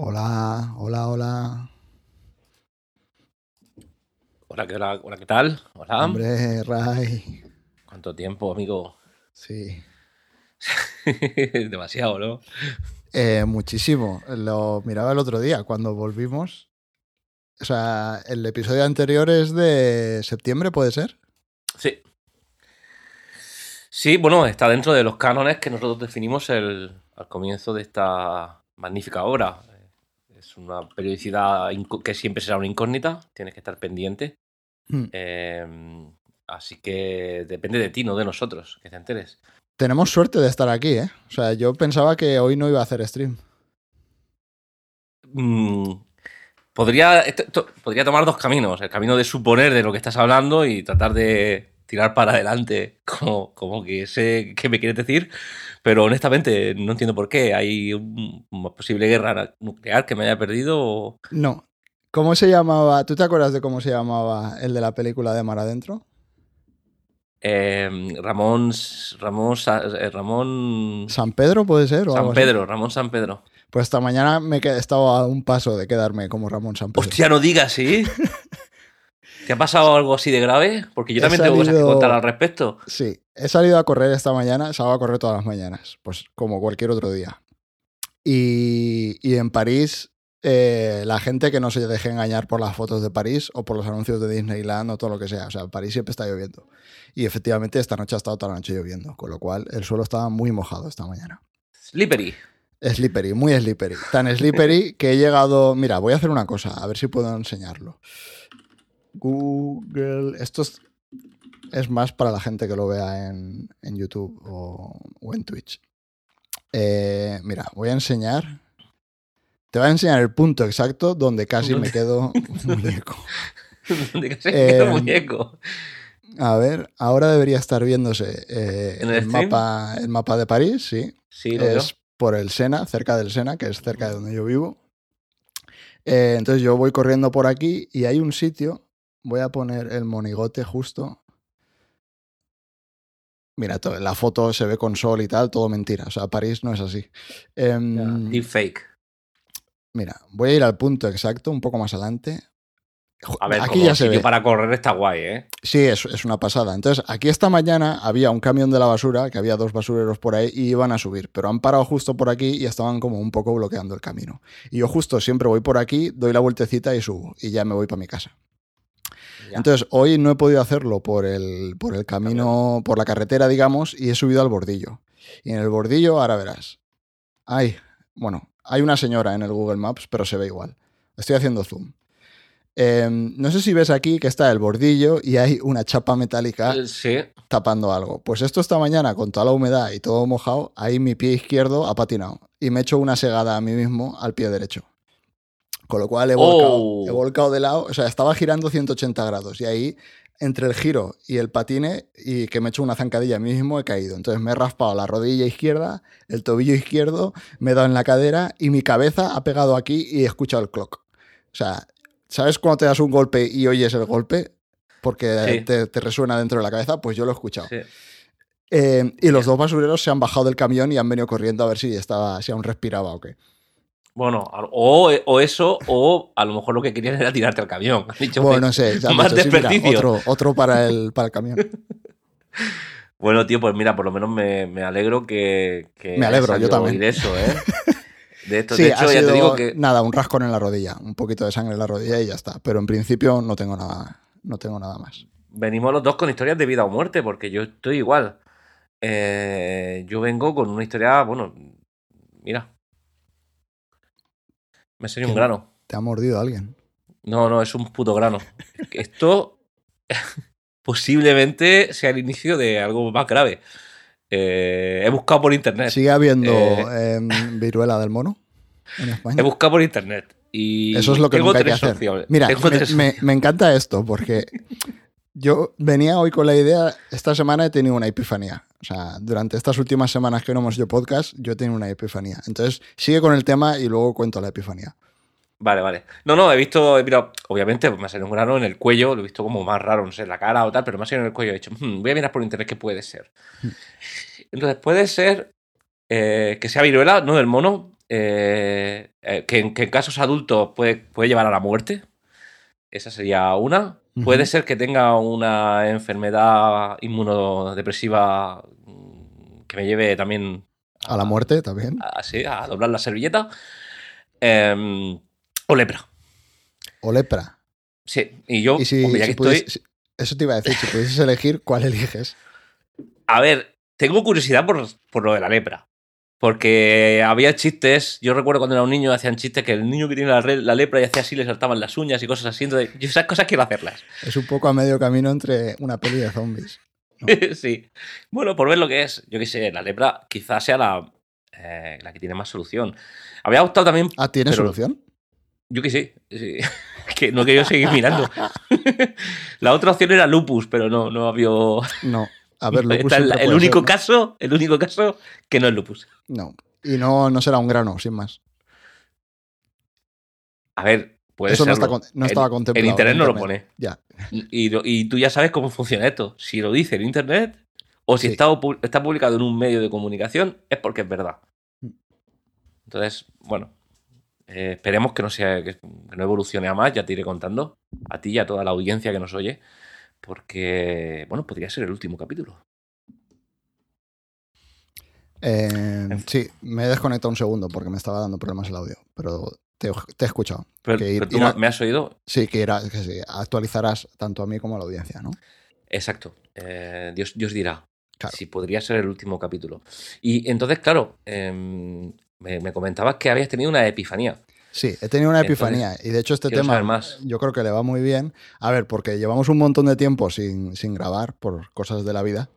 Hola, hola, hola. Hola, ¿qué, hola, hola, ¿qué tal? Hola. Hombre, Ray. ¿Cuánto tiempo, amigo? Sí. Demasiado, ¿no? Eh, muchísimo. Lo miraba el otro día cuando volvimos. O sea, el episodio anterior es de septiembre, ¿puede ser? Sí. Sí, bueno, está dentro de los cánones que nosotros definimos el, al comienzo de esta magnífica obra. Es una periodicidad que siempre será una incógnita, tienes que estar pendiente. Hmm. Eh, así que depende de ti, no de nosotros, que te enteres. Tenemos suerte de estar aquí, ¿eh? O sea, yo pensaba que hoy no iba a hacer stream. Mm, podría, esto podría tomar dos caminos. El camino de suponer de lo que estás hablando y tratar de tirar para adelante como, como que sé qué me quieres decir. Pero honestamente no entiendo por qué. Hay un- una posible guerra nuclear que me haya perdido. o- No. ¿Cómo se llamaba? ¿Tú te acuerdas de cómo se llamaba el de la película de Mar Adentro? Eh, Ramón, Ramón, eh, Ramón ¿San Pedro puede ser? o algo San así? Pedro, Ramón San Pedro. Pues esta mañana me he estado a un paso de quedarme como Ramón San Pedro. Hostia, no digas, ¿sí? ¿Te ha pasado algo así de grave? Porque yo He también tengo cosas que salido- contar al respecto. Sí, he salido a correr esta mañana, salgo a correr todas las mañanas, pues como cualquier otro día. Y, y en París, eh, la gente que no se deje engañar por las fotos de París o por los anuncios de Disneyland o todo lo que sea. O sea, París siempre está lloviendo. Y efectivamente esta noche ha estado toda la noche lloviendo, con lo cual el suelo estaba muy mojado esta mañana. Slippery. Slippery, muy slippery. Tan slippery que he llegado... Mira, voy a hacer una cosa, a ver si puedo enseñarlo. Google... Esto es, es más para la gente que lo vea en, en YouTube o, o en Twitch. Eh, mira, voy a enseñar... Te voy a enseñar el punto exacto donde casi me quedo muñeco. Donde casi me quedo Eh, muñeco. A ver, ahora debería estar viéndose eh, ¿En el mapa, el mapa de París, sí. Sí, lo veo. es por el Sena, cerca del Sena, que es cerca de donde yo vivo. Eh, entonces yo voy corriendo por aquí y hay un sitio, voy a poner el monigote justo. Mira, la foto se ve con sol y tal, todo mentira. O sea, París no es así. Em, Deepfake. mira, voy a ir al punto exacto, un poco más adelante. A ver, aquí como ya se sitio ve. para correr está guay, ¿eh? Sí, es, es una pasada. Entonces, aquí esta mañana había un camión de la basura, que había dos basureros por ahí y iban a subir, pero han parado justo por aquí y estaban como un poco bloqueando el camino. Y yo justo siempre voy por aquí, doy la vueltecita y subo y ya me voy para mi casa. Ya. Entonces, hoy no he podido hacerlo por el, por el camino, por la carretera, digamos, y he subido al bordillo. Y en el bordillo, ahora verás. Ay, bueno, hay una señora en el Google Maps, pero se ve igual. Estoy haciendo zoom. Eh, no sé si ves aquí que está el bordillo y hay una chapa metálica Sí. tapando algo. Pues esto esta mañana, con toda la humedad y todo mojado, ahí mi pie izquierdo ha patinado. Y me he hecho una segada a mí mismo al pie derecho. Con lo cual he volcado, Oh. he volcado de lado. O sea, estaba girando 180 grados. Y ahí, entre el giro y el patine, y que me he hecho una zancadilla a mí mismo, he caído. Entonces me he raspado la rodilla izquierda, el tobillo izquierdo, me he dado en la cadera y mi cabeza ha pegado aquí y he escuchado el clock. O sea, ¿sabes cuando te das un golpe y oyes el golpe? Porque Sí. te, te resuena dentro de la cabeza, pues yo lo he escuchado. sí. Eh, y los dos basureros se han bajado del camión y han venido corriendo a ver si estaba, si aún respiraba o qué. Bueno, o, o eso, o a lo mejor lo que querían era tirarte al camión. Han dicho, Bueno, no sé. ya más dicho, sí, mira, desperdicio. otro, otro para el, para el camión. Bueno, tío, pues mira, por lo menos me, me alegro que, que Me alegro, yo también. eso, ¿eh? De esto, Sí, de ha hecho, ya te digo que. nada, un rascón en la rodilla, un poquito de sangre en la rodilla y ya está. Pero en principio no tengo nada, no tengo nada más. Venimos los dos con historias de vida o muerte, porque yo estoy igual. Eh, yo vengo con una historia, bueno, mira. Me salió un grano. ¿Te ha mordido alguien? No, no, es un puto grano. Esto posiblemente sea el inicio de algo más grave. Eh, he buscado por internet. ¿Sigue habiendo Eh. em, viruela del mono en He España? buscado por internet. Y Eso es lo que tengo nunca hay que hacer. opciones. Mira, me encanta esto porque yo venía hoy con la idea, esta semana he tenido una epifanía. O sea, durante estas últimas semanas que no hemos hecho podcast, yo he tenido una epifanía. Entonces, sigue con el tema y luego cuento la epifanía. Vale, vale. No, no, he visto, he mirado, obviamente pues me ha salido un grano en el cuello, lo he visto como más raro, no sé, en la cara o tal, pero me ha salido en el cuello. He dicho, "Hmm, voy a mirar por internet qué puede ser. Entonces, puede ser eh, que sea viruela, no del mono, eh, eh, que, en, que en casos adultos puede, puede llevar a la muerte. Esa sería una. Puede ser que tenga una enfermedad inmunodepresiva mm, que me lleve también A la muerte también. a, sí, a doblar la servilleta. Em, o lepra. O lepra. Sí, y yo, Y si, hombre, ya si que estoy. eso te iba a decir, si pudieses elegir, ¿cuál eliges? A ver, tengo curiosidad por, por lo de la lepra. Porque había chistes, yo recuerdo cuando era un niño hacían chistes que el niño que tiene la, la lepra y hacía así, le saltaban las uñas y cosas así. Entonces, yo esas cosas quiero hacerlas. Es un poco a medio camino entre una peli de zombies. sí. Bueno, por ver lo que es, yo qué sé, la lepra quizás sea la, eh, la que tiene más solución. Había optado también, Ah, ¿tiene Pero- solución? yo que sí, sí. que no quería seguir mirando. la otra opción era lupus, pero no, no había. No. A ver, lupus el, el único ser, ¿no? caso, el único caso que no es lupus. No. Y no, no será un grano, sin más. A ver, puede Eso no, está, estaba contemplado. En internet no lo pone. Ya. Y, tú ya sabes cómo funciona esto. Si lo dice en internet o si Sí. está, está publicado en un medio de comunicación, es porque es verdad. Mm. Entonces, bueno, eh, esperemos que no sea que, que no evolucione a más. Ya te iré contando a ti y a toda la audiencia que nos oye, porque bueno, podría ser el último capítulo. Eh, sí, me he desconectado un segundo porque me estaba dando problemas el audio, pero te, te he escuchado. Pero, Que ir- pero tú me has oído. Sí, que, que sí, actualizarás tanto a mí como a la audiencia, ¿no? Exacto. Eh, Dios, Dios dirá. Claro. Si podría ser el último capítulo. Y entonces, claro, em, me, me comentabas que habías tenido una epifanía. Sí, he tenido una Entonces, epifanía y de hecho este tema más. yo creo que le va muy bien. A ver, porque llevamos un montón de tiempo sin, sin grabar por cosas de la vida.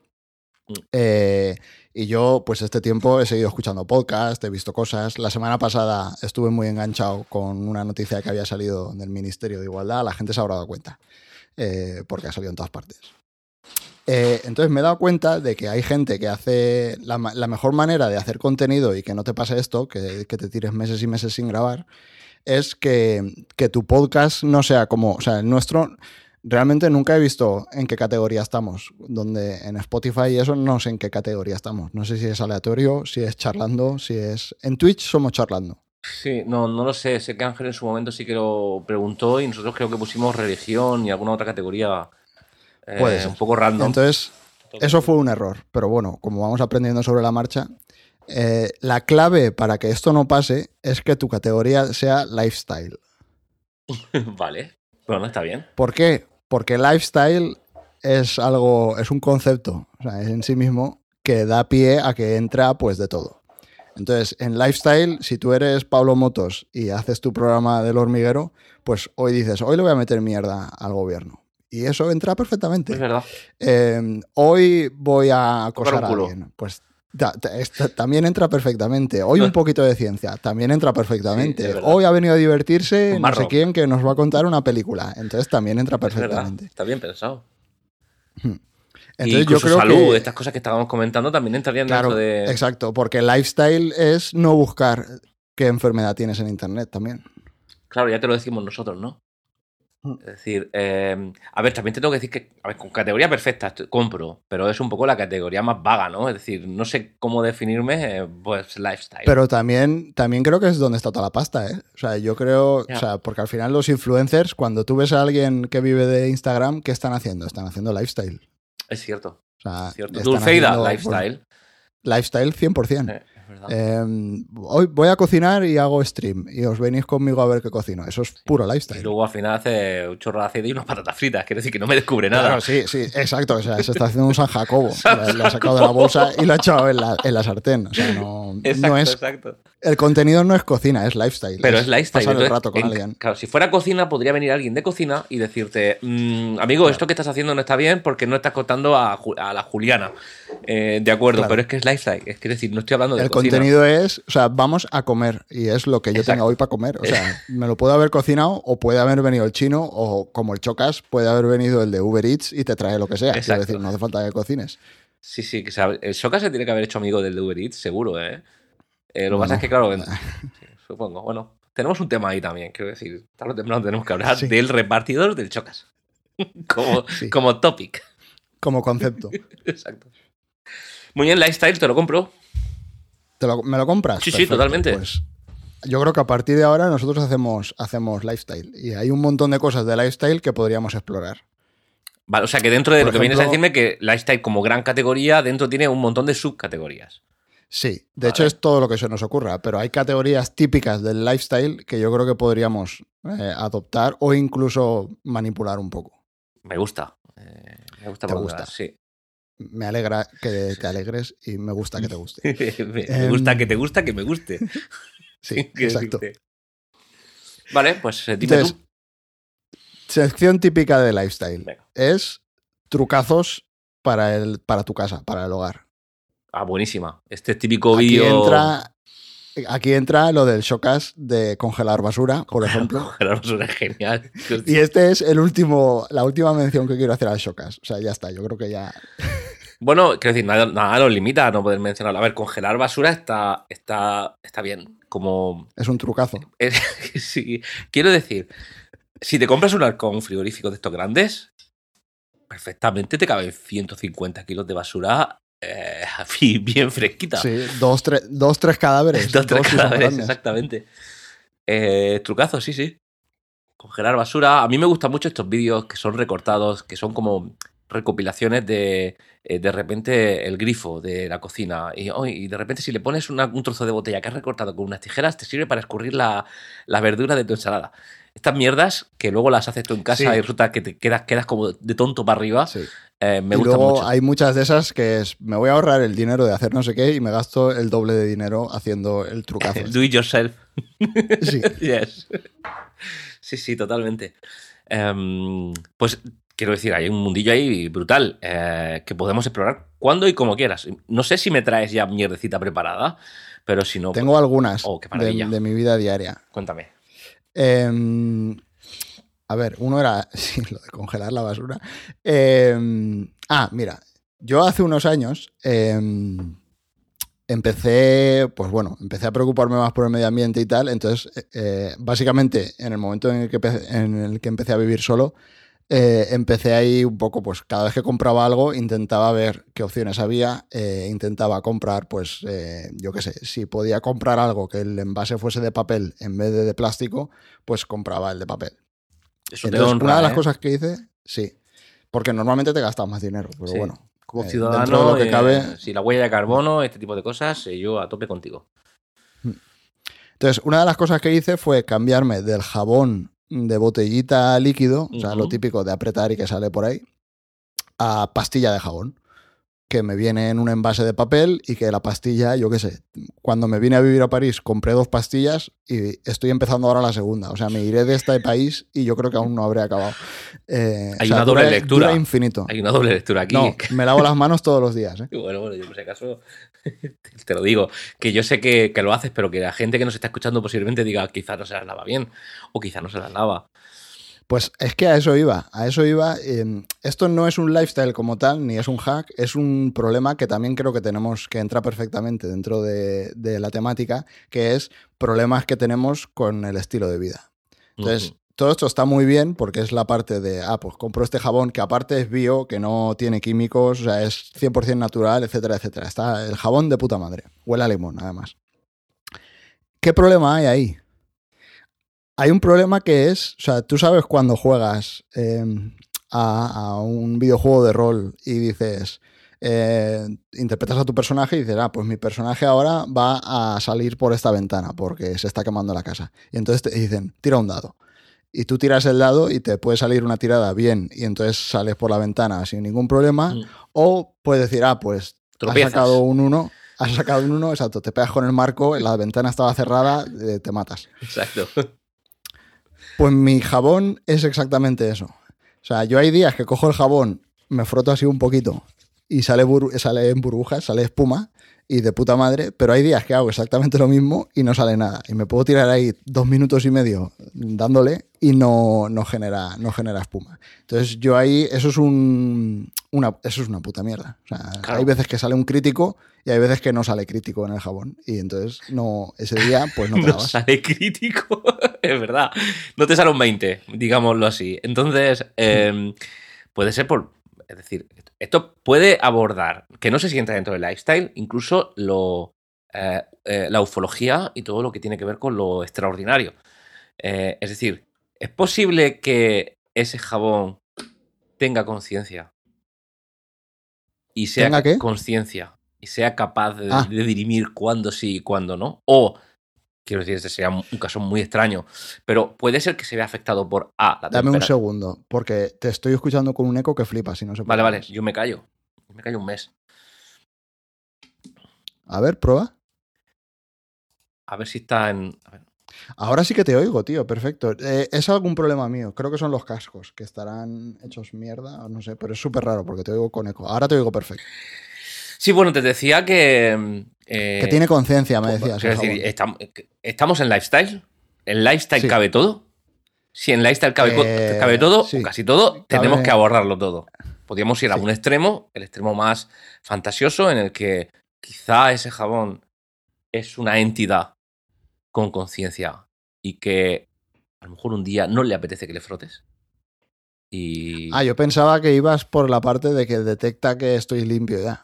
Mm. Eh, y yo, pues este tiempo he seguido escuchando podcast, he visto cosas. La semana pasada estuve muy enganchado con una noticia que había salido del Ministerio de Igualdad. La gente se habrá dado cuenta, eh, porque ha salido en todas partes. Eh, entonces me he dado cuenta de que hay gente que hace la, mejor manera de hacer contenido y que no te pase esto, que, te tires meses y meses sin grabar, es que, tu podcast no sea como, o sea, el nuestro, realmente nunca he visto en qué categoría estamos, donde en Spotify y eso no sé en qué categoría estamos, no sé si es aleatorio, si es charlando, si es... En Twitch somos charlando. Sí, no, no lo sé. Sé que Ángel en su momento sí que lo preguntó y nosotros creo que pusimos religión y alguna otra categoría Puede ser. un poco random. Entonces, eso fue un error, pero bueno, como vamos aprendiendo sobre la marcha, eh, la clave para que esto no pase es que tu categoría sea lifestyle. vale. Bueno, está bien. ¿Por qué? Porque lifestyle es algo, es un concepto, o sea, es en sí mismo que da pie a que entra pues de todo. Entonces, en lifestyle, si tú eres Pablo Motos y haces tu programa del hormiguero, pues hoy dices, hoy le voy a meter mierda al gobierno. Y eso entra perfectamente. Es verdad. Eh, hoy voy a acosar a alguien. Pues ta- ta- esta- también entra perfectamente. Hoy un poquito de ciencia, también entra perfectamente. Sí, hoy ha venido a divertirse no sé quién que nos va a contar una película. Entonces también entra perfectamente. Está bien pensado. y Entonces yo incluso creo salud, que estas cosas que estábamos comentando también entrarían claro, dentro de. exacto, porque lifestyle es no buscar qué enfermedad tienes en internet también. Claro, ya te lo decimos nosotros, ¿no? Es decir, eh, a ver, también te tengo que decir que, a ver, con categoría perfecta compro, pero es un poco la categoría más vaga, ¿no? Es decir, no sé cómo definirme, eh, pues lifestyle. Pero también, también creo que es donde está toda la pasta, ¿eh? O sea, yo creo, o sea, porque al final los influencers, cuando tú ves a alguien que vive de Instagram, ¿qué están haciendo? Están haciendo lifestyle. es cierto, O sea, es cierto. Dulceida, haciendo, lifestyle. lifestyle 100%. Eh, verdad. Eh, hoy voy a cocinar y hago stream y os venís conmigo a ver qué cocino. Eso es puro y lifestyle. luego al final hace un chorro de aceite y unas patatas fritas, quiere decir que no me descubre nada. Claro, sí, sí, exacto. O sea, se está haciendo un San Jacobo. Lo lo ha sacado de la bolsa y lo ha echado en la, en la sartén. O sea, no, exacto, no es. exacto. El contenido no es cocina, es lifestyle. Pero es lifestyle. Pasar el entonces, rato con en- alguien. Claro, si fuera cocina, podría venir alguien de cocina y decirte, "Mm, amigo, esto que estás haciendo no está bien porque no estás contando a, la Juliana. Eh, de acuerdo, Claro. pero es que es lifestyle. Es que decir, no estoy hablando de El. Contenido es, o sea, vamos a comer y es lo que yo Exacto. tenga hoy para comer. O sea, me lo puedo haber cocinado o puede haber venido el chino o como el Chocas puede haber venido el de Uber Eats y te trae lo que sea. Exacto. decir, no hace falta que cocines. Sí, sí, sabe- el Soca se tiene que haber hecho amigo del de Uber Eats, seguro, ¿eh? Eh, lo que Bueno. pasa es que, claro, sí, supongo. Bueno, tenemos un tema ahí también, quiero decir. Tarde o temprano tenemos que hablar Sí. del repartidor del Chocas. como, Sí. como topic. Como concepto. Exacto. Muy bien, lifestyle, te lo compro. ¿Te lo- ¿Me lo compras? Sí, sí, totalmente. Pues, yo creo que a partir de ahora nosotros hacemos, hacemos lifestyle. Y hay un montón de cosas de lifestyle que podríamos explorar. Vale, o sea que dentro de Por lo que vienes a decirme que lifestyle como gran categoría, dentro tiene un montón de subcategorías. Sí, de Vale. hecho es todo lo que se nos ocurra, pero hay categorías típicas del lifestyle que yo creo que podríamos eh, adoptar o incluso manipular un poco. Me gusta. eh, me gusta ¿Te gusta? sí. Me alegra que te alegres y me gusta que te guste. me, me Em, gusta que te gusta que me guste. Sí, ¿Qué exacto. decirte? Vale, pues eh, dime Entonces, tú. sección típica de lifestyle Venga. es trucazos para, el, para tu casa, para el hogar. Ah, buenísima. Este típico vídeo. entra, aquí entra lo del showcase de congelar basura, por ejemplo. Congelar basura es genial. Y este es el último, la última mención que quiero hacer al showcase. O sea, ya está, yo creo que ya... Bueno, quiero decir, nada, nada nos limita a no poder mencionarlo. A ver, congelar basura está, está, está bien. Como. Es un trucazo. es- sí, quiero decir, si te compras un halcón frigorífico de estos grandes, perfectamente te caben 150 kilos de basura eh, bien fresquita. Sí, dos, tres, dos, tres cadáveres. Dos, tres cadáveres, exactamente. Eh, trucazo, sí, sí. Congelar basura. A mí me gustan mucho estos vídeos que son recortados, que son como recopilaciones de eh, de repente el grifo de la cocina y, oh, y de repente si le pones una- un trozo de botella que has recortado con unas tijeras te sirve para escurrir la, la verdura de tu ensalada. Estas mierdas que luego las haces tú en casa Sí. y resulta que te quedas, quedas como de tonto para arriba, Sí. Eh, me y gusta luego mucho. hay muchas de esas que es, me voy a ahorrar el dinero de hacer no sé qué y me gasto el doble de dinero haciendo el trucazo. Do it yourself. Sí. Yes. Sí, sí, totalmente. Em, pues quiero decir, hay un mundillo ahí brutal eh, que podemos explorar cuando y como quieras. No sé si me traes ya mierdecita preparada, pero si no, Tengo algunas Oh, qué de, mi vida diaria. pues, cuéntame. Em, a ver, uno era lo de congelar la basura. Em, ah, mira, yo hace unos años em, empecé, pues bueno, empecé a preocuparme más por el medio ambiente y tal. Entonces, eh, eh, básicamente, en el momento en el que, empecé a vivir solo, eh, empecé ahí un poco, pues cada vez que compraba algo, intentaba ver qué opciones había, intentaba comprar, pues yo qué sé, si podía comprar algo que el envase fuese de papel en vez de de plástico, pues compraba el de papel. Eso te Entonces, honra, una de las ¿eh? cosas que hice, sí, porque normalmente te gastas más dinero, pero Sí. bueno. Como eh, ciudadano, dentro de lo que cabe- si la huella de carbono, este tipo de cosas, eh, yo a tope contigo. Entonces, una de las cosas que hice fue cambiarme del jabón de botellita líquido, o sea, lo típico de apretar y que sale por ahí, a pastilla de jabón, que me viene en un envase de papel y que la pastilla, yo qué sé, cuando me vine a vivir a París compré dos pastillas y estoy empezando ahora la segunda. O sea, me iré de este país y yo creo que aún no habré acabado. Eh, Hay o sea, una doble dura- lectura. dura infinito. Hay una doble lectura aquí. No, me lavo las manos todos los días. ¿eh? Bueno, bueno, yo por si acaso te lo digo, que yo sé que, que lo haces, pero que la gente que nos está escuchando posiblemente diga quizás no se las lava bien o quizás no se las lava. Pues es que a eso iba, a eso iba. eh, esto no es un lifestyle como tal, ni es un hack, es un problema que también creo que tenemos, que entra perfectamente dentro de, de la temática, que es problemas que tenemos con el estilo de vida. Entonces, todo esto está muy bien porque es la parte de, ah, pues compro este jabón que aparte es bio, que no tiene químicos, o sea, es 100% natural, etcétera, etcétera. Está el jabón de puta madre, huele a limón, además. ¿Qué problema hay ahí? Hay un problema que es, o sea, tú sabes cuando juegas eh, a, a un videojuego de rol y dices, eh, interpretas a tu personaje y dices, ah, pues mi personaje ahora va a salir por esta ventana porque se está quemando la casa. Y entonces te dicen, tira un dado. Y tú tiras el dado y te puede salir una tirada bien y entonces sales por la ventana sin ningún problema. Mm. O puedes decir, ah, pues has Tropiezas. sacado un 1, has sacado un 1, exacto, te pegas con el marco, la ventana estaba cerrada, eh, te matas. Exacto. Pues mi jabón es exactamente eso. O sea, yo hay días que cojo el jabón, me froto así un poquito y sale, bur- sale en burbujas, sale espuma y de puta madre, pero hay días que hago exactamente lo mismo y no sale nada. Y me puedo tirar ahí dos minutos y medio dándole y no, no, genera, no genera espuma. Entonces yo ahí, eso es un, una, eso es una puta mierda. O sea, Claro. hay veces que sale un crítico y hay veces que no sale crítico en el jabón. Y entonces no, ese día pues no te No sale crítico, es verdad. No te sale un 20, digámoslo así. Entonces, eh, puede ser por. Es decir, esto puede abordar, que no se sienta dentro del lifestyle, incluso lo. eh, eh, la ufología y todo lo que tiene que ver con lo extraordinario. Eh, es decir, ¿es posible que ese jabón tenga conciencia? Y sea conciencia. Y sea capaz de, Ah. de dirimir cuándo sí y cuándo no. O, quiero decir, este sería un caso muy extraño. Pero puede ser que se vea afectado por A, la Dame un segundo, porque te estoy escuchando con un eco que flipa, si no se Vale, puede. vale, yo me callo. Yo me callo un mes. A ver, prueba. A ver si está en. a ver. Ahora sí que te oigo, tío, perfecto. Eh, es algún problema mío. Creo que son los cascos, que estarán hechos mierda, o no sé, pero es súper raro porque te oigo con eco. Ahora te oigo perfecto. Sí, bueno, te decía que. mm, eh, que tiene conciencia, me decías. el decir, estamos en lifestyle. ¿En lifestyle Sí. cabe todo? Si en lifestyle cabe, Eh, cabe todo, sí. o casi todo, tenemos que abordarlo todo. Podríamos ir a un extremo, el extremo más fantasioso, en el que quizá ese jabón es una entidad con conciencia y que a lo mejor un día no le apetece que le frotes. Y. Ah, yo pensaba que ibas por la parte de que detecta que estoy limpio ya.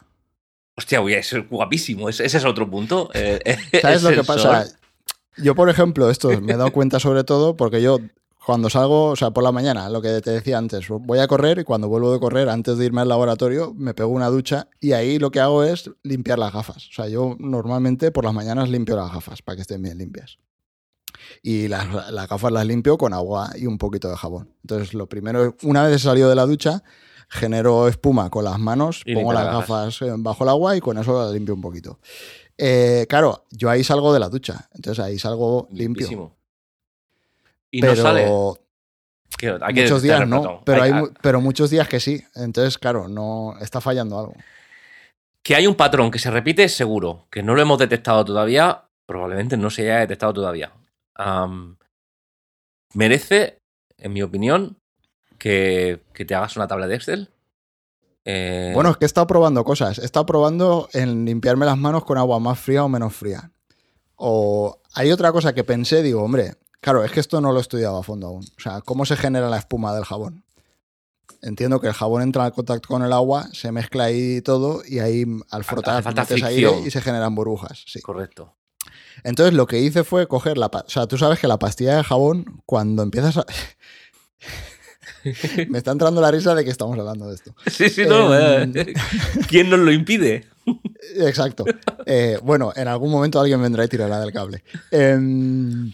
Hostia, voy a ser guapísimo. Ese, ese es otro punto. Eh, ¿Sabes el lo que pasa? Yo, por ejemplo, esto me he dado cuenta sobre todo porque yo cuando salgo, o sea, por la mañana, lo que te decía antes, voy a correr y cuando vuelvo de correr, antes de irme al laboratorio, me pego una ducha y ahí lo que hago es limpiar las gafas. O sea, yo normalmente por las mañanas limpio las gafas para que estén bien limpias. Y las, las gafas las limpio con agua y un poquito de jabón. Entonces, lo primero, una vez he salido de la ducha, genero espuma con las manos, Y pongo las gafas eh, bajo el agua y con eso las limpio un poquito. Eh, claro, yo ahí salgo de la ducha, entonces ahí salgo limpio. Limpísimo. Y pero no sale. Hay que muchos días no, pero, Hay- hay, mu- pero muchos días que sí. Entonces, claro, no está fallando algo. Que hay un patrón que se repite, seguro. Que no lo hemos detectado todavía, probablemente no se haya detectado todavía. Merece, en mi opinión, que, que te hagas una tabla de Excel. Eh, Bueno, es que he estado probando cosas. He estado probando en limpiarme las manos con agua más fría o menos fría. O hay otra cosa que pensé, digo, hombre, claro, es que esto no lo he estudiado a fondo aún. O sea, ¿cómo se genera la espuma del jabón? Entiendo que el jabón entra en contacto con el agua, se mezcla ahí todo y ahí al frotar falta fricción. aire y se generan burbujas. Sí. Correcto. Entonces lo que hice fue coger la... O sea, tú sabes que la pastilla de jabón, cuando empiezas a... Me está entrando la risa de que estamos hablando de esto. Sí, sí, no. Em, eh, ¿Quién nos lo impide? Exacto. Eh, bueno, en algún momento alguien vendrá y tirará del cable. Em,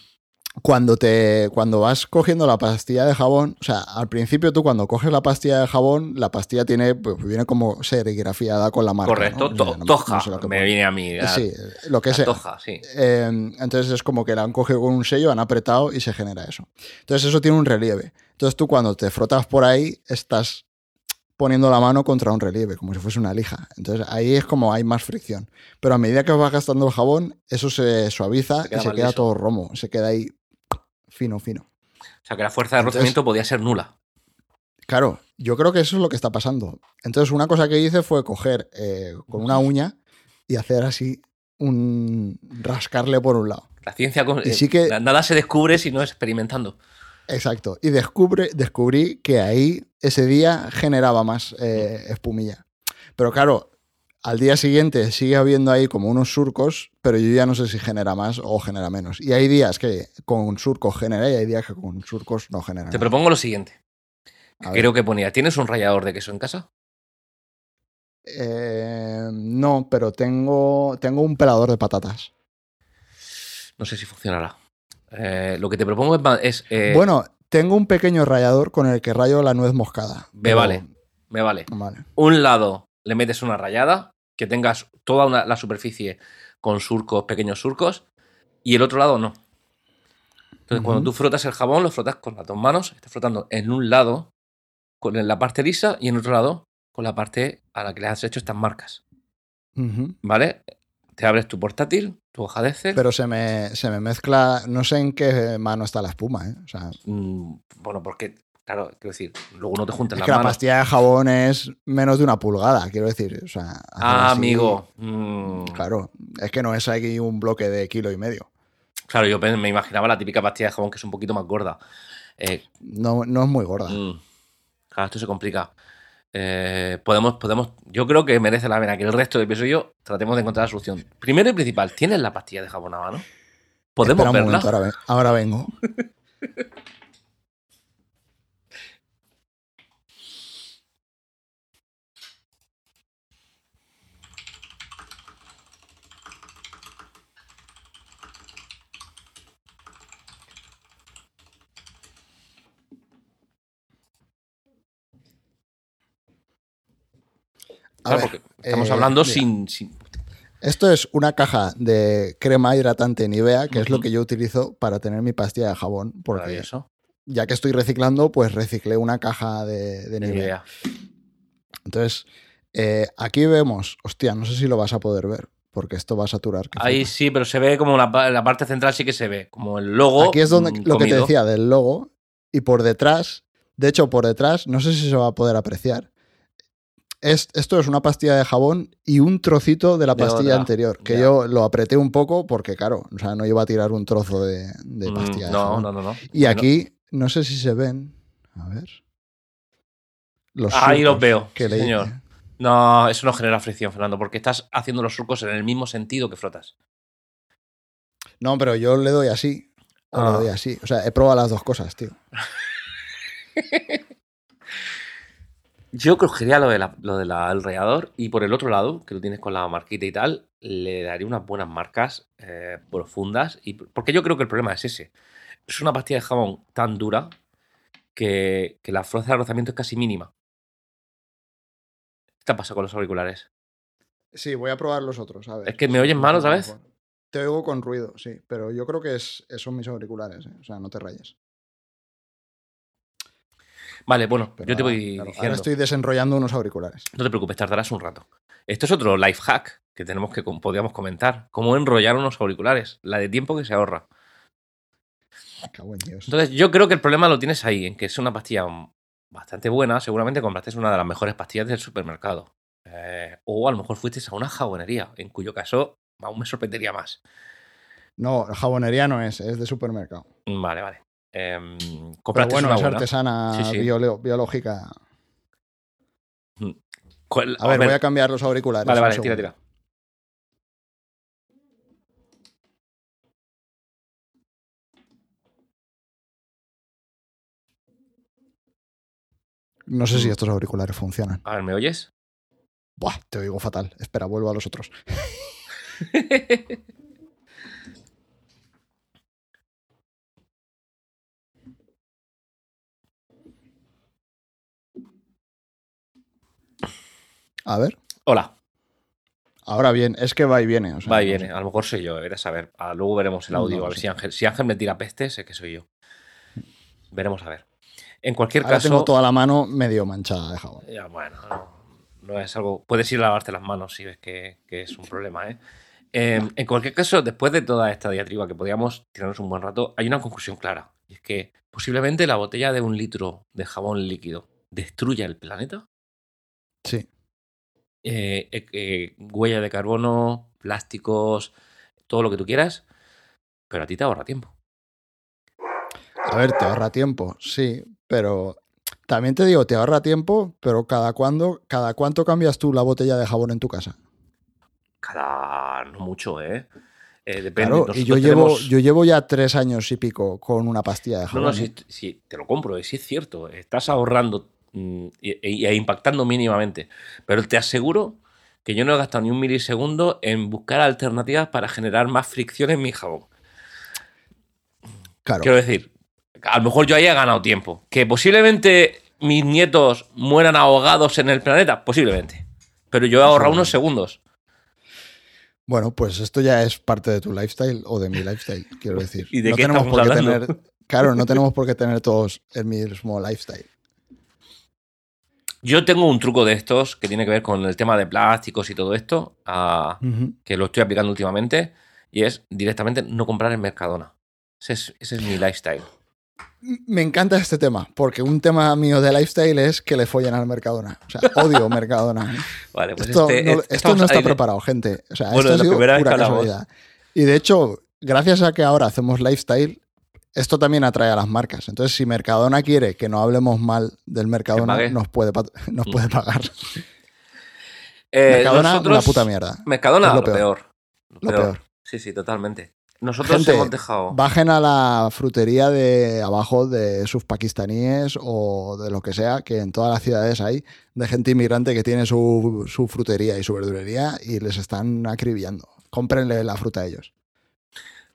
cuando, te, cuando vas cogiendo la pastilla de jabón, o sea, al principio tú cuando coges la pastilla de jabón, la pastilla tiene, pues, viene como serigrafiada con la marca. Correcto. ¿no? to- O sea, no- toja. no sé me viene a mí. la- Sí, lo que sea. toja, sí. Eh, entonces es como que la han cogido con un sello, han apretado y se genera eso. Entonces eso tiene un relieve. Entonces tú cuando te frotas por ahí estás poniendo la mano contra un relieve, como si fuese una lija. Entonces ahí es como hay más fricción. Pero a medida que vas gastando el jabón, eso se suaviza Se y se queda liso. todo romo, se queda ahí fino, fino. O sea, que la fuerza de Entonces- rozamiento podía ser nula. Claro, yo creo que eso es lo que está pasando. Entonces una cosa que hice fue coger eh, con una uña y hacer así un rascarle por un lado. La ciencia. con- eh, sí que- na- Nada se descubre si no es experimentando. Exacto. Y descubre, descubrí que ahí ese día generaba más eh, espumilla. Pero claro, al día siguiente sigue habiendo ahí como unos surcos, pero yo ya no sé si genera más o genera menos. Y hay días que con surcos genera y hay días que con surcos no genera. Te nada. propongo lo siguiente. Creo que ponía. ¿Tienes un rallador de queso en casa? Eh, no, pero tengo, tengo un pelador de patatas. No sé si funcionará. Eh, lo que te propongo es. eh, bueno, tengo un pequeño rallador con el que rayo la nuez moscada. Me pero- vale. Me vale. Vale. Un lado le metes una rayada, que tengas toda una- la superficie con surcos, pequeños surcos, y el otro lado no. Entonces, cuando tú frotas el jabón, lo frotas con las dos manos, estás frotando en un lado con la parte lisa y en otro lado con la parte a la que le has hecho estas marcas. ¿Vale? Te abres tu portátil, tu hoja de Excel. Pero se me, se me mezcla, no sé en qué mano está la espuma, ¿eh? O sea, mm, bueno, porque, claro, quiero decir, luego no te juntas es las que la pastilla de jabón es menos de una pulgada, quiero decir. O sea, hacer Ah, así- amigo. mm, Claro, es que no es aquí un bloque de kilo y medio. Claro, yo me imaginaba la típica pastilla de jabón que es un poquito más gorda. Eh, No, no es muy gorda. Mm. Claro, esto se complica. Eh, podemos, podemos, yo creo que merece la pena que el resto del episodio tratemos de encontrar la solución. Primero y principal, ¿tienes la pastilla de jabón a mano? ¿Podemos verla? momento, ahora, ven- ahora vengo. Claro, ver, porque estamos eh, hablando mira. sin, sin- Esto es una caja de crema hidratante Nivea, que es lo que yo utilizo para tener mi pastilla de jabón. Porque Maravilloso. ya que estoy reciclando, pues reciclé una caja de, de Ni Nivea. Entonces, eh, aquí vemos, hostia, no sé si lo vas a poder ver, porque esto va a saturar. Ahí sí, pero se ve como la, pa- la parte central sí que se ve, como el logo. Aquí es donde mm, lo que te decía del logo, y por detrás, de hecho, por detrás, no sé si se va a poder apreciar. Es, esto es una pastilla de jabón y un trocito de la pastilla anterior, que ya. yo lo apreté un poco porque, claro, o sea, no iba a tirar un trozo de, de Mm, pastilla de no, jabón. no, no, no. Y aquí, no sé si se ven. A ver. Los Ahí los veo, que sí, le señor. hice. No, eso no genera fricción, Fernando, porque estás haciendo los surcos en el mismo sentido que frotas. No, pero yo le doy así. O Ah. le doy así. O sea, he probado las dos cosas, tío. Yo cogería lo, de la- lo del alrededor y por el otro lado, que lo tienes con la marquita y tal, le daría unas buenas marcas eh, profundas. Y, porque yo creo que el problema es ese. Es una pastilla de jabón tan dura que, que la fuerza de rozamiento es casi mínima. ¿Qué te pasa con los auriculares? Sí, voy a probar los otros. A ver. Es que me oyes mal otra vez. Te oigo con ruido, sí. Pero yo creo que es, son mis auriculares. ¿eh? O sea, no te rayes. Vale, bueno, Pero yo te voy claro, diciendo. Ahora estoy desenrollando unos auriculares. No te preocupes, tardarás un rato. Esto es otro life hack que tenemos que podríamos comentar. Cómo enrollar unos auriculares. La de tiempo que se ahorra. Cago en Dios. Entonces, yo creo que el problema lo tienes ahí, en que es una pastilla bastante buena. Seguramente compraste una de las mejores pastillas del supermercado. Eh, o a lo mejor fuiste a una jabonería, en cuyo caso aún me sorprendería más. No, jabonería no es, es de supermercado. Vale, vale. Pero compraste bueno, una es buena. artesana Sí, sí. biolo- biológica. ¿Cuál- A ver, voy a cambiar los auriculares. Vale, vale, tira, tira. No sé si Mm. estos auriculares funcionan. A ver, ¿me oyes? Buah, te oigo fatal. Espera, vuelvo a los otros. A ver. Hola, Ahora bien, es que va y viene. o sea, va y viene. A lo mejor soy yo, verás a ver. Ah, luego veremos el audio. a ver si Ángel, si Ángel me tira peste, sé que soy yo. Veremos a ver. En cualquier Ahora caso. tengo toda la mano medio manchada de jabón. Ya, bueno, no, no es algo. Puedes ir a lavarte las manos si ves que, que es un problema, ¿eh? Eh, En cualquier caso, después de toda esta diatriba que podíamos tirarnos un buen rato, hay una conclusión clara. Y es que posiblemente la botella de un litro de jabón líquido destruya el planeta. Sí. Eh, eh, eh, huella de carbono, plásticos, todo lo que tú quieras. Pero a ti te ahorra tiempo. A ver, te ahorra tiempo, sí, pero también te digo, te ahorra tiempo, pero cada cuándo, cada cuánto cambias tú la botella de jabón en tu casa. Cada. no mucho, ¿eh? Eh, depende. Claro, y yo llevo, tenemos- yo llevo ya tres años y pico con una pastilla de No, jabón. no, ¿eh? sí, sí, te lo compro, sí es cierto. Estás ahorrando mm, y, y- e impactando mínimamente. Pero te aseguro que yo no he gastado ni un milisegundo en buscar alternativas para generar más fricción en mi jabón. Claro, Quiero decir, a lo mejor yo haya ganado tiempo. Que posiblemente mis nietos mueran ahogados en el planeta, posiblemente. Pero yo he ahorrado unos segundos. bueno, pues esto ya es parte de tu lifestyle o de mi lifestyle, quiero decir. ¿Y de no qué tenemos por qué tener, claro, no tenemos por qué tener todos el mismo lifestyle. Yo tengo un truco de estos que tiene que ver con el tema de plásticos y todo esto. ah, que lo estoy aplicando últimamente, y es directamente no comprar en Mercadona. Ese es, ese es mi lifestyle. Me encanta este tema, porque un tema mío de lifestyle es que le follen al Mercadona. O sea, odio Mercadona. Vale, pues esto, este- no, este- esto no está ahí preparado, gente. O sea, Bueno, esto es pura casualidad. Y de hecho, gracias a que ahora hacemos lifestyle, esto también atrae a las marcas. Entonces, si Mercadona quiere que no hablemos mal del Mercadona, nos puede, nos puede pagar. Eh, Mercadona, nosotros- una puta mierda. Mercadona, Es lo, lo peor. peor. Lo peor. Sí, sí, totalmente. Nosotros Gente, hemos dejado. Bajen a la frutería de abajo de sus pakistaníes o de lo que sea, que en todas las ciudades hay, de gente inmigrante que tiene su, su frutería y su verdulería y les están acribillando. Cómprenle la fruta a ellos.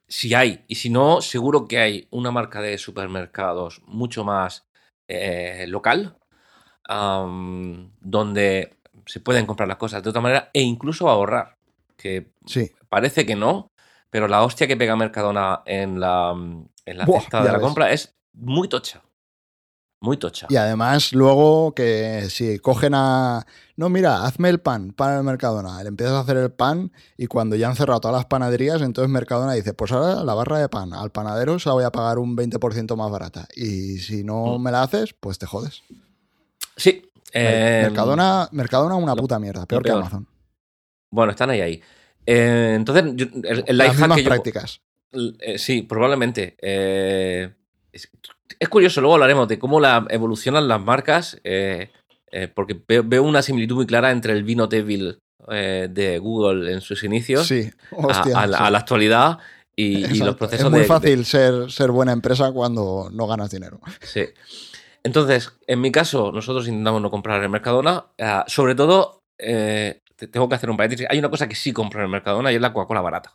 Si hay, y si no, seguro que hay una marca de supermercados mucho más eh, local, donde se pueden comprar las cosas de otra manera e incluso ahorrar. Que Sí. parece que no, pero la hostia que pega Mercadona en la, en la Buah, cesta de la ves. compra es muy tocha. Muy tocha. Y además, luego que si cogen a. No, mira, hazme el pan para el Mercadona. Le empiezas a hacer el pan y cuando ya han cerrado todas las panaderías, entonces Mercadona dice: Pues ahora la barra de pan al panadero se la voy a pagar un 20% más barata. Y si no Mm. me la haces, pues te jodes. Sí. eh, Mercadona, Mercadona una puta mierda, peor que. Amazon. Bueno, están ahí, ahí. Eh, entonces, yo- el, el Las life hack mismas que yo- prácticas. Eh, sí, probablemente. Eh, es, curioso, luego hablaremos de cómo la, evolucionan las marcas, eh, eh, porque veo, una similitud muy clara entre el vino Devil eh, de Google en sus inicios Sí, a, hostia. a la, sí. a la actualidad y, los procesos Es muy de- fácil ser, ser buena empresa cuando no ganas dinero. Sí. Entonces, en mi caso, nosotros intentamos no comprar en Mercadona. sobre todo, te- tengo que hacer un paréntesis. Hay una cosa que sí compro en el Mercadona y es la Coca-Cola barata.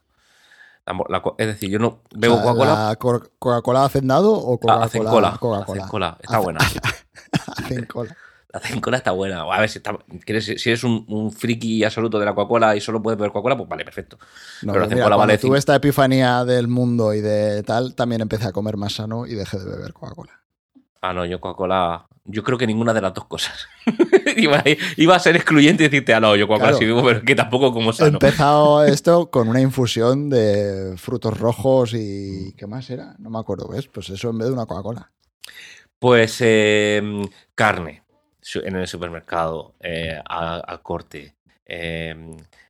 La la es decir, yo no bebo Coca-Cola. ¿la Co- ¿Coca-Cola hacendado o ah, Coca-Cola? hacen cola. Coca-Cola. Hacen cola. Está buena. Hacen cola. La hacen cola está buena. A ver, si, está- si eres un, un friki absoluto de la Coca-Cola y solo puedes beber Coca-Cola, pues vale, perfecto. No, Pero la mira, Coca-Cola cuando vale tuve esta epifanía del mundo y de tal, también empecé a comer más sano y dejé de beber Coca-Cola. Ah, no, yo Coca-Cola. Yo creo que ninguna de las dos cosas. iba, a, iba a ser excluyente y decirte, ah, no, yo Coca-Cola Claro. sí bebo, pero que tampoco como He sano. empezado esto con una infusión de frutos rojos y... ¿Qué más era? No me acuerdo, ¿ves? Pues eso en vez de una Coca-Cola. Pues eh, carne en el supermercado, eh, a- al corte, eh,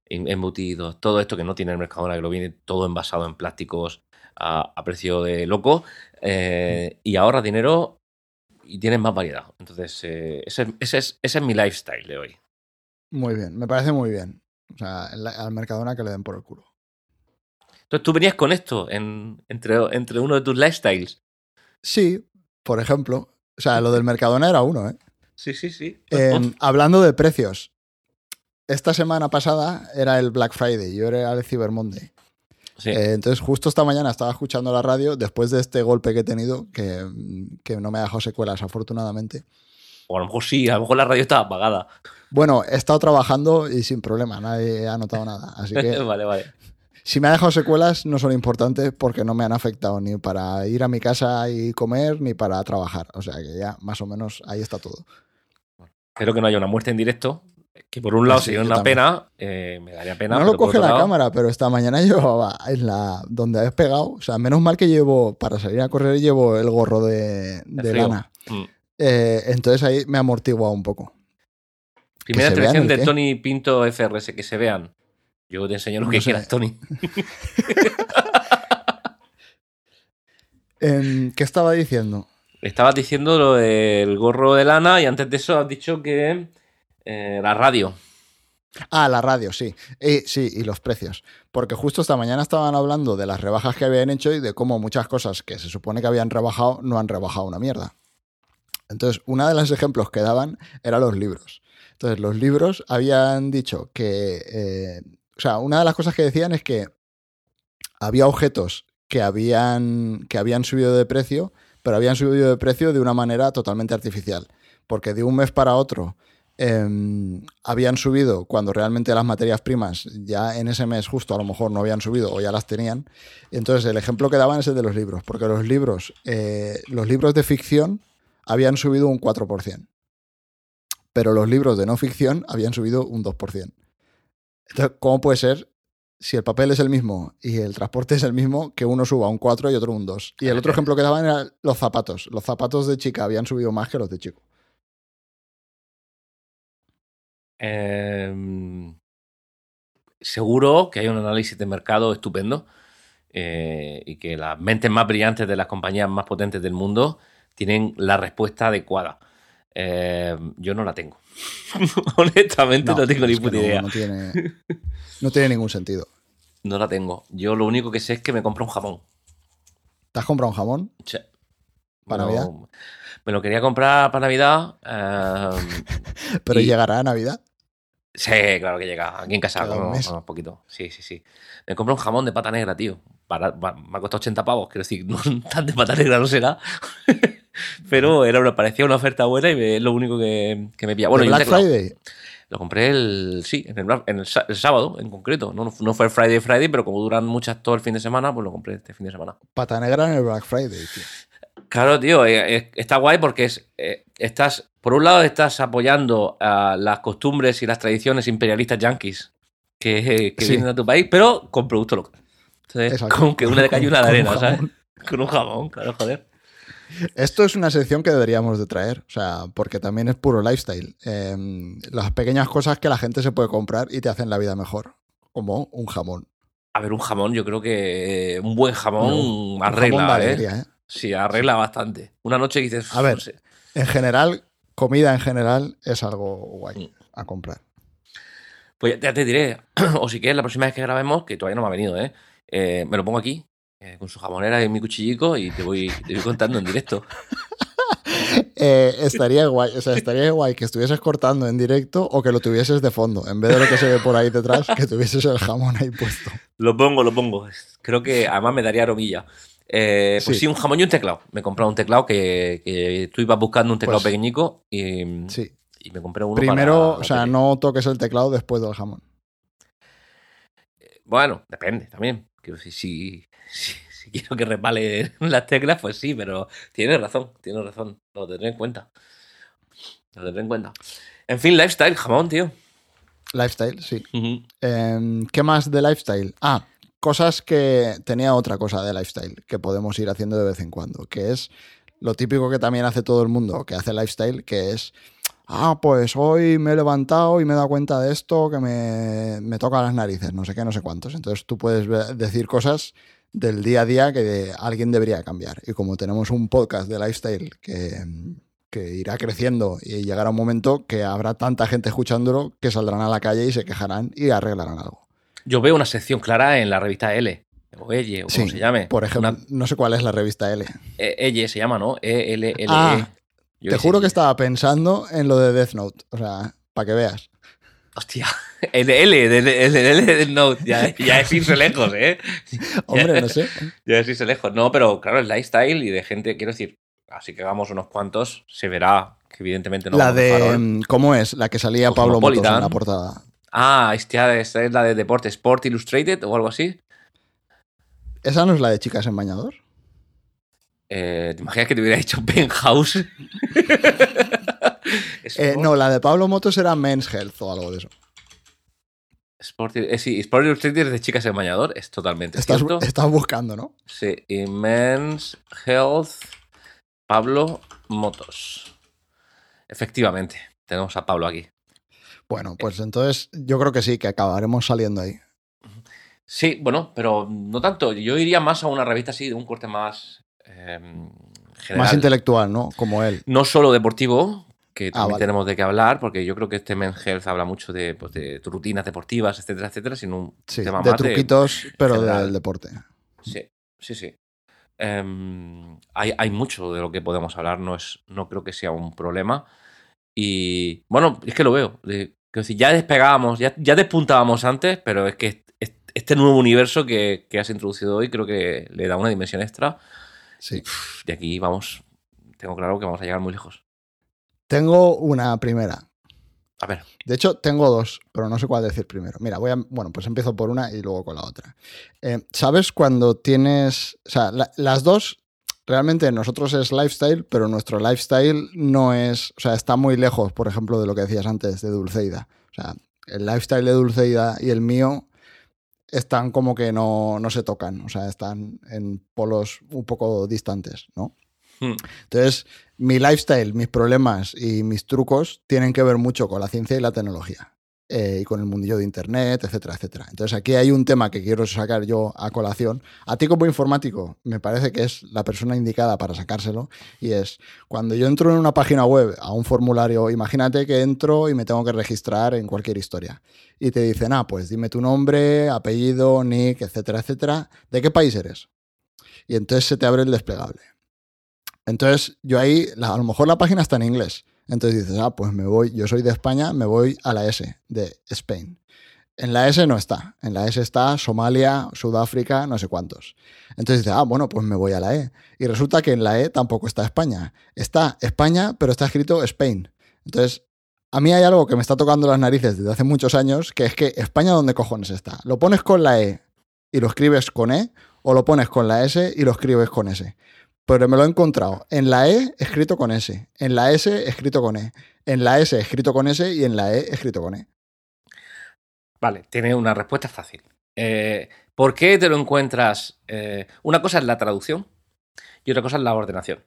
em- embutidos, todo esto que no tiene el Mercadona, que lo viene todo envasado en plásticos a, a precio de loco, eh, y ahorra dinero y tienes más variedad. Entonces, eh, ese, es- ese es, ese es mi lifestyle de hoy. Muy bien, me parece muy bien. O sea, al Mercadona que le den por el culo. Entonces, tú venías con esto en- entre, entre uno de tus lifestyles. Sí, por ejemplo. O sea, lo del Mercadona era uno, ¿eh? Sí, sí, sí. Em, hablando de precios. Esta semana pasada era el Black Friday, yo era el Cyber Monday. Sí. Eh, entonces, justo esta mañana estaba escuchando la radio después de este golpe que he tenido, que, que no me ha dejado secuelas, afortunadamente. O a lo mejor sí, a lo mejor la radio estaba apagada. Bueno, he estado trabajando y sin problema, nadie ha notado nada. Así que vale, vale. si me ha dejado secuelas, no son importantes porque no me han afectado ni para ir a mi casa y comer, ni para trabajar. O sea que ya más o menos ahí está todo. Espero que no haya una muerte en directo. Que por un lado Sí, sería una también. pena, eh, me daría pena. no lo coge la lado- cámara, pero esta mañana llevaba en la donde has pegado. O sea, menos mal que llevo, para salir a correr, llevo el gorro de, lana. Mm. Eh, entonces ahí me ha amortiguado un poco. Primera intervención de qué. Tony Pinto FRS, que se vean. Yo te enseño lo No que sé. quieras, Tony. Em, ¿Qué estaba diciendo? Estabas diciendo lo del gorro de lana y antes de eso has dicho que eh, la radio. Ah, la radio, sí. Y, sí, y los precios. Porque justo esta mañana estaban hablando de las rebajas que habían hecho y de cómo muchas cosas que se supone que habían rebajado no han rebajado una mierda. Entonces, uno de los ejemplos que daban eran los libros. Entonces, los libros habían dicho que. eh, o sea, una de las cosas que decían es que había objetos que habían, que habían subido de precio, pero habían subido de precio de una manera totalmente artificial. Porque de un mes para otro em, habían subido cuando realmente las materias primas ya en ese mes justo a lo mejor no habían subido o ya las tenían. Entonces el ejemplo que daban es el de los libros, porque los libros, eh, los libros de ficción habían subido un 4%, pero los libros de no ficción habían subido un 2%. Entonces, ¿cómo puede ser si el papel es el mismo y el transporte es el mismo que uno suba un 4 y otro un 2? Y el otro ejemplo que daban era los zapatos. Los zapatos de chica habían subido más que los de chico. Eh, seguro que hay un análisis de mercado estupendo eh, y que las mentes más brillantes de las compañías más potentes del mundo tienen la respuesta adecuada. Eh, yo no la tengo. Honestamente no, tengo ni puta idea. No tiene, no tiene ningún sentido. No la tengo. Yo lo único que sé es que me compro un jamón. ¿Te has comprado un jamón? Sí. ¿Para Navidad? Me lo quería comprar para Navidad. eh, ¿Pero y- llegará a Navidad? Sí, claro que llega. Aquí en casa, un como, como poquito. Sí, sí, sí. Me compré un jamón de pata negra, tío. Para- me ha costado 80 pavos. Quiero decir, no, tan de pata negra no será. Pero era una, parecía una oferta buena y me- es lo único que, que me pilla. Bueno, ¿De y un Black. Friday? Lo compré el, sí, en el, en el, el sábado en concreto. No, no fue el Friday Friday, pero como duran muchas todo el fin de semana, pues lo compré este fin de semana. Pata negra en el Black Friday, tío. Claro, tío, eh, eh, está guay porque es, eh, estás, por un lado, estás apoyando a las costumbres y las tradiciones imperialistas yanquis que, que Sí. vienen a tu país, pero con producto local. Entonces, Exacto. como que una de calle una de Con un arena, ¿sabes? Con un jamón, claro, joder. Esto es una sección que deberíamos de traer, o sea, porque también es puro lifestyle. Eh, las pequeñas cosas que la gente se puede comprar y te hacen la vida mejor, como un jamón. A ver, un jamón, yo creo que un buen jamón Un arregla, jamón de ¿eh? ¿eh? Sí, arregla bastante. Una noche dices, A ver. no sé. En general, comida en general es algo guay Mm. a comprar. Pues ya- ya te diré, o si quieres, la próxima vez que grabemos, que todavía no me ha venido, ¿eh? Eh, me lo pongo aquí, eh, con su jamonera y mi cuchillico, y te voy, te voy contando en directo. Eh, estaría guay, o sea, estaría guay que estuvieses cortando en directo o que lo tuvieses de fondo, en vez de lo que se ve por ahí detrás, que tuvieses el jamón ahí puesto. Lo pongo, lo pongo. Creo que además me daría aromilla. Eh, pues Sí. sí. un jamón y un teclado. Me he comprado un teclado que, que tú ibas buscando un teclado Pues, pequeñico y, Sí. y me compré uno Primero, para- o sea, no toques el teclado después del jamón. Bueno, depende también. Si, si, si quiero que repale las teclas, pues sí, pero tienes razón, tienes razón. Lo tendré en cuenta. Lo tendré en cuenta. En fin, lifestyle, jamón, tío. Lifestyle, sí. Em, ¿Qué más de lifestyle? Ah, cosas que tenía otra cosa de lifestyle que podemos ir haciendo de vez en cuando, que es lo típico que también hace todo el mundo que hace lifestyle, que es, ah, pues hoy me he levantado y me he dado cuenta de esto que me, me toca las narices, no sé qué, no sé cuántos. Entonces tú puedes decir cosas del día a día que alguien debería cambiar. Y como tenemos un podcast de lifestyle que, que irá creciendo y llegará un momento que habrá tanta gente escuchándolo que saldrán a la calle y se quejarán y arreglarán algo. Yo veo una sección clara en la revista L. O Elle, o como Sí, se llame. Por ejemplo, Una- no sé cuál es la revista L. eh, Elle se llama, ¿no? E-L-L-E. Ah, Yo Te qué sé. juro que estaba pensando en lo de Death Note. O sea, para que veas. Hostia. El L, el L, L Note. Ya, ya es irse lejos, ¿eh? Hombre, no sé. Ya es irse lejos. No, pero claro, el lifestyle y de gente, quiero decir, así que hagamos unos cuantos, se verá que evidentemente no la de mm, ¿Cómo es? La que salía Pablo Motos en la portada. Ah, esta esta es la de deporte, Sport Illustrated o algo así. ¿Esa no es la de chicas en bañador? Eh, ¿Te imaginas que te hubiera dicho Penthouse? Eh, no, la de Pablo Motos era Men's Health o algo de eso. Sport, eh, sí, Sport Illustrated es de chicas en bañador, es totalmente Estás, cierto. estás buscando, ¿no? Sí, y Men's Health Pablo Motos. Efectivamente, tenemos a Pablo aquí. Bueno, pues entonces yo creo que sí, que acabaremos saliendo ahí. Sí, bueno, pero no tanto. Yo iría más a una revista así, de un corte más eh, general. Más intelectual, ¿no? Como él. no solo deportivo, que también vale. tenemos de qué hablar, porque yo creo que este Men's Health habla mucho de, pues, de rutinas deportivas, etcétera, etcétera, sino un Sí, tema de más truquitos, pero general. del deporte. Sí, sí, sí. Em, hay, hay mucho de lo que podemos hablar, no, es, no creo que sea un problema. Y bueno, es que lo veo. de- quiero decir, ya despegábamos, ya, ya despuntábamos antes, pero es que est- est- este nuevo universo que, que has introducido hoy creo que le da una dimensión extra. Sí. Uf, De aquí vamos, tengo claro que vamos a llegar muy lejos. Tengo una primera. A ver, De hecho, tengo dos, pero no sé cuál decir primero. Mira, voy a. Bueno, pues empiezo por una y luego con la otra. Eh, ¿Sabes cuando tienes. O sea, la- las dos. Realmente nosotros es lifestyle, pero nuestro lifestyle no es. O sea, está muy lejos, por ejemplo, de lo que decías antes de Dulceida. O sea, el lifestyle de Dulceida y el mío están como que no, no se tocan. O sea, están en polos un poco distantes, ¿no? Hmm. Entonces, mi lifestyle, mis problemas y mis trucos tienen que ver mucho con la ciencia y la tecnología. Eh, y con el mundillo de Internet, etcétera, etcétera. Entonces aquí hay un tema que quiero sacar yo a colación. A ti como informático me parece que es la persona indicada para sacárselo y es cuando yo entro en una página web a un formulario, imagínate que entro y me tengo que registrar en cualquier historia y te dicen, ah, pues dime tu nombre, apellido, nick, etcétera, etcétera, ¿de qué país eres? Y entonces se te abre el desplegable. Entonces yo ahí, a lo mejor la página está en inglés entonces dices, ah, pues me voy, yo soy de España, me voy a la S, de Spain. En la S no está. En la S está Somalia, Sudáfrica, no sé cuántos. Entonces dices, ah, bueno, pues me voy a la E. Y resulta que en la E tampoco está España. Está España, pero está escrito Spain. Entonces, a mí hay algo que me está tocando las narices desde hace muchos años, que es que España, ¿dónde cojones está? ¿Lo pones con la E y lo escribes con E? ¿O lo pones con la S y lo escribes con S? Pero me lo he encontrado en la E escrito con S, en la S escrito con E, en la S escrito con S y en la E escrito con E. Vale, tiene una respuesta fácil. Eh, ¿Por qué te lo encuentras? Eh, una cosa es la traducción y otra cosa es la ordenación.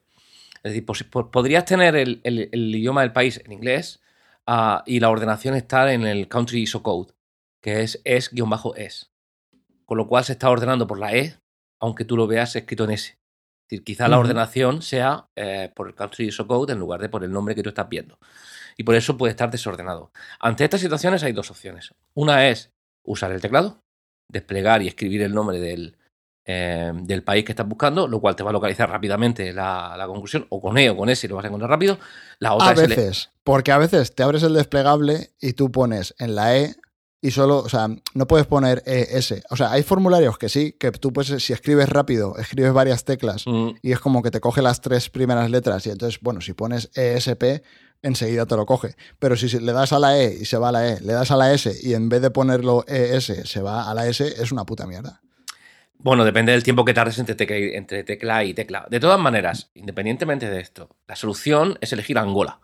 Es decir, podrías tener el, idioma del país en inglés ah, y la ordenación está en el country ISO code, que es es-es. Con lo cual se está ordenando por la E, aunque tú lo veas escrito en S decir, quizá la ordenación sea eh, por el country ISO code en lugar de por el nombre que tú estás viendo. Y por eso puede estar desordenado. Ante estas situaciones hay dos opciones. Una es usar el teclado, desplegar y escribir el nombre del, eh, del país que estás buscando, lo cual te va a localizar rápidamente la, conclusión, o con E o con S y lo vas a encontrar rápido. La otra a veces, porque a veces te abres el desplegable y tú pones en la E y solo, o sea, no puedes poner ES. O sea, hay formularios que sí, que tú puedes, si escribes rápido, escribes varias teclas mm. y es como que te coge las tres primeras letras y entonces, bueno, si pones ESP, enseguida te lo coge. Pero si le das a la E y se va a la E, le das a la S y en vez de ponerlo ES se va a la S, es una puta mierda. Bueno, depende del tiempo que tardes entre tecla, entre tecla y tecla. De todas maneras, independientemente de esto, la solución es elegir Angola.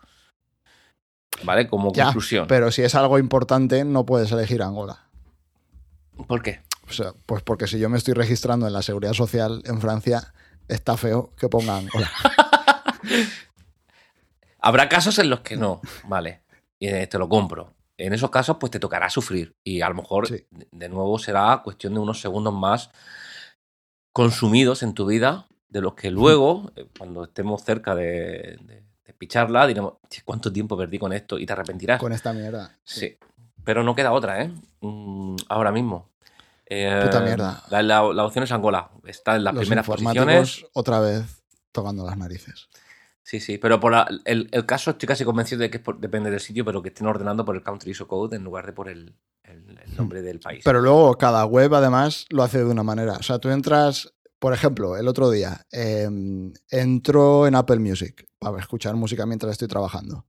¿Vale? Como conclusión. Pero si es algo importante, no puedes elegir Angola. ¿Por qué? pues porque si yo me estoy registrando en la seguridad social en Francia, está feo que ponga Angola. Habrá casos en los que no, vale. Y te lo compro. En esos casos, pues te tocará sufrir. Y a lo mejor, de nuevo, será cuestión de unos segundos más consumidos en tu vida, de los que luego, eh, cuando estemos cerca de picharla, diremos, ¿cuánto tiempo perdí con esto? Y te arrepentirás. Con esta mierda. Sí. Pero no queda otra, ¿eh? Mm, ahora mismo. Eh, Puta mierda. La, opción es Angola. Está en las primeras posiciones. Otra vez tocando las narices. Sí, sí, pero por el, caso estoy casi convencido de que depende del sitio, pero que estén ordenando por el country ISO code en lugar de por el, el nombre del país. Pero luego cada web además lo hace de una manera. O sea, tú entras por ejemplo, el otro día em, entro en Apple Music para escuchar música mientras estoy trabajando.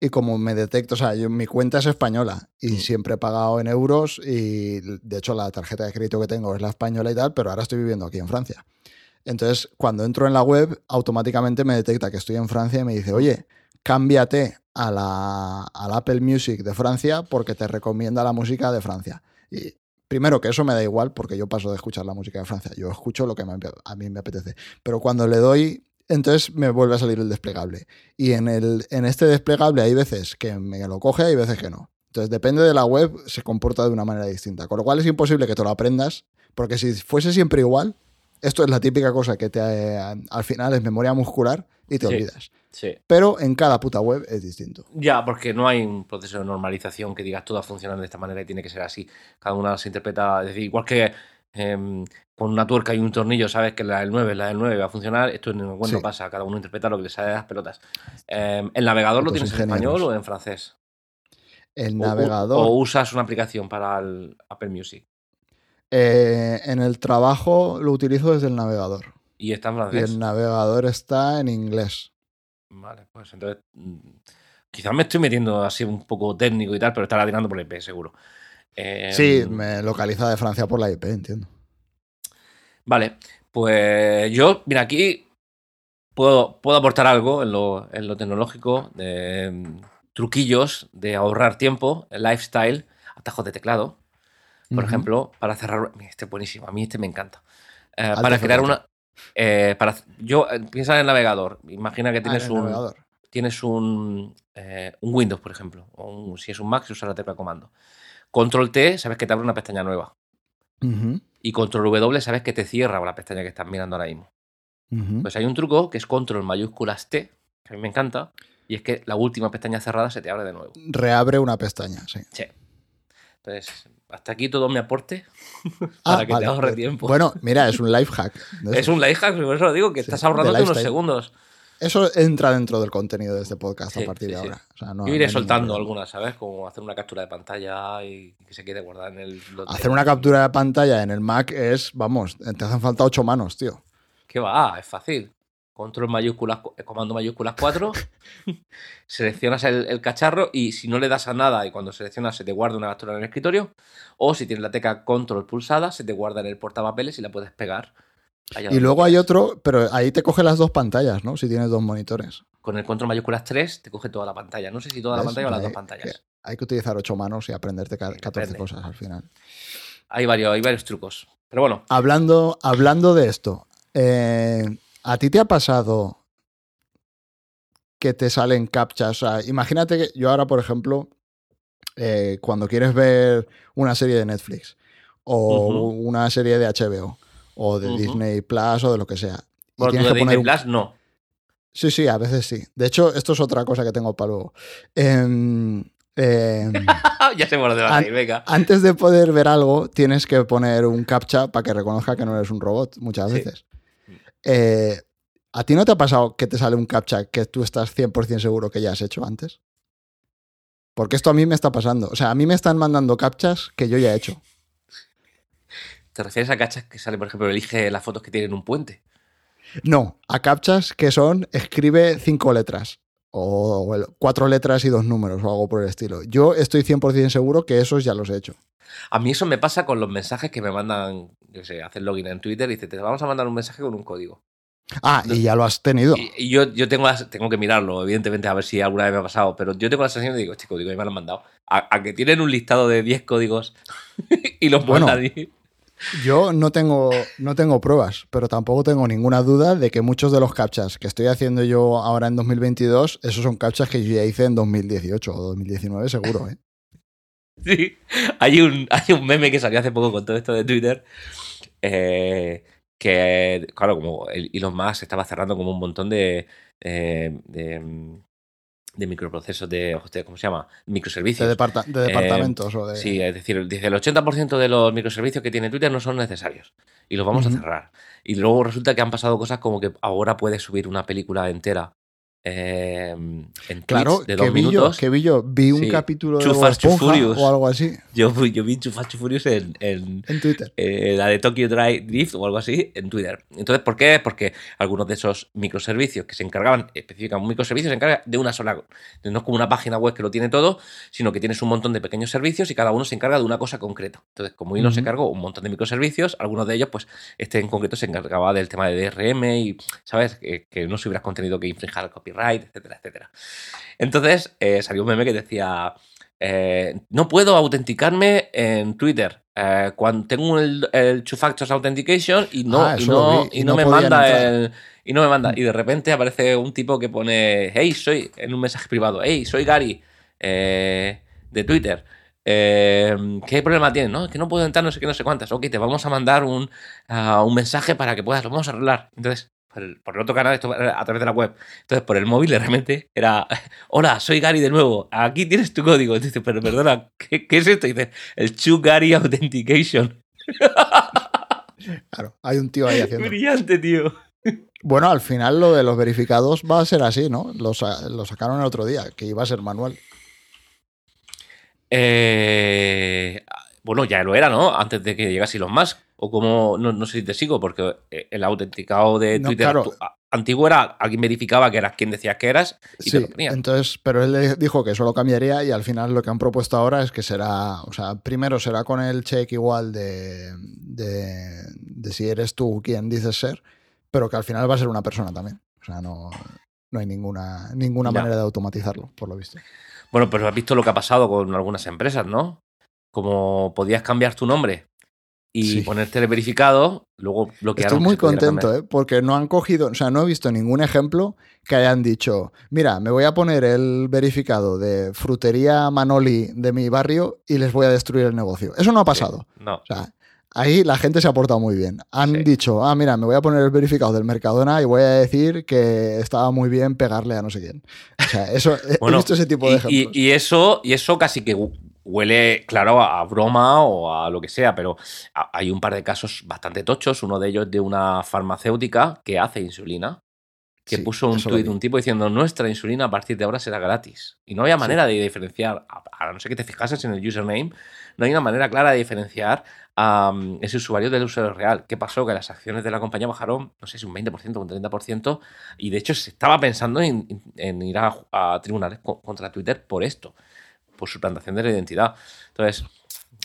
Y como me detecto, o sea, mi cuenta es española y mm. siempre he pagado en euros y de hecho la tarjeta de crédito que tengo es la española y tal, pero ahora estoy viviendo aquí en Francia. Entonces, cuando entro en la web, automáticamente me detecta que estoy en Francia y me dice, oye, cámbiate a la, al Apple Music de Francia porque te recomienda la música de Francia. Y Primero, que eso me da igual porque yo paso de escuchar la música de Francia. Yo escucho lo que a mí me apetece. Pero cuando le doy, entonces me vuelve a salir el desplegable. Y en, el, en este desplegable hay veces que me lo coge, hay veces que no. Entonces, depende de la web, se comporta de una manera distinta. Con lo cual es imposible que te lo aprendas, porque si fuese siempre igual, esto es la típica cosa que te, eh, al final es memoria muscular y te olvidas. Pero en cada puta web es distinto. Ya, porque no hay un proceso de normalización que digas todas funcionan de esta manera y tiene que ser así. Cada una se interpreta, es decir, igual que em, con una tuerca y un tornillo sabes que la del 9 la del 9 va a funcionar, esto en el no pasa, cada uno interpreta lo que le sale de las pelotas. Em, ¿El navegador lo tienes en español o en francés? El navegador. O, usas una aplicación para el Apple Music? Eh, en el trabajo lo utilizo desde el navegador. ¿Y está en francés? Y el navegador está en inglés. Vale, pues entonces. Mm, quizás me estoy metiendo así un poco técnico y tal, pero estará tirando por la IP, seguro. sí, em, me localiza de Francia por la IP, entiendo. Vale, pues yo, mira, aquí puedo, puedo aportar algo en lo, en lo tecnológico, de em, truquillos de ahorrar tiempo, lifestyle, atajos de teclado, por ejemplo, para cerrar. Este es buenísimo, a mí este me encanta. Eh, para crear una. Eh, para, yo, eh, piensa en el navegador. Imagina que ah, tienes un. tienes un, eh, un Windows, por ejemplo, o un- si es un Mac, se usa la tecla comando. Control T, sabes que te abre una pestaña nueva. Y Control W, sabes que te cierra la pestaña que estás mirando ahora mismo. ujú. Pues hay un truco que es Control mayúsculas T, que a mí me encanta, y es que la última pestaña cerrada se te abre de nuevo. Reabre una pestaña, sí. Sí. Entonces, hasta aquí todo mi aporte Ah, para que vale. te ahorre tiempo. Bueno, mira, es un life hack. es un life hack, por eso lo digo, que Sí, estás ahorrándote unos segundos. Eso entra dentro del contenido de este podcast Sí, a partir sí, de ahora. O sea, no- Yo iré no soltando algunas, ¿sabes? Como hacer una captura de pantalla y que se quede guardada en el... Hacer una captura de pantalla en el Mac es, vamos, te hacen falta ocho manos, tío. ¿Qué va? Es fácil. Control mayúsculas, cu- eh, comando mayúsculas 4, seleccionas el, el cacharro y si no le das a nada y cuando seleccionas se te guarda una captura en el escritorio, o si tienes la tecla control pulsada, se te guarda en el portapapeles y la puedes pegar. Y luego hay otro, pero ahí te coge las dos pantallas, ¿no? Si tienes dos monitores. Con el control mayúsculas 3 te coge toda la pantalla. No sé si toda la pantalla o las Hay- dos pantallas. Hay que utilizar ocho manos y aprenderte ca- Sí, 14 depende. cosas al final. Hay varios, hay varios trucos. Pero bueno, Hablando, hablando de esto, eh, ¿a ti te ha pasado que te salen captchas? O sea, imagínate que yo ahora, por ejemplo, eh, cuando quieres ver una serie de Netflix o una serie de HBO o de. Disney Plus o de lo que sea. bueno tú tienes de que poner Disney Plus no. Sí, sí, a veces sí. De hecho, esto es otra cosa que tengo para luego. Em, em, ya sé por a An- venga. antes de poder ver algo, tienes que poner un captcha para que reconozca que no eres un robot, muchas Sí. veces. Eh, ¿A ti no te ha pasado que te sale un captcha que tú estás 100% seguro que ya has hecho antes? Porque esto a mí me está pasando. O sea, a mí me están mandando captchas que yo ya he hecho. ¿Te refieres a cachas que sale, por ejemplo, elige las fotos que tienen un puente? No, a captchas que son escribe cinco letras. O, cuatro letras y dos números o algo por el estilo. Yo estoy 100% seguro que esos ya los he hecho. A mí eso me pasa con los mensajes que me mandan, yo sé, hacen login en Twitter y dice, te vamos a mandar un mensaje con un código. Ah, y ya lo has tenido. Y, y yo, yo tengo, las- tengo que mirarlo, evidentemente, a ver si alguna vez me ha pasado, pero yo tengo la sensación de digo, este código ya me lo han mandado. A, a que tienen un listado de 10 códigos y los Bueno. mandan y- Yo no tengo, no tengo pruebas, pero tampoco tengo ninguna duda de que muchos de los captchas que estoy haciendo yo ahora en 2022, esos son captchas que yo ya hice en 2018 o 2019 seguro, ¿eh? Sí. Hay un, hay un meme que salió hace poco con todo esto de Twitter. eh, que, claro, como el Elon Musk estaba cerrando como un montón de. eh, de, de microprocesos de. ¿Cómo se llama? De, Microservicios. departa- de departamentos o de... Sí, es decir, dice el 80% de los microservicios que tiene Twitter no son necesarios y los vamos a cerrar. Y luego resulta que han pasado cosas como que ahora puedes subir una película entera eh, en Twitch Claro, de que vi, yo, que vi yo, vi un Sí. capítulo de Furious. o algo así Yo, yo vi Too Furious en, en, en Twitter. eh, la de Tokyo Drive Drift o algo así en Twitter. Entonces, ¿por qué? Porque algunos de esos microservicios que se encargaban, específicamente un microservicio se encarga de una sola. No es como una página web que lo tiene todo, sino que tienes un montón de pequeños servicios y cada uno se encarga de una cosa concreta. Entonces, como Elon se Ujú. cargó un montón de microservicios, algunos de ellos, pues, este en concreto se encargaba del tema de DRM y, ¿sabes? Que, que no subieras contenido que infrinja el copyright, etcétera, etcétera. Entonces, eh, salió un meme que decía. eh, no puedo autenticarme en Twitter. Eh, cuando tengo el, el Two Factors Authentication y no, Ah, y no, vi, y y no no me manda entrar. el. Y no me manda. Mm. Y de repente aparece un tipo que pone. Hey, soy. En un mensaje privado. Hey, soy Gary. eh, de Twitter. ¿Qué problema tienes? No, es que no puedo entrar, no sé qué, no sé cuántas. Ok, te vamos a mandar un, ah, un mensaje para que puedas, lo vamos a arreglar. Entonces, el, por el otro canal, esto a través de la web. Entonces, por el móvil, realmente era: Hola, soy Gary de nuevo. Aquí tienes tu código. Dice, pero perdona, ¿qué, qué es esto? Dice: El Chu Gary Authentication. Claro, hay un tío ahí haciendo. Brillante, tío. Bueno, al final lo de los verificados va a ser así, ¿no? Lo, lo sacaron el otro día, que iba a ser manual. Eh, bueno, ya lo era, ¿no? Antes de que llegase Elon Musk. O como, no, no sé si te sigo, porque eh, el autenticado de No, Twitter claro. antiguo era alguien verificaba que eras quien decías que eras y te lo ponía. entonces, pero él dijo que eso lo cambiaría y al final lo que han propuesto ahora es que será, o sea, primero será con el check igual de, de, de si eres tú quien dices ser, pero que al final va a ser una persona también. O sea, no, no hay ninguna, ninguna Ya. manera de automatizarlo, por lo visto. Bueno, pero has visto lo que ha pasado con algunas empresas, ¿no? Como podías cambiar tu nombre y Sí. ponerte el verificado, luego bloquearon. Estoy muy contento. ¿eh? porque no han cogido, o sea, no he visto ningún ejemplo que hayan dicho, mira, me voy a poner el verificado de frutería Manoli de mi barrio y les voy a destruir el negocio. Eso no ha pasado. No. O sea, ahí la gente se ha portado muy bien. Han Sí. dicho, ah, mira, me voy a poner el verificado del Mercadona y voy a decir que estaba muy bien pegarle a no sé quién. O sea, eso, Bueno, he visto ese tipo de y, ejemplos. y- y eso, y eso casi que huele, claro, a broma o a lo que sea, pero a- hay un par de casos bastante tochos. Uno de ellos de una farmacéutica que hace insulina, que Sí, puso un tuit vi. un tipo diciendo nuestra insulina a partir de ahora será gratis. Y no había manera de diferenciar, a, a no ser que te fijases en el username, no hay una manera clara de diferenciar a um, ese usuario del usuario real. ¿Qué pasó? Que las acciones de la compañía bajaron, no sé si un 20% o un 30%, y de hecho se estaba pensando en, en ir a, a tribunales co- contra Twitter por esto, por suplantación de la identidad. Entonces,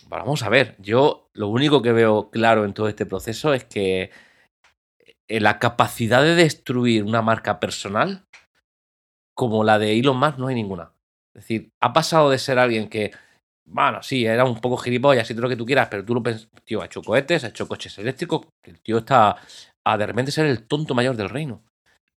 bueno, vamos a ver, yo lo único que veo claro en todo este proceso es que eh, la capacidad de destruir una marca personal como la de Elon Musk no hay ninguna. Es decir, ha pasado de ser alguien que, bueno, sí, era un poco gilipollas y todo lo que tú quieras, pero tú lo pensas, tío, ha hecho cohetes, ha hecho coches eléctricos, el tío está a de repente ser el tonto mayor del reino.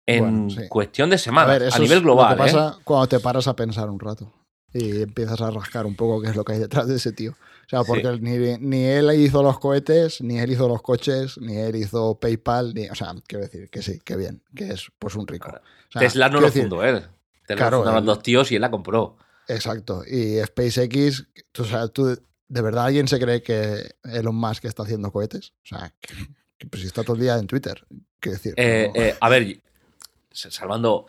En Bueno, sí. cuestión de semanas, a, ver, eso nivel es global. Lo que ¿eh? pasa cuando te paras a pensar un rato y empiezas a rascar un poco qué es lo que hay detrás de ese tío. O sea, porque ni, ni él hizo los cohetes, ni él hizo los coches, ni él hizo PayPal, ni, o sea, quiero decir que sí, que bien, que es pues un rico. O sea, Tesla no lo decir, fundó él. Tesla claro, lo fundaron dos tíos y él la compró. Exacto. Y SpaceX, tú, o sea, tú, ¿de verdad alguien se cree que Elon Musk está haciendo cohetes? O sea, que, que, pues si está todo el día en Twitter. Quiero decir, Eh, no- eh, a ver, salvando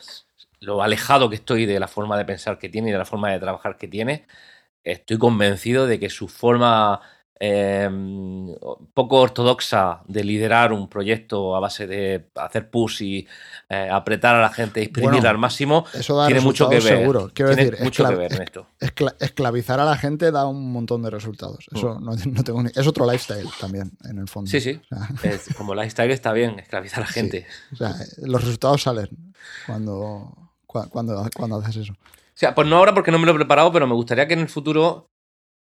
lo alejado que estoy de la forma de pensar que tiene y de la forma de trabajar que tiene, estoy convencido de que su forma eh, poco ortodoxa de liderar un proyecto a base de hacer push y eh, apretar a la gente, exprimirla Bueno, al máximo, eso da tiene mucho que ver. seguro. Quiero tiene decir, mucho que ver en esto. escla- esclavizar a la gente da un montón de resultados. Eso no, no tengo ni- Es otro lifestyle también, en el fondo. Mm. Sí, sí. O sea, Es- como lifestyle está bien, esclavizar a la Sí. gente. o sea, los resultados salen cuando, cua- cuando, cuando haces eso. O sea, pues no ahora porque no me lo he preparado, pero me gustaría que en el futuro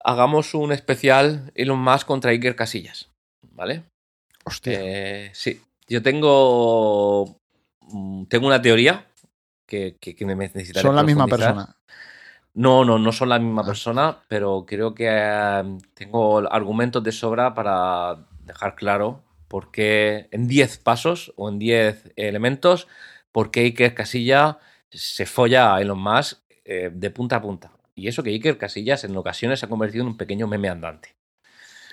hagamos un especial Elon Musk contra Iker Casillas. ¿Vale? Hostia. Eh, sí. Yo tengo. mm, Tengo una teoría que, que, que me necesitaré. Son la misma persona. No, no, no son la misma Ah. persona, pero creo que eh, tengo argumentos de sobra para dejar claro por qué en 10 pasos o en 10 elementos, por qué Iker Casillas se folla a Elon Musk eh, de punta a punta. Y eso que Iker Casillas en ocasiones se ha convertido en un pequeño meme andante.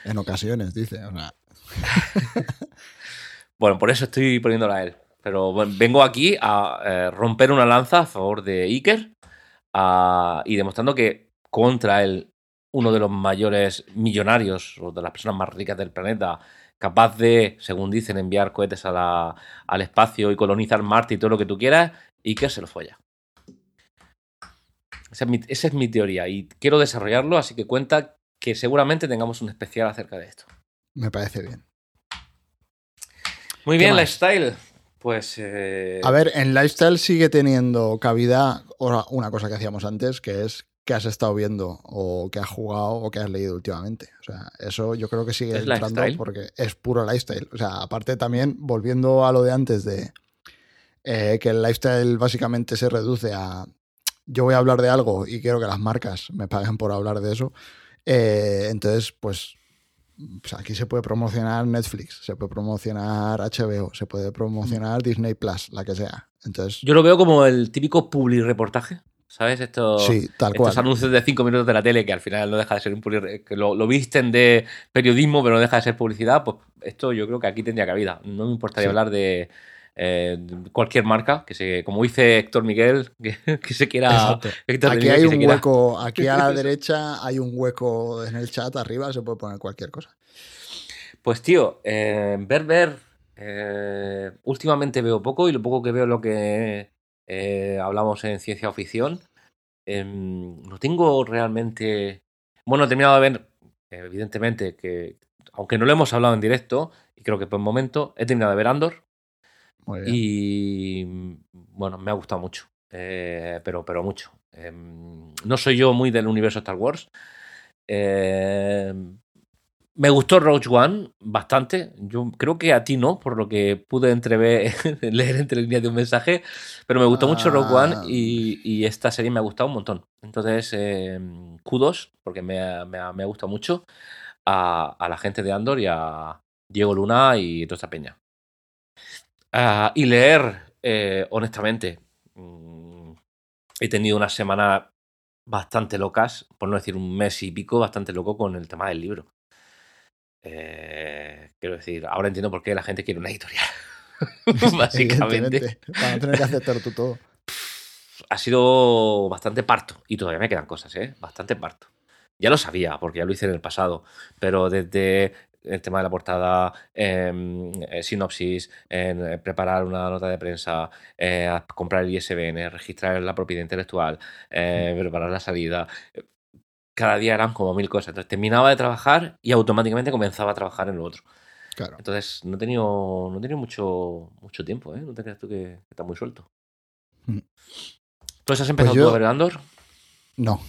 En ocasiones, dice. O sea, Bueno, por eso estoy poniéndola a él. Pero bueno, vengo aquí a eh, romper una lanza a favor de Iker a- y demostrando que contra él, uno de los mayores millonarios o de las personas más ricas del planeta, capaz de, según dicen, enviar cohetes a la- al espacio y colonizar Marte y todo lo que tú quieras, Iker se lo folla. Esa es mi, esa es mi teoría y quiero desarrollarlo, así que cuenta que seguramente tengamos un especial acerca de esto. me parece bien. Muy ¿Qué bien, lifestyle. Pues. eh, A ver, en lifestyle sigue teniendo cabida una cosa que hacíamos antes, que es que has estado viendo o que has jugado o que has leído últimamente. O sea, eso yo creo que sigue ¿Es entrando lifestyle? porque es puro lifestyle. O sea, aparte también, volviendo a lo de antes de eh, que el lifestyle básicamente se reduce a yo voy a hablar de algo y quiero que las marcas me paguen por hablar de eso. eh, entonces, pues pues aquí se puede promocionar Netflix, se puede promocionar HBO, se puede promocionar Disney Plus, la que sea. Entonces, Yo lo veo como el típico publi reportaje. ¿Sabes? Estos, sí, tal estos cual. anuncios de cinco minutos de la tele que al final no deja de ser un publi, que lo, lo visten de periodismo, pero no deja de ser publicidad. Pues esto yo creo que aquí tendría cabida. No me importaría Sí. hablar de, eh, cualquier marca, que se, como dice Héctor Miguel, que, que se quiera. Héctor Aquí Miguel, hay un quiera- hueco, aquí a la derecha hay un hueco en el chat, arriba se puede poner cualquier cosa. Pues tío, eh, ver, ver, eh, últimamente veo poco y lo poco que veo es lo que eh, hablamos en ciencia ficción. Em, no tengo realmente... Bueno, he terminado de ver, evidentemente, que aunque no lo hemos hablado en directo, y creo que por el momento, he terminado de ver Andor. Y bueno, me ha gustado mucho, eh, pero, pero mucho. Em, no soy yo muy del universo Star Wars. em, Me gustó Rogue One bastante. Yo creo que a ti no, por lo que pude entrever, leer entre líneas de un mensaje. Pero me gustó mucho Rogue One Ah. y, y esta serie me ha gustado un montón. Entonces, eh, kudos, porque me ha, me me ha gustado mucho a, a la gente de Andor y a Diego Luna y toda esta peña. Ah, y leer, eh, honestamente, mm, he tenido una semana bastante locas, por no decir un mes y pico, bastante loco con el tema del libro. Eh, quiero decir, ahora entiendo por qué la gente quiere una editorial. Básicamente. Para no tener que aceptar tú todo. Ha sido bastante parto. Y todavía me quedan cosas, ¿eh? Bastante parto. Ya lo sabía, porque ya lo hice en el pasado. Pero desde el tema de la portada, em, eh, sinopsis, eh, preparar una nota de prensa, eh, comprar el ISBN, registrar la propiedad intelectual, eh, preparar la salida. Cada día eran como mil cosas. Entonces terminaba de trabajar y automáticamente comenzaba a trabajar en lo otro. Claro. Entonces no he tenido, no he tenido mucho, mucho tiempo, ¿eh? No te creas tú que, que está muy suelto. Mm. ¿Tú has empezado yo- tú a ver Andor? No.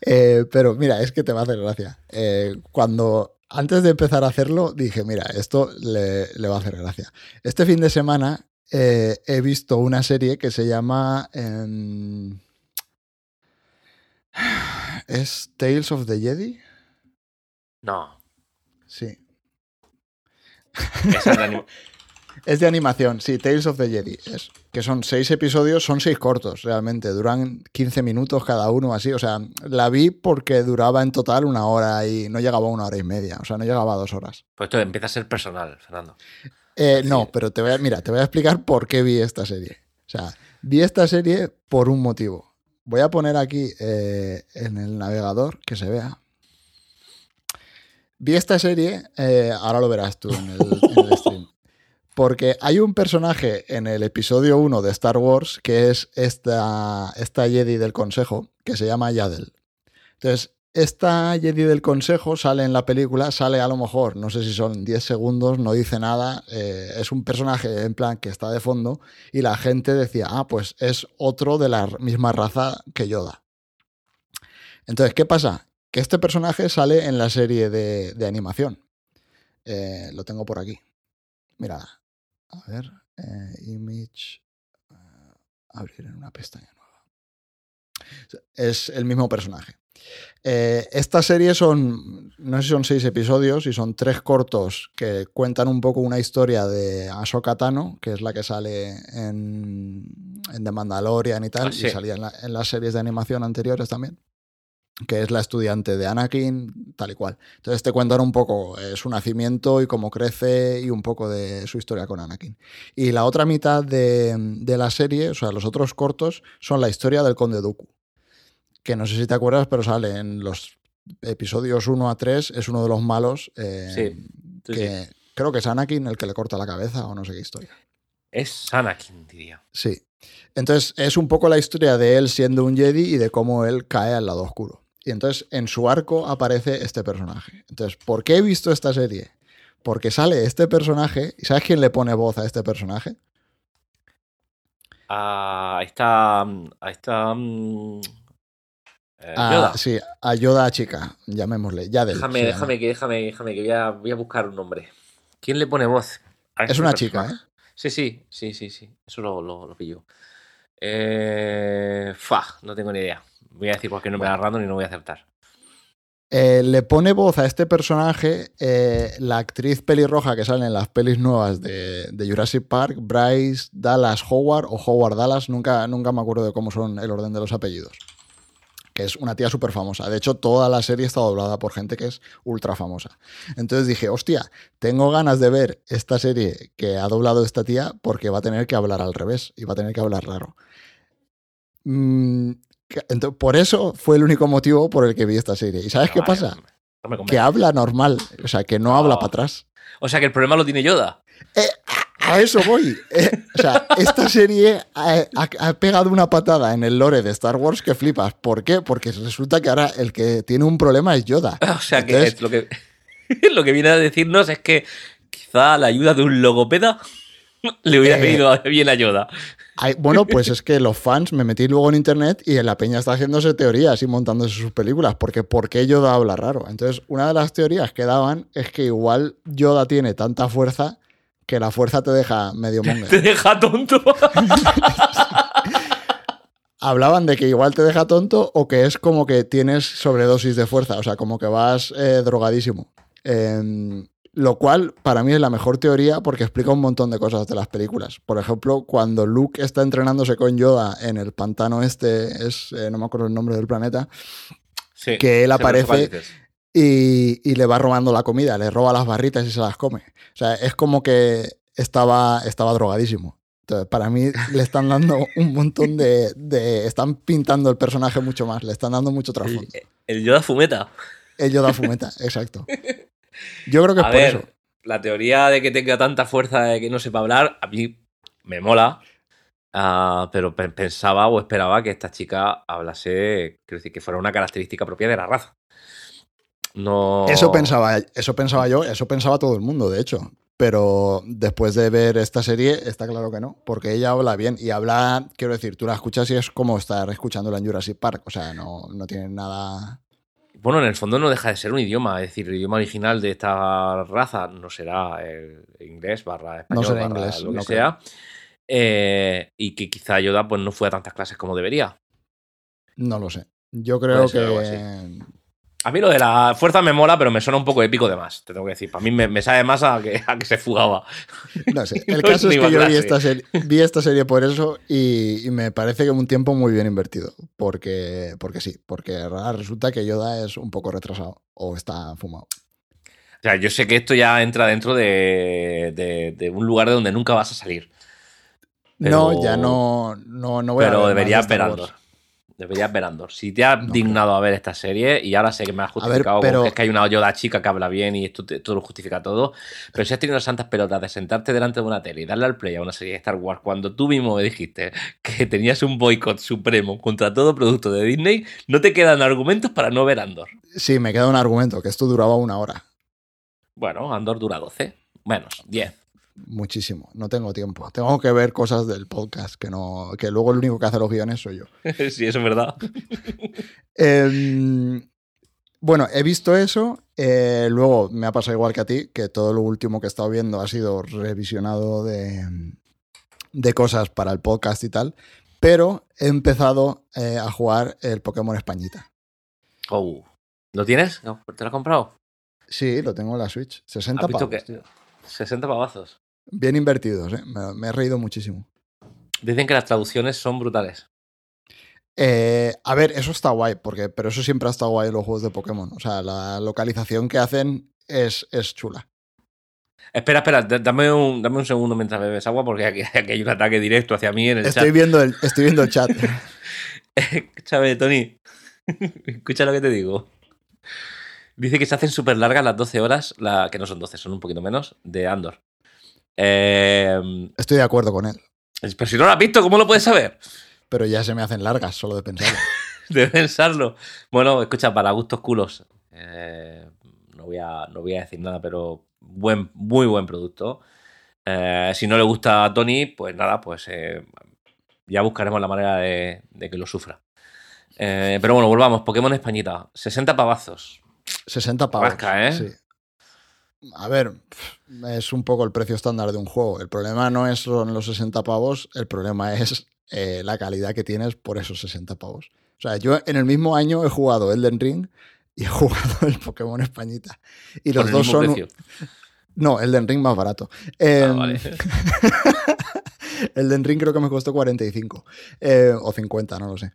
Eh, pero mira, es que te va a hacer gracia. Eh, cuando antes de empezar a hacerlo, dije, mira, esto le, le va a hacer gracia. Este fin de semana eh, he visto una serie que se llama... em, ¿Es Tales of the Jedi? No. Sí. Esa es Es de animación, sí, Tales of the Jedi. Es, que son seis episodios, son seis cortos realmente, duran 15 minutos cada uno, así. O sea, la vi porque duraba en total una hora y no llegaba a una hora y media, o sea, no llegaba a dos horas. Pues esto empieza a ser personal, Fernando. Eh, no, pero te voy a, mira, te voy a explicar por qué vi esta serie. O sea, vi esta serie por un motivo. Voy a poner aquí eh, en el navegador que se vea. Vi esta serie, eh, ahora lo verás tú en el, en el stream. Porque hay un personaje en el episodio 1 de Star Wars que es esta, esta Jedi del Consejo, que se llama Yadel. Entonces, esta Jedi del Consejo sale en la película, sale a lo mejor, no sé si son 10 segundos, no dice nada, eh, es un personaje en plan que está de fondo y la gente decía, ah, pues es otro de la misma raza que Yoda. Entonces, ¿qué pasa? Que este personaje sale en la serie de, animación. Eh, lo tengo por aquí. Mira, a ver, eh, image, eh, abrir en una pestaña nueva. Es el mismo personaje. Eh, esta serie son, no sé si son seis episodios y son tres cortos que cuentan un poco una historia de Ahsoka Tano, que es la que sale en, en The Mandalorian y tal, Ah, sí. y salía en, la- en las series de animación anteriores también, que es la estudiante de Anakin, tal y cual. Entonces te cuentan un poco eh, su nacimiento y cómo crece y un poco de su historia con Anakin. Y la otra mitad de, de la serie, o sea, los otros cortos, son la historia del Conde Dooku que no sé si te acuerdas, pero sale en los episodios 1 a 3, es uno de los malos. eh, Sí, sí, que creo que es Anakin el que le corta la cabeza o no sé qué historia. Es Anakin, diría. Sí. Entonces es un poco la historia de él siendo un Jedi y de cómo él cae al lado oscuro. Y entonces en su arco aparece este personaje. Entonces, ¿por qué he visto esta serie? Porque sale este personaje. ¿Y sabes quién le pone voz a este personaje? Mm, eh, A- Yoda. sí, a Yoda chica, llamémosle. Yadel. Déjame, déjame que, déjame, déjame que voy a, voy a buscar un nombre. ¿Quién le pone voz? a Es este una chica? ¿eh? Sí, sí, sí, sí, sí. Eso lo, lo, lo pillo. Eh, fa, no tengo ni idea. Voy a decir cualquier nombre a random y no voy a acertar. Eh, le pone voz a este personaje eh, la actriz pelirroja que sale en las pelis nuevas de, de Jurassic Park, Bryce Dallas Howard o Howard Dallas, nunca, nunca me acuerdo de cómo son el orden de los apellidos. Que es una tía súper famosa. De hecho, toda la serie está doblada por gente que es ultra famosa. Entonces dije, hostia, tengo ganas de ver esta serie que ha doblado esta tía porque va a tener que hablar al revés y va a tener que hablar raro. Mm, que- ento- por eso fue el único motivo por el que vi esta serie. ¿Y sabes qué pasa? no me convence. que habla normal, o sea, que no habla para atrás. O sea que el problema lo tiene Yoda. Eh, a, eso voy. Eh, o sea, esta serie ha, ha- ha pegado una patada en el lore de Star Wars que flipas. ¿Por qué? Porque resulta que ahora el que tiene un problema es Yoda. O sea que Entonces- es lo que lo que viene a decirnos es que quizá la ayuda de un logopeda Le hubiera Eh, ido bien a Yoda. Hay- bueno, pues es que los fans me metí luego en internet y en la peña está haciéndose teorías y montándose sus películas, porque ¿por qué Yoda habla raro? Entonces, una de las teorías que daban es que igual Yoda tiene tanta fuerza que la fuerza te deja medio Te monger. deja tonto. Hablaban de que igual te deja tonto o que es como que tienes sobredosis de fuerza, o sea, como que vas eh, drogadísimo. Em, lo cual para mí es la mejor teoría porque explica un montón de cosas de las películas. Por ejemplo, cuando Luke está entrenándose con Yoda en el pantano este, es, eh, no me acuerdo el nombre del planeta, Sí, Que él aparece- y, y le va robando la comida, le roba las barritas y se las come. O sea, es como que estaba, estaba drogadísimo. Entonces, para mí le están dando un montón de, de- Están pintando el personaje mucho más, le están dando mucho trasfondo. El, el Yoda fumeta. El Yoda fumeta, exacto. Yo creo que es A por ver, eso. la teoría de que tenga tanta fuerza de que no sepa hablar, a mí me mola. Ah, pero pe- pensaba o esperaba que esta chica hablase, quiero decir, que fuera una característica propia de la raza. No. Eso pensaba, eso pensaba yo, eso pensaba todo el mundo, de hecho. Pero después de ver esta serie, está claro que no, porque ella habla bien y habla, quiero decir, tú la escuchas y es como estar escuchándola en Jurassic Park, o sea, no, no tiene nada... Bueno, en el fondo no deja de ser un idioma, es decir, el idioma original de esta raza no será el inglés barra español, será barra inglés, lo que no sea. Eh, y que quizá Yoda pues no fue a tantas clases como debería. No lo sé. Yo creo que... A mí lo de la fuerza me mola, pero me suena un poco épico de más, te tengo que decir. Para mí me, me sabe más a que, a que se fugaba. No sé. El No caso es es que yo vi esta, serie, vi esta serie por eso y, y me parece que un tiempo muy bien invertido. Porque, porque sí, porque ahora resulta que Yoda es un poco retrasado o está fumado. O sea, yo sé que esto ya entra dentro de, de- de un lugar de donde nunca vas a salir. Pero- No, ya no, no, no voy a ver Pero más deberías Deberías ver Andor. Si te has No dignado a ver esta serie, y ahora sé que me has ver, justificado pero- que es que hay una Yoda chica que habla bien y esto, esto lo justifica todo, pero si has tenido las santas pelotas de sentarte delante de una tele y darle al play a una serie de Star Wars cuando tú mismo me dijiste que tenías un boicot supremo contra todo producto de Disney, no te quedan argumentos para no ver Andor. Sí, me queda un argumento, que esto duraba una hora. Bueno, Andor dura 12, menos, 10. Muchísimo. No tengo tiempo. Tengo que ver cosas del podcast, que no, que luego el único que hace los guiones soy yo. sí, eso es verdad. Em, bueno, he visto eso. eh, luego me ha pasado igual que a ti, que todo lo último que he estado viendo ha sido revisionado de, de cosas para el podcast y tal. Pero he empezado eh, a jugar el Pokémon Españita. Oh. ¿Lo tienes? No, ¿Te lo has comprado? Sí, lo tengo en la Switch. 60 ¿Has visto pavos, que- tío. 60 pavazos. Bien invertidos, ¿eh? me, me he reído muchísimo. Dicen que las traducciones son brutales. Eh, a ver, eso está guay, porque, pero eso siempre ha estado guay en los juegos de Pokémon. O sea, la localización que hacen es, es chula. Espera, espera, dame un, dame un segundo mientras bebes agua porque aquí, aquí hay un ataque directo hacia mí en el Estoy viendo el, estoy viendo el chat. chat. Escúchame, Tony. Escucha lo que te digo. Dice que se hacen súper largas las 12 horas, la, que no son 12, son un poquito menos, de Andor. Eh, Estoy de acuerdo con él. pero si no lo has visto, ¿cómo lo puedes saber? Pero ya se me hacen largas solo de pensarlo. de pensarlo. Bueno, escucha, para gustos culos. eh, no, voy a, no voy a decir nada, pero buen, muy buen producto. Eh, si no le gusta a Tony, pues nada, pues eh, ya buscaremos la manera de, de que lo sufra. Pero bueno, volvamos. Pokémon Españita. 60 pavazos. 60 pavos. Rasca, ¿eh? Sí. A ver, es un poco el precio estándar de un juego. El problema no es son los 60 pavos, el problema es eh, la calidad que tienes por esos 60 pavos. O sea, yo en el mismo año he jugado Elden Ring y he jugado el Pokémon Españita. Y los dos son... precio. No, Elden Ring más barato. Ah, Em, vale. El Den Ring creo que me costó 45 eh, o 50, no lo sé.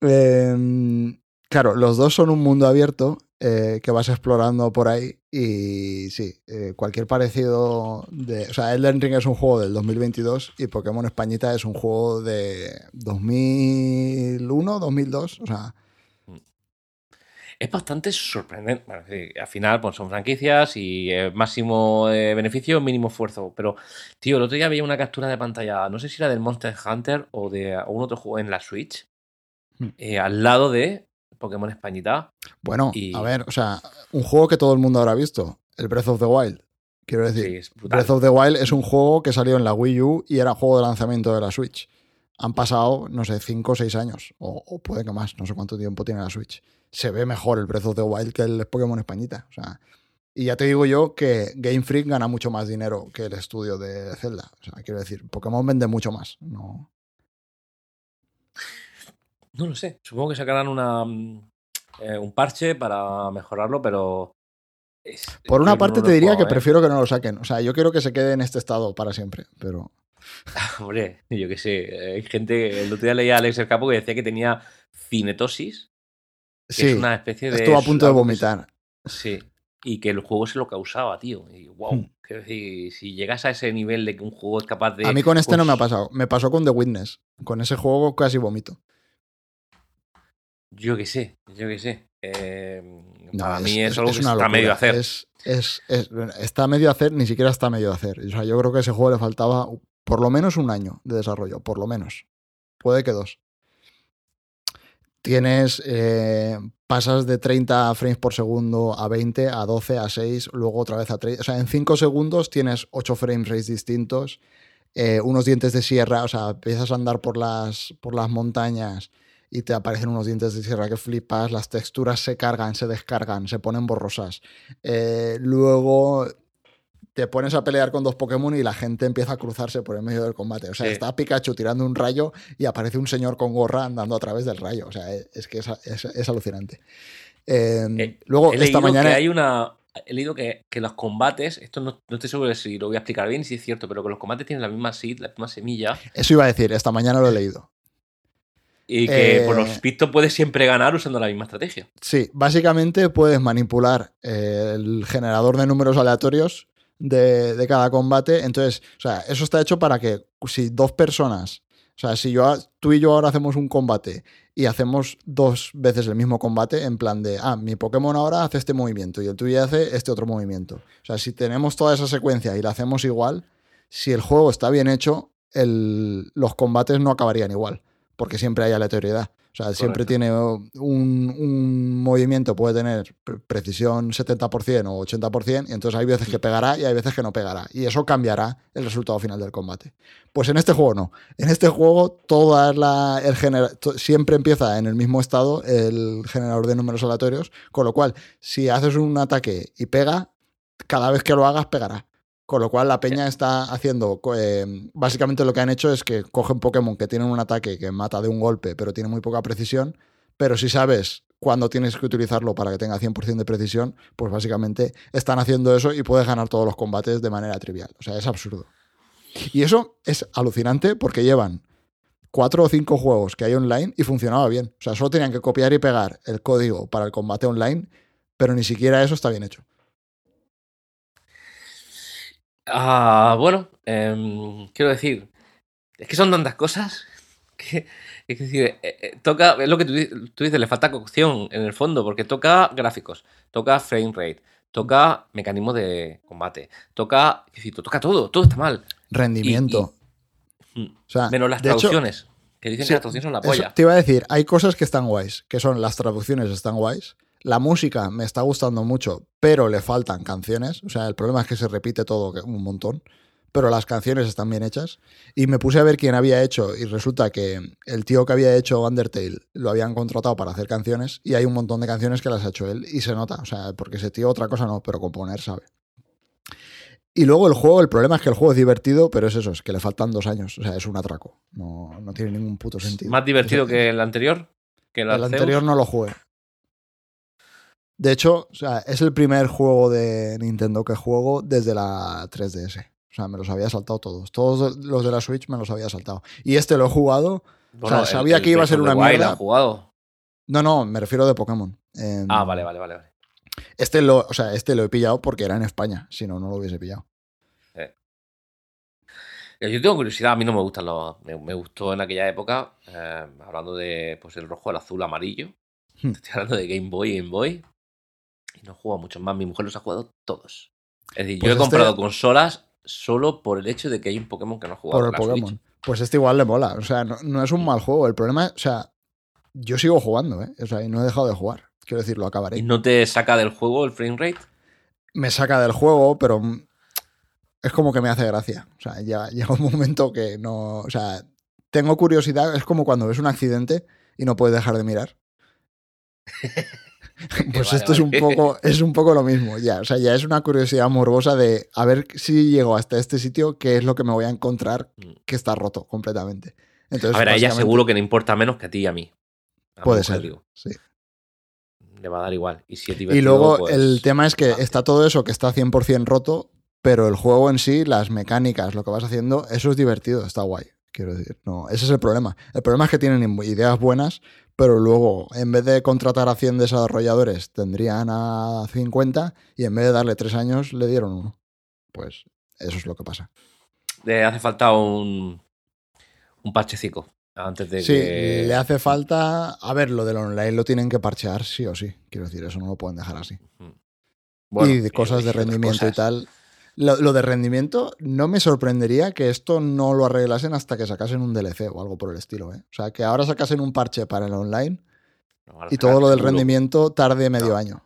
Em, claro, los dos son un mundo abierto eh, que vas explorando por ahí y sí, eh, cualquier parecido de... O sea, Elden Ring es un juego del 2022 y Pokémon Españita es un juego de 2001, 2002, o sea... Es bastante sorprendente. Bueno, sí, al final, pues son franquicias y eh, máximo eh, beneficio, mínimo esfuerzo. Pero, tío, el otro día veía una captura de pantalla, no sé si era del Monster Hunter o de algún otro juego en la Switch, Hmm. eh, al lado de Pokémon Españita. Bueno, Y- a ver, o sea, un juego que todo el mundo habrá visto, el Breath of the Wild. Quiero decir, Breath of the Wild es un juego que salió en la Wii U y era juego de lanzamiento de la Switch. Han pasado, no sé, 5 o 6 años, o, puede que más, no sé cuánto tiempo tiene la Switch. Se ve mejor el Breath of the Wild que el Pokémon Españita. O sea, y ya te digo yo que Game Freak gana mucho más dinero que el estudio de Zelda. O sea, quiero decir, Pokémon vende mucho más. No, no lo sé. Supongo que sacarán una, mm, eh, un parche para mejorarlo, pero por una parte te diría que ¿eh? prefiero que no lo saquen. O sea, yo quiero que se quede en este estado para siempre, pero... Hombre, yo qué sé. Hay gente... El otro día leía a Alex el Capo que decía que tenía cinetosis. Que sí, es una especie de... Estuvo a punto de vomitar. Sí. Y que el juego se lo causaba, tío. Y wow. Hmm. si llegas a ese nivel de que un juego es capaz de... A mí con este no me ha pasado. Me pasó con The Witness. Con ese juego casi vomito. Yo qué sé, yo qué sé. Eh, para mí es, algo que está medio a hacer. está medio a hacer, ni siquiera está medio a hacer. O sea, yo creo que a ese juego le faltaba por lo menos un año de desarrollo, por lo menos. Puede que dos. Tienes, eh, pasas de 30 frames por segundo a 20, a 12, a 6, luego otra vez a 3. O sea, en 5 segundos tienes 8 frame rates distintos, eh, unos dientes de sierra, o sea, empiezas a andar por las, por las montañas y te aparecen unos dientes de sierra que flipas, las texturas se cargan, se descargan, se ponen borrosas. Eh, luego te pones a pelear con dos Pokémon y la gente empieza a cruzarse por el medio del combate. O sea, está Pikachu tirando un rayo y aparece un señor con gorra andando a través del rayo. O sea, es que es, alucinante. Em, eh, luego, esta mañana. hay una. He leído que, los combates, esto no, no, estoy seguro de si lo voy a explicar bien, si es cierto, pero que los combates tienen la misma seed, la misma semilla. Eso iba a decir, esta mañana lo he leído. Y que por los vistos puedes siempre ganar usando la misma estrategia. Sí, básicamente puedes manipular eh, el generador de números aleatorios de, cada combate. Entonces, o sea, eso está hecho para que si dos personas, o sea, si yo, tú y yo ahora hacemos un combate y hacemos dos veces el mismo combate, en plan de, ah, mi Pokémon ahora hace este movimiento y el tuyo hace este otro movimiento. O sea, si tenemos toda esa secuencia y la hacemos igual, si el juego está bien hecho, los combates no acabarían igual porque siempre hay aleatoriedad. O sea, siempre tiene un, movimiento, puede tener precisión 70% o 80%, y entonces hay veces que pegará y hay veces que no pegará. Y eso cambiará el resultado final del combate. Pues en este juego no. En este juego toda la, el siempre empieza en el mismo estado el generador de números aleatorios, con lo cual, si haces un ataque y pega, cada vez que lo hagas pegará. Con lo cual la peña está haciendo, eh, básicamente lo que han hecho es que cogen Pokémon que tienen un ataque que mata de un golpe, pero tiene muy poca precisión, pero si sabes cuándo tienes que utilizarlo para que tenga 100% de precisión, pues básicamente están haciendo eso y puedes ganar todos los combates de manera trivial. O sea, es absurdo. Y eso es alucinante porque llevan cuatro o cinco juegos que hay online y funcionaba bien. O sea, solo tenían que copiar y pegar el código para el combate online, pero ni siquiera eso está bien hecho. Ah, bueno, em, quiero decir, es que son tantas cosas que, es decir, eh, eh, toca, es lo que tú, dices, le falta cocción en el fondo, porque toca gráficos, toca frame rate, toca mecanismo de combate, toca, es decir, toca todo, todo está mal. Rendimiento. Mm, menos las traducciones, que dicen que las traducciones son la polla. te iba a decir, hay cosas que están guays, que son las traducciones están guays, la música me está gustando mucho, pero le faltan canciones. O sea, el problema es que se repite todo un montón. Pero las canciones están bien hechas. Y me puse a ver quién había hecho. Y resulta que el tío que había hecho Undertale lo habían contratado para hacer canciones. Y hay un montón de canciones que las ha hecho él. Y se nota. O sea, porque ese tío otra cosa no, pero componer sabe. Y luego el juego, el problema es que el juego es divertido, pero es eso, es que le faltan dos años. O sea, es un atraco. No, tiene ningún puto sentido. ¿Más divertido que el anterior? Que el, el anterior no lo jugué. De hecho, o sea, es el primer juego de Nintendo que juego desde la 3DS. O sea, me los había saltado todos. Todos los de la Switch me los había saltado. Y este lo he jugado. o sea, sabía que iba a ser una mierda. jugado? No, no, me refiero de Pokémon. ah, vale, vale, vale. Este lo, o sea, este lo he pillado porque era en España. Si no, no lo hubiese pillado. Eh. Yo tengo curiosidad, a mí no me gustan los. Me, gustó en aquella época, eh, hablando de pues el rojo, el azul, amarillo. Hmm. Estoy hablando de Game Boy, Game Boy no he jugado muchos más. Mi mujer los ha jugado todos. Es decir, yo pues he comprado este consolas solo por el hecho de que hay un Pokémon que no he jugado. Por el Pokémon. Pues este igual le mola. O sea, no, es un mal juego. El problema es, o sea, yo sigo jugando, ¿eh? O sea, y no he dejado de jugar. Quiero decir, lo acabaré. ¿Y no te saca del juego el frame rate? Me saca del juego, pero es como que me hace gracia. O sea, ya llega un momento que no. O sea, tengo curiosidad. Es como cuando ves un accidente y no puedes dejar de mirar. Pues Vale, esto es un poco, es un poco lo mismo, ya. O sea, ya es una curiosidad morbosa de a ver si llego hasta este sitio, qué es lo que me voy a encontrar que está roto completamente. Entonces, a ver, a ella seguro que le importa menos que a ti y a mí. A Puede mujer, ser. digo. sí. Le va a dar igual. Y si es Y luego pues- el tema es que ah. está todo eso que está 100% roto, pero el juego en sí, las mecánicas, lo que vas haciendo, eso es divertido, está guay. Quiero decir, no, ese es el problema. El problema es que tienen ideas buenas, pero luego, en vez de contratar a 100 desarrolladores, tendrían a 50 y en vez de darle 3 años, le dieron uno. Pues eso es lo que pasa. Le hace falta un, un parchecico antes de Sí, que... le hace falta. A ver, lo del online lo tienen que parchear sí o sí. Quiero decir, eso no lo pueden dejar así. Bueno, y de cosas de rendimiento y tal. Lo, lo de rendimiento no me sorprendería que esto no lo arreglasen hasta que sacasen un DLC o algo por el estilo. ¿eh? O sea, que ahora sacasen un parche para el online y todo lo del rendimiento tarde medio No. año.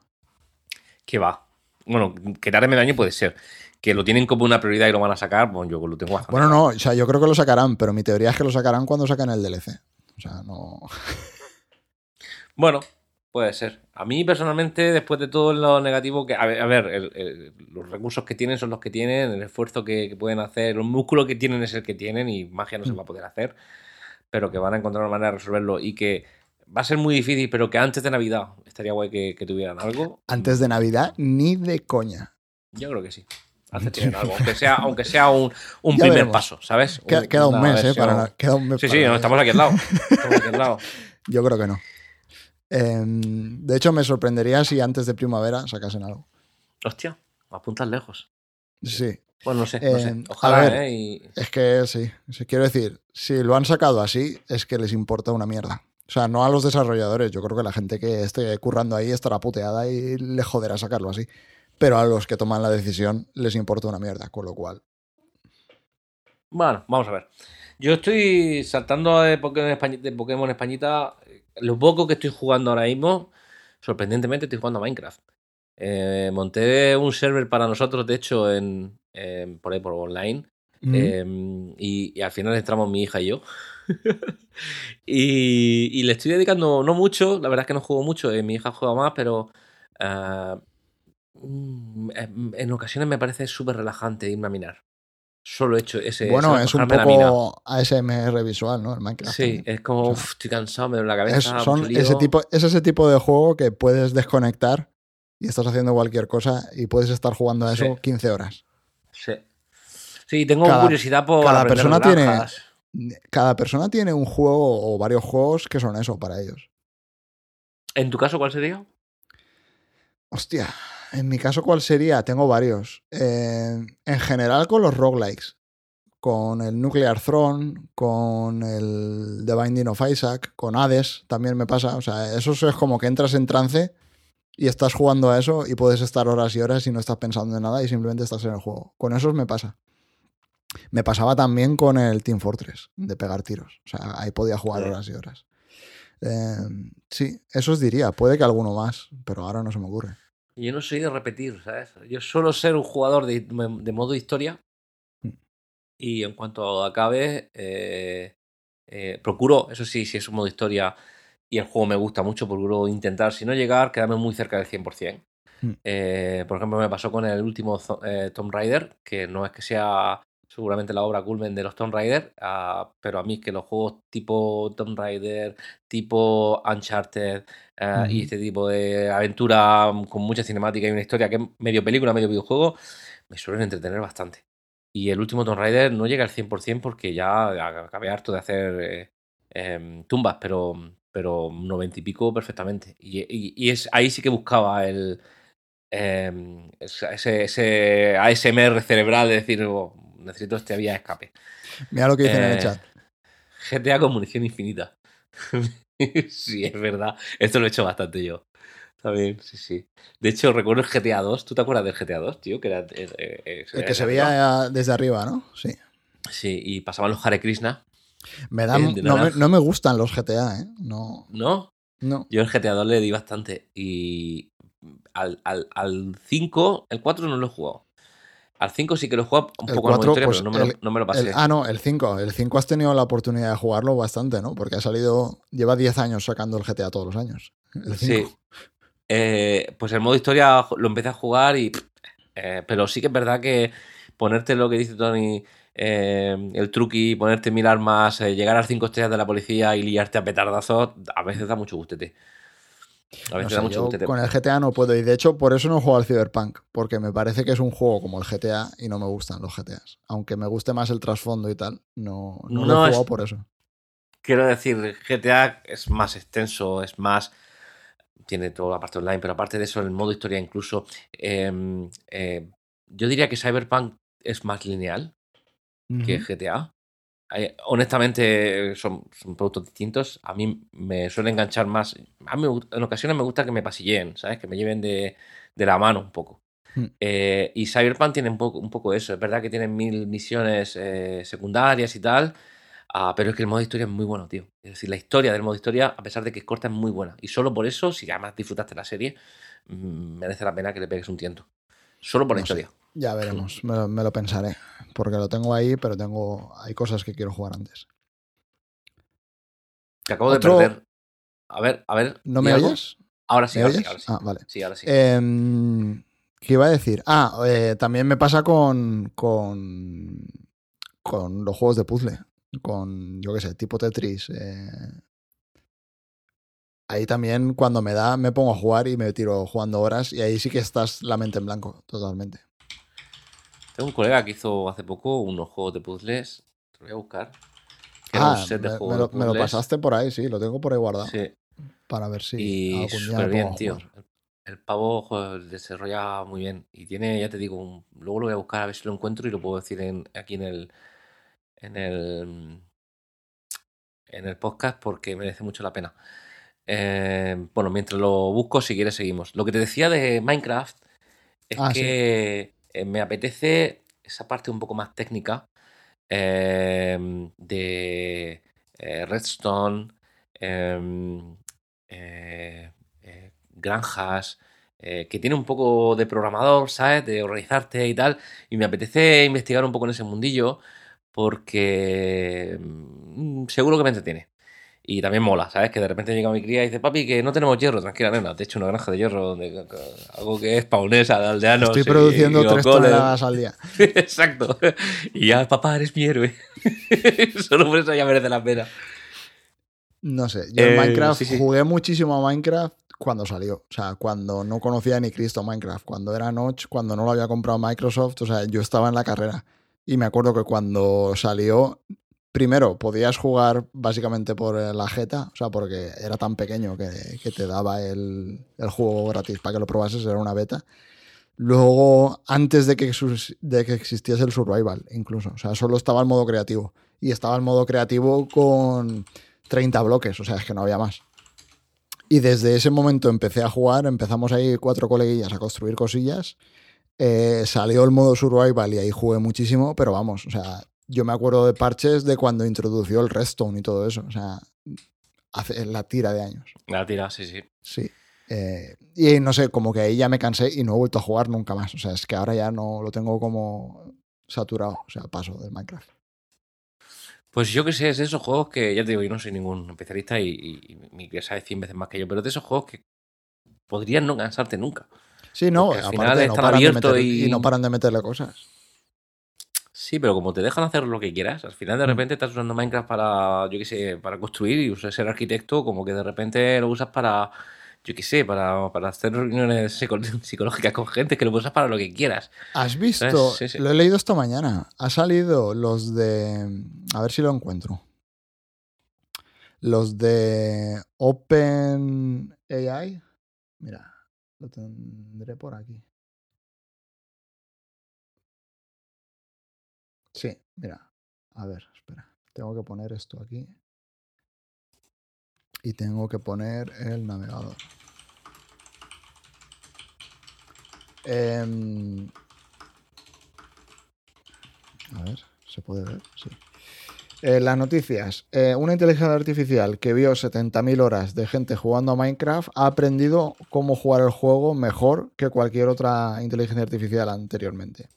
Que va. Bueno, que tarde medio año puede ser. Que lo tienen como una prioridad y lo van a sacar, bueno, yo lo tengo bastante. Bueno, no, o sea, yo creo que lo sacarán, pero mi teoría es que lo sacarán cuando saquen el DLC. O sea, no. Bueno, puede ser. A mí personalmente, después de todo lo negativo que... A ver, a ver, el- el- los recursos que tienen son los que tienen, el esfuerzo que, que pueden hacer, el músculo que tienen es el que tienen y magia no se va a poder hacer, pero que van a encontrar una manera de resolverlo y que va a ser muy difícil, pero que antes de Navidad estaría guay que, que tuvieran algo. Antes de Navidad, ni de coña. Yo creo que sí. Antes tienen algo, aunque sea, aunque sea un, primer veremos. paso, ¿sabes? Queda, queda un mes, ¿eh? versión- Para, queda un mes Sí, para sí, no, la- estamos aquí al lado. Estamos aquí al lado. Yo creo que no. Em, de hecho, me sorprendería si antes de primavera sacasen algo. Hostia, apuntas lejos. Sí, Bueno, no sé, no sé. Eh, Ojalá, a ver. ¿eh? Y- Es que sí, quiero decir, si lo han sacado así, es que les importa una mierda. O sea, no a los desarrolladores, yo creo que la gente que esté currando ahí estará puteada y le joderá sacarlo así. Pero a los que toman la decisión les importa una mierda, con lo cual. Bueno, vamos a ver. Yo estoy saltando de Pokémon, Españi- de Pokémon Españita. Lo poco que estoy jugando ahora mismo, sorprendentemente estoy jugando a Minecraft. Eh, monté un server para nosotros, de hecho, en, en- por ahí por online. Mm. Eh, y, y al final entramos mi hija y yo. y, y le estoy dedicando no mucho, la verdad es que no juego mucho, eh, mi hija juega más, pero ah, mm, en en ocasiones me parece súper relajante irme a minar. Solo he hecho ese. bueno, es un poco ASMR visual, ¿no? El Minecraft. Sí, también. es como, O sea, "Uf, estoy cansado, me duele la Es, cabeza. son mucho lío". ese tipo, es ese tipo de juego que puedes desconectar y estás haciendo cualquier cosa y puedes estar jugando a eso Sí. 15 horas. Sí. Sí, tengo Cada- curiosidad por. cada persona tiene-. Cada persona tiene un juego o varios juegos que son eso para ellos. ¿En tu caso cuál sería? Hostia, en mi caso, ¿cuál sería? Tengo varios. Eh, en general con los roguelikes. Con el Nuclear Throne, con el The Binding of Isaac, con Hades, también me pasa. O sea, eso es como que entras en trance y estás jugando a eso y puedes estar horas y horas y no estás pensando en nada y simplemente estás en el juego. Con esos me pasa. Me pasaba también con el Team Fortress, de pegar tiros. O sea, ahí podía jugar horas y horas. Eh, sí, eso os diría. Puede que alguno más, pero ahora no se me ocurre. Yo no soy de repetir, ¿sabes? Yo suelo ser un jugador de, de modo historia. Mm. Y en cuanto acabe, eh, eh, procuro, eso sí, si es un modo historia y el juego me gusta mucho, procuro intentar, si no llegar, quedarme muy cerca del 100%. Mm. Eh, por ejemplo, me pasó con el último Tomb Raider, que no es que sea seguramente la obra culmen de los Tomb Raider, ah, pero a mí que los juegos tipo Tomb Raider, tipo Uncharted eh, y este tipo de aventura con mucha cinemática y una historia que es medio película, medio videojuego, me suelen entretener bastante. Y el último Tomb Raider no llega al 100% porque ya acabé harto de hacer eh, em, tumbas, pero, pero 90 y pico perfectamente. Y, y- y es ahí sí que buscaba el em, ese, ese ASMR cerebral de decir, "Oh, necesito este vía de escape. Mira lo que dicen en el Eh, chat. GTA con munición infinita. sí, es verdad. Esto lo he hecho bastante yo. También, sí, sí. De hecho, recuerdo el GTA 2. ¿Tú te acuerdas del GTA 2, tío? Que era, eh, eh, El que se veía desde arriba, ¿no? Sí. Sí, y pasaban los Hare Krishna. Me dan, no, me, no me gustan los GTA, ¿eh? No. ¿No? no. Yo el GTA 2 le di bastante. Y al, al, al 5, el 4 no lo he jugado. Al 5 sí que lo he jugado un El poco en modo 4, historia, pues, pero no me, lo, el- no me lo pasé. El- ah, no, el 5. El 5 has tenido la oportunidad de jugarlo bastante, ¿no? Porque ha salido. Lleva 10 años sacando el GTA todos los años. El 5. Sí. Eh, pues el modo historia lo empecé a jugar y. eh, pero sí que es verdad que ponerte lo que dice Tony, eh, el truqui, ponerte mil armas, eh, llegar a las 5 estrellas de la policía y liarte a petardazos, a veces da mucho gustete. A No veces sé, da mucho yo gustete. con el GTA no puedo. Y de hecho, por eso no juego al Cyberpunk. Porque me parece que es un juego como el GTA y no me gustan los GTAs. Aunque me guste más el trasfondo y tal, no, no, lo he es- jugado por eso. Quiero decir, GTA es más extenso, es más. Tiene toda la parte online, pero aparte de eso, el modo historia incluso. eh, eh, yo diría que Cyberpunk es más lineal que. GTA. Eh, honestamente, son, son productos distintos. A mí me suele enganchar más. A mí en ocasiones me gusta que me pasilleen, ¿sabes? Que me lleven de, de la mano un poco. Hmm. Eh, y Cyberpunk tiene un poco, un poco eso. Es verdad que tienen mil misiones eh, secundarias y tal. ah, pero es que el modo historia es muy bueno, tío. Es decir, la historia del modo historia, a pesar de que es corta, es muy buena. Y solo por eso, si además disfrutaste la serie, mm, merece la pena que le pegues un tiento. Solo por la No sé. historia. Ya veremos, me lo, me lo pensaré. Porque lo tengo ahí, pero tengo hay cosas que quiero jugar antes. Te acabo Otro- de perder. A ver, a ver. ¿No ¿di me oyes? Ahora sí, ¿Me ahora sí, oyes? ahora sí. Ah, vale. Sí, ahora sí. Em, ¿Qué iba a decir? Ah, eh, también me pasa con, con, con los juegos de puzzle. Con, yo qué sé, tipo Tetris. eh. Ahí también cuando me da me pongo a jugar y me tiro jugando horas y ahí sí que estás la mente en blanco, totalmente. Tengo un colega que hizo hace poco unos juegos de puzzles. Te lo voy a buscar. Que era Ah, un set de me, juegos me lo, de me lo puzzles. pasaste por ahí, sí, lo tengo por ahí guardado. Sí. Para ver si y súper bien, tío. jugar. El, pavo joder, desarrolla muy bien. Y tiene, ya te digo, un- luego lo voy a buscar a ver si lo encuentro y lo puedo decir en, aquí en el. En el. En el podcast porque merece mucho la pena. Eh, bueno, mientras lo busco, si quieres, seguimos. Lo que te decía de Minecraft es Ah, sí. que eh, me apetece esa parte un poco más técnica eh, de eh, Redstone, em, eh, eh, granjas, eh, que tiene un poco de programador, ¿sabes? De organizarte y tal. Y me apetece investigar un poco en ese mundillo porque mm, seguro que me entretiene. Y también mola, ¿sabes? Que de repente llega mi cría y dice, papi, que no tenemos hierro, tranquila, nena, te he hecho una granja de hierro, donde, algo que es paunesa, de aldeanos. Estoy produciendo y tres goles". toneladas al día. Exacto. Y ya, papá, eres mi héroe. Solo por eso ya merece la pena. No sé, yo en Eh, Minecraft sí, sí. jugué muchísimo a Minecraft cuando salió. O sea, cuando no conocía ni Cristo Minecraft, cuando era Notch, cuando no lo había comprado Microsoft. O sea, yo estaba en la carrera. Y me acuerdo que cuando salió, primero podías jugar básicamente por eh, la jeta, o sea, porque era tan pequeño que, te daba el, el juego gratis para que lo probases, era una beta. Luego, antes de que, sus- de que existiese el survival, incluso. O sea, solo estaba el modo creativo. Y estaba el modo creativo con 30 bloques, o sea, es que no había más. Y desde ese momento empecé a jugar, empezamos ahí cuatro coleguillas a construir cosillas. Eh, salió el modo survival y ahí jugué muchísimo, pero vamos, o sea, yo me acuerdo de parches de cuando introdució el redstone y todo eso, o sea, hace la tira de años. La tira, sí, sí. Sí. Eh, y no sé, como que ahí ya me cansé y no he vuelto a jugar nunca más. O sea, es que ahora ya no lo tengo como saturado, o sea, paso del Minecraft. Pues yo que sé, es de esos juegos que, ya te digo, yo no soy ningún especialista y, y, y mi cría sabe 100 veces más que yo, pero de esos juegos que podrían no cansarte nunca. Sí, no, Porque al final no están abiertos meter- y- y no paran de meterle cosas. Sí, pero como te dejan hacer lo que quieras, al final de Mm. repente estás usando Minecraft para, yo qué sé, para construir y usas ser arquitecto, como que de repente lo usas para, yo qué sé, para, para hacer reuniones psico- psicológicas con gente, que lo usas para lo que quieras. ¿Has visto? Sí, sí. Lo he leído esta mañana. Ha salido los de. A ver si lo encuentro. Los de Open AI. Mira, lo tendré por aquí. Sí, mira. A ver, espera. Tengo que poner esto aquí. Y tengo que poner el navegador. Em, a ver, ¿se puede ver? Sí. Eh, las noticias. Eh, una inteligencia artificial que vio 70.000 horas de gente jugando a Minecraft ha aprendido cómo jugar el juego mejor que cualquier otra inteligencia artificial anteriormente.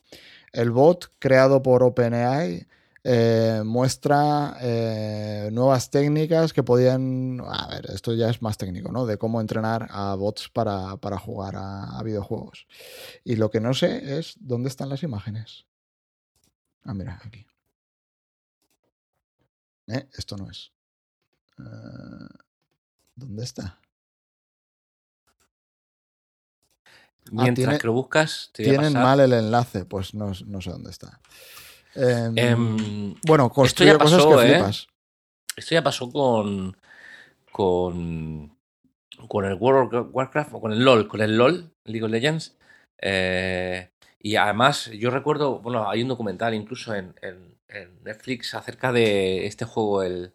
El bot creado por OpenAI eh, muestra eh, nuevas técnicas que podían. A ver, esto ya es más técnico, ¿no? De cómo entrenar a bots para, para jugar a, videojuegos. Y lo que no sé es dónde están las imágenes. Ah, mira, aquí. Eh, esto no es. ¿Dónde está? Mientras tiene- que lo buscas, te voy a Tienen pasar- mal el enlace, pues no, no sé dónde está. Em, Em, bueno, esto construye ya cosas pasó, que ¿eh? flipas. Esto ya pasó con. con. con el World of Warcraft o con el LOL, con el LOL, League of Legends. Eh, y además, yo recuerdo, bueno, hay un documental incluso en, en- en Netflix acerca de este juego, el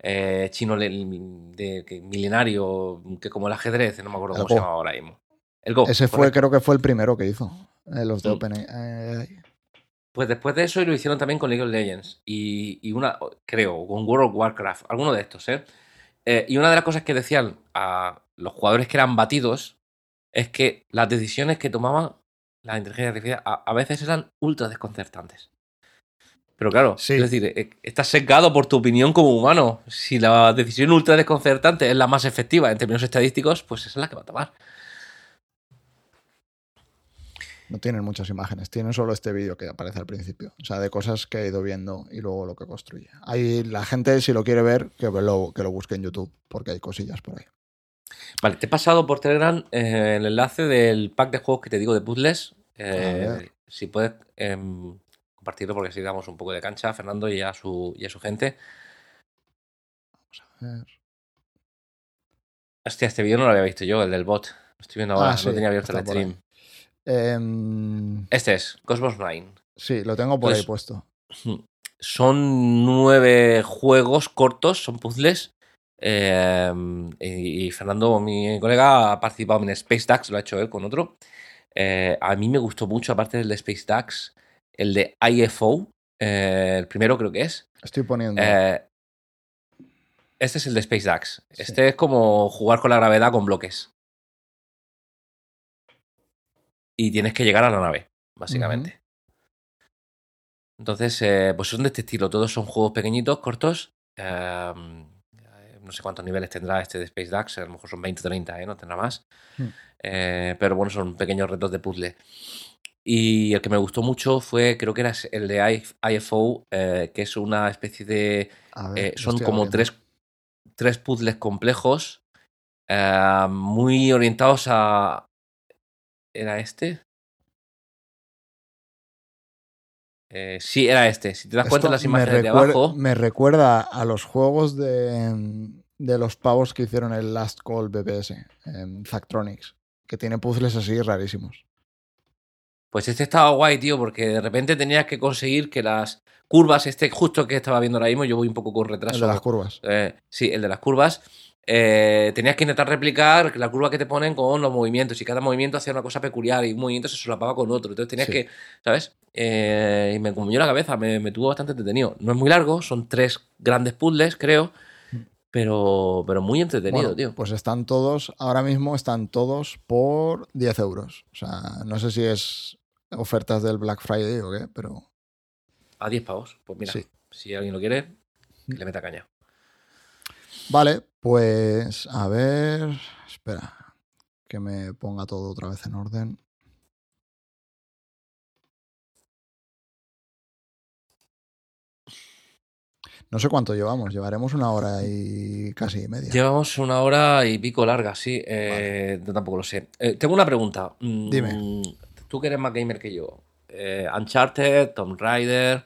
eh, chino de, milenario, que como el ajedrez, no me acuerdo El cómo se llama ahora mismo. El Go. Ese fue, correcto. creo que fue el primero que hizo. eh, los de Mm. OpenAI. Pues después de eso lo hicieron también con League of Legends y, y una, creo, con World of Warcraft, alguno de estos, ¿eh? Eh, Y una de las cosas que decían a los jugadores que eran batidos es que las decisiones que tomaban la inteligencia artificial a, a veces eran ultra desconcertantes. Pero claro, Sí. es decir, eh, estás sesgado por tu opinión como humano. Si la decisión ultra desconcertante es la más efectiva en términos estadísticos, pues esa es la que va a tomar. No tienen muchas imágenes, tienen solo este vídeo que aparece al principio. O sea, de cosas que he ido viendo y luego lo que construye. Ahí la gente, si lo quiere ver, que lo, que lo busque en YouTube, porque hay cosillas por ahí. Vale, te he pasado por Telegram eh, el enlace del pack de juegos que te digo de puzzles. Eh, si puedes em, compartirlo porque así damos un poco de cancha a Fernando y a su, y a su gente. A ver. Hostia, este vídeo no lo había visto yo, el del bot. Estoy viendo ahora, Ah, sí, no tenía abierto el stream. Em, Este es, Cosmos Nine. sí, lo tengo por ahí Pues- puesto. Son nueve juegos cortos, son puzzles. eh, y, Fernando, mi colega, ha participado en Space Dax, lo ha hecho él con otro. Eh, a mí me gustó mucho, aparte del de Space Dax, el de IFO, eh, el primero creo que es. Estoy poniendo. Eh, este es el de Space Dax. Sí. Este es como jugar con la gravedad con bloques. Y tienes que llegar a la nave, básicamente. Entonces, eh, pues son de este estilo. Todos son juegos pequeñitos, cortos. eh, no sé cuántos niveles tendrá este de Space Dax. A lo mejor son 20 o 30, ¿eh? no tendrá más. Hmm. Eh, pero bueno, son pequeños retos de puzzle. Y el que me gustó mucho fue, creo que era el de IFO, eh, que es una especie de ver, eh, son como tres, tres puzzles complejos, eh, muy orientados a... ¿Era este? Eh, sí, era este. Si te das cuenta en las Esto imágenes de abajo, Me recuerda a los juegos de, de los pavos que hicieron el Last Call BBS, en Zactronics, que tiene puzzles así rarísimos. pues este estaba guay, tío, porque de repente tenías que conseguir que las curvas, este justo que estaba viendo ahora mismo, yo voy un poco con retraso. El de las curvas. Eh, sí, el de las curvas. Eh, tenías que intentar replicar la curva que te ponen con los movimientos y cada movimiento hacía una cosa peculiar y un movimiento se solapaba con otro. Entonces tenías Sí. que, ¿sabes? Eh, y me comió la cabeza, me, me tuvo bastante entretenido. No es muy largo, son tres grandes puzzles, creo, pero, pero muy entretenido, Bueno, tío. Pues están todos, ahora mismo están todos por 10 euros. O sea, no sé si es ofertas del Black Friday o qué, pero A 10 pavos. Pues mira, sí. si alguien lo quiere, que le meta caña. Vale, pues a ver, espera, que me ponga todo otra vez en orden. No sé cuánto llevamos, llevaremos una hora y casi media. Llevamos una hora y pico larga, sí. eh, tampoco lo sé. Eh, tengo una pregunta. Mm, Dime. Tú que eres más gamer que yo. eh, Uncharted, Tomb Raider.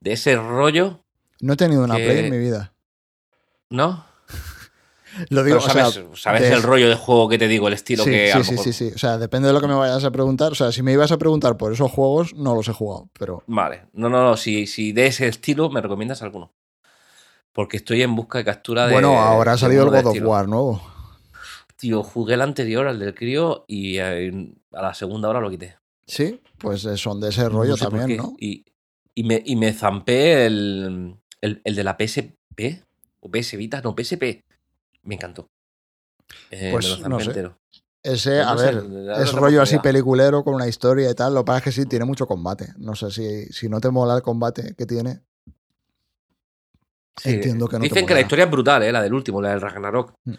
De ese rollo, No he tenido una que- play en mi vida. ¿no? Lo digo, Pero o sea, sabes, sabes de- el rollo de juego que te digo, el estilo sí, que a sí, lo sí, mejor- sí, sí. O sea, depende de lo que me vayas a preguntar. O sea, si me ibas a preguntar por esos juegos, no los he jugado, pero Vale. No, no, no. Si, si de ese estilo, ¿me recomiendas alguno? Porque estoy en busca de captura de. bueno, ahora ha salido el God of. War nuevo. Tío, jugué el anterior, al del crío, y eh, a la segunda hora lo quité. Sí, pues eh, son de ese rollo No sé por también. ¿no? Y, y me, y me zampé el, el, el de la PSP o PS Vita, no, PSP. Me encantó. Eh, Pues, me zampé no sé. entero. Ese, Pues no a sé, ver, darle es rollo así peliculero con una historia y tal. Lo que pasa es que sí, tiene mucho combate. No sé si, si no te mola el combate que tiene. Sí, Entiendo que no te Dicen que la historia es brutal, ¿eh? la del último, la del Ragnarok. Mm.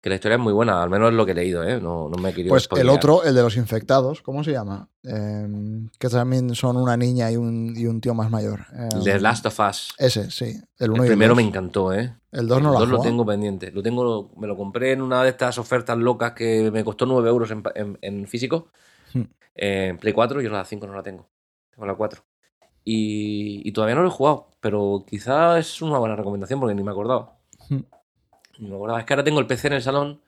Que la historia es muy buena, al menos es lo que he leído, ¿eh? No, no me he querido Pues el otro, el de los infectados, ¿cómo se llama? Em, que también son una niña y un, y un tío más mayor. Em, The Last of Us. Ese, sí. El El uno y el primero dos. me encantó, ¿eh? El 2 El no lo, dos has lo jugado? tengo pendiente. Lo tengo, me lo compré en una de estas ofertas locas que me costó 9 euros en, en- en físico. Hmm. Eh, en Play 4, yo la 5 no la tengo. Tengo la 4. Y, y todavía no lo he jugado, pero quizás es una buena recomendación porque ni me acordaba. Hmm. Ni me acordaba. Es que ahora tengo el PC en el salón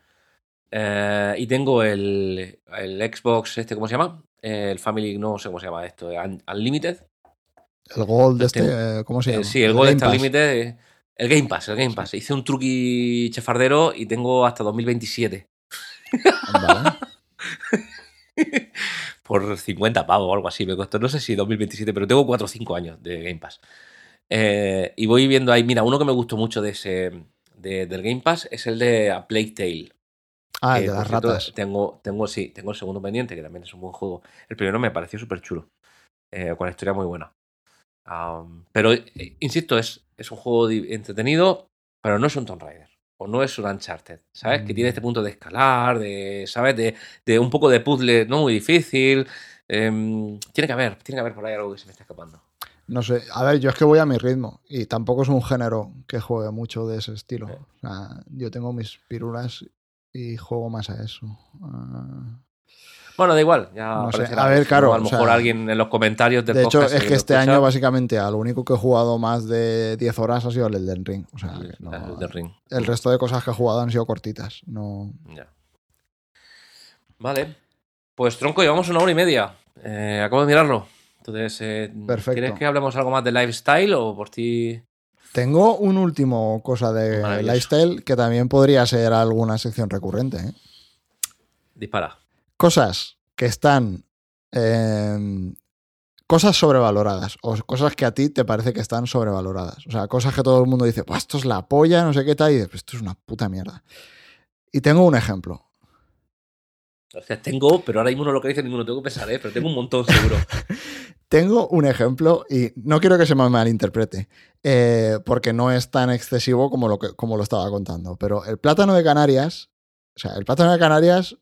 eh, y tengo el, el Xbox, este, ¿cómo se llama? El Family, no sé cómo se llama esto, Un- Unlimited. El Gold este, eh, ¿cómo se Eh, llama? sí, el Gold Game está. Unlimited. El Game Pass, el Game Pass. Hice un truqui chefardero y tengo hasta 2027 Vale. por 50 pavos o algo así. Me costó, no sé si 2027, pero tengo 4 o 5 años de Game Pass. Eh, y voy viendo ahí, mira, uno que me gustó mucho de ese de- del Game Pass es el de A Plague Tale. Ah, el de las cierto, ratas. Tengo, tengo, sí, tengo el segundo pendiente, que también es un buen juego. El primero me pareció súper chulo, eh, con la historia muy buena. Pero, eh, insisto, es, es un juego entretenido, pero no es un Tomb Raider. O no es un Uncharted, ¿sabes? Que tiene Mm. este punto de escalar, de, ¿sabes? De, de un poco de puzzle no muy difícil. Em, tiene que haber, tiene que haber por ahí algo que se me está escapando. No sé. A ver, yo es que voy a mi ritmo. Y tampoco es un género que juegue mucho de ese estilo. Eh. O sea, yo tengo mis pirulas y juego más a eso. Ah, Bueno, da igual, ya No sé, a ver, claro, A lo o mejor sea, alguien en los comentarios del de hecho, podcast. es que este escucha, año, básicamente, a lo único que he jugado más de 10 horas ha sido el Elden Ring. O sea, el- que no- el del ring. el resto de cosas que he jugado han sido cortitas. No. Ya. Vale. Pues tronco, llevamos una hora y media. Eh, acabo de mirarlo. Entonces, eh, Perfecto. ¿quieres que hablemos algo más de lifestyle o por ti? Tengo un último cosa de lifestyle que también podría ser alguna sección recurrente. ¿eh? Dispara. Cosas que están. eh, cosas sobrevaloradas. O cosas que a ti te parece que están sobrevaloradas. O sea, cosas que todo el mundo dice, pues esto es la polla, no sé qué tal. Y dices, pues esto es una puta mierda. Y tengo un ejemplo. O sea, tengo, pero ahora mismo no lo que dice ninguno, tengo que pensar, ¿eh? pero tengo un montón seguro. Tengo un ejemplo y no quiero que se me malinterprete, eh, porque no es tan excesivo como lo, que, como lo estaba contando. Pero el plátano de Canarias, o sea, el plátano de Canarias,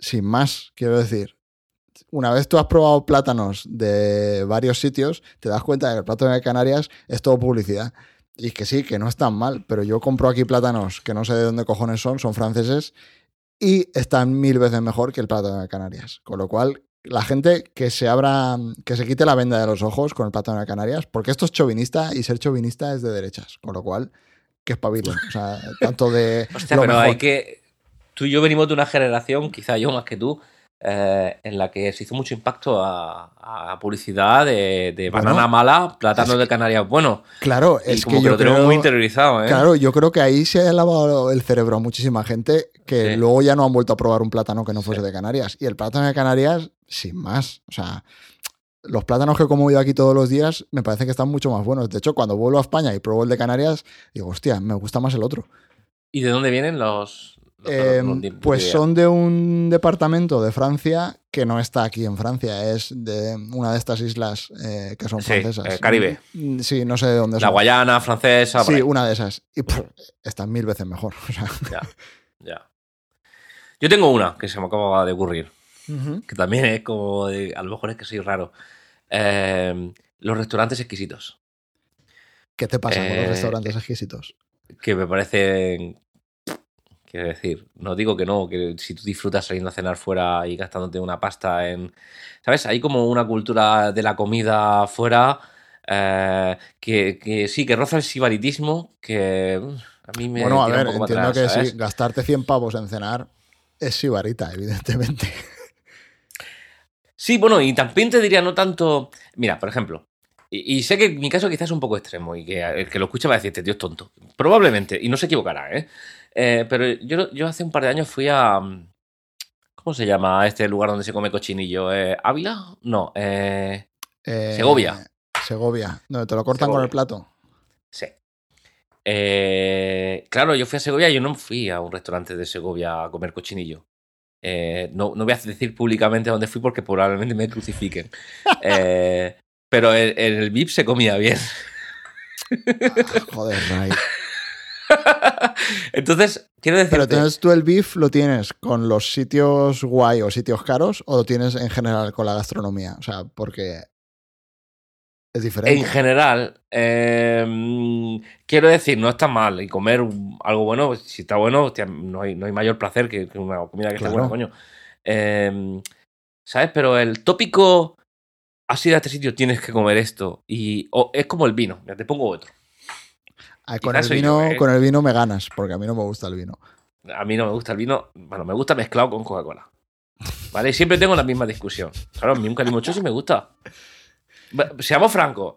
sin más, quiero decir, una vez tú has probado plátanos de varios sitios, te das cuenta de que el plátano de Canarias es todo publicidad. Y que sí, que no es tan mal, pero yo compro aquí plátanos que no sé de dónde cojones son, son franceses, y están mil veces mejor que el plátano de Canarias. Con lo cual, la gente que se abra, que se quite la venda de los ojos con el plátano de Canarias, porque esto es chauvinista y ser chauvinista es de derechas. Con lo cual, que espabilen. O sea, tanto de. Hostia, lo pero mejor. hay que. Tú y yo venimos de una generación, quizá yo más que tú, eh, en la que se hizo mucho impacto a, a publicidad de, de Bueno, banana mala, plátano de Canarias bueno. Claro, Y es como que que yo lo tenemos creo. muy interiorizado, ¿eh? Claro, yo creo que ahí se ha lavado el cerebro a muchísima gente que Sí. luego ya no han vuelto a probar un plátano que no fuese Sí. de Canarias. Y el plátano de Canarias, sin más. O sea, los plátanos que como yo aquí todos los días me parece que están mucho más buenos. De hecho, cuando vuelvo a España y pruebo el de Canarias, digo, hostia, me gusta más el otro. ¿Y de dónde vienen los.? Eh, no tengo pues son de un departamento de Francia que no está aquí en Francia, es de una de estas islas eh, que son Sí, francesas. eh, Caribe. Mm, Sí, no sé de dónde La son. Guayana, francesa. Sí, una de esas. Y pff, están mil veces mejor. O sea. Ya, ya. Yo tengo una que se me acaba de ocurrir, que también es como de, a lo mejor es que soy raro. Eh, los restaurantes exquisitos, ¿Qué te pasa con los Eh, restaurantes exquisitos? que me parecen, quiero decir, no digo que no, que si tú disfrutas saliendo a cenar fuera y gastándote una pasta en, ¿sabes? Hay como una cultura de la comida fuera eh, que, que sí, que roza el sibaritismo, que a mí me Bueno, a un ver, poco entiendo atrás, que ¿sabes? sí, gastarte 100 pavos en cenar es sibarita, evidentemente. Sí, bueno, y también te diría no tanto. Mira, por ejemplo, y, y sé que mi caso quizás es un poco extremo y que el que lo escucha va a decir, este tío es tonto. Probablemente, y no se equivocará, ¿eh? Eh, pero yo, yo hace un par de años fui a. mm, ¿Cómo se llama este lugar donde se come cochinillo? Eh, ¿Ávila? No, eh, Eh, Segovia. Segovia, donde te lo cortan con el plato. sí. Eh, claro, yo fui a Segovia y yo no fui a un restaurante de Segovia a comer cochinillo. Eh, no, no voy a decir públicamente dónde fui porque probablemente me crucifiquen. Eh, pero en, en el VIP se comía bien. Joder, Ray. Entonces, quiero decir. Pero entonces tú el beef lo tienes con los sitios guay o sitios caros o lo tienes en general con la gastronomía. O sea, porque es diferente. En general, eh, quiero decir, no está mal. Y comer algo bueno, si está bueno, hostia, no, hay, no hay mayor placer que, que una comida que esté Claro. buena, coño. Eh, ¿Sabes? Pero el tópico, has ido a este sitio, tienes que comer esto. Y es como el vino. Ya te pongo otro. Ah, con, el vino, yo, ¿eh? con el vino me ganas, porque a mí no me gusta el vino. A mí no me gusta el vino. Bueno, me gusta mezclado con Coca-Cola. ¿Vale? Y siempre tengo la misma discusión. Claro, a mí un calimocho sí me gusta. Seamos francos.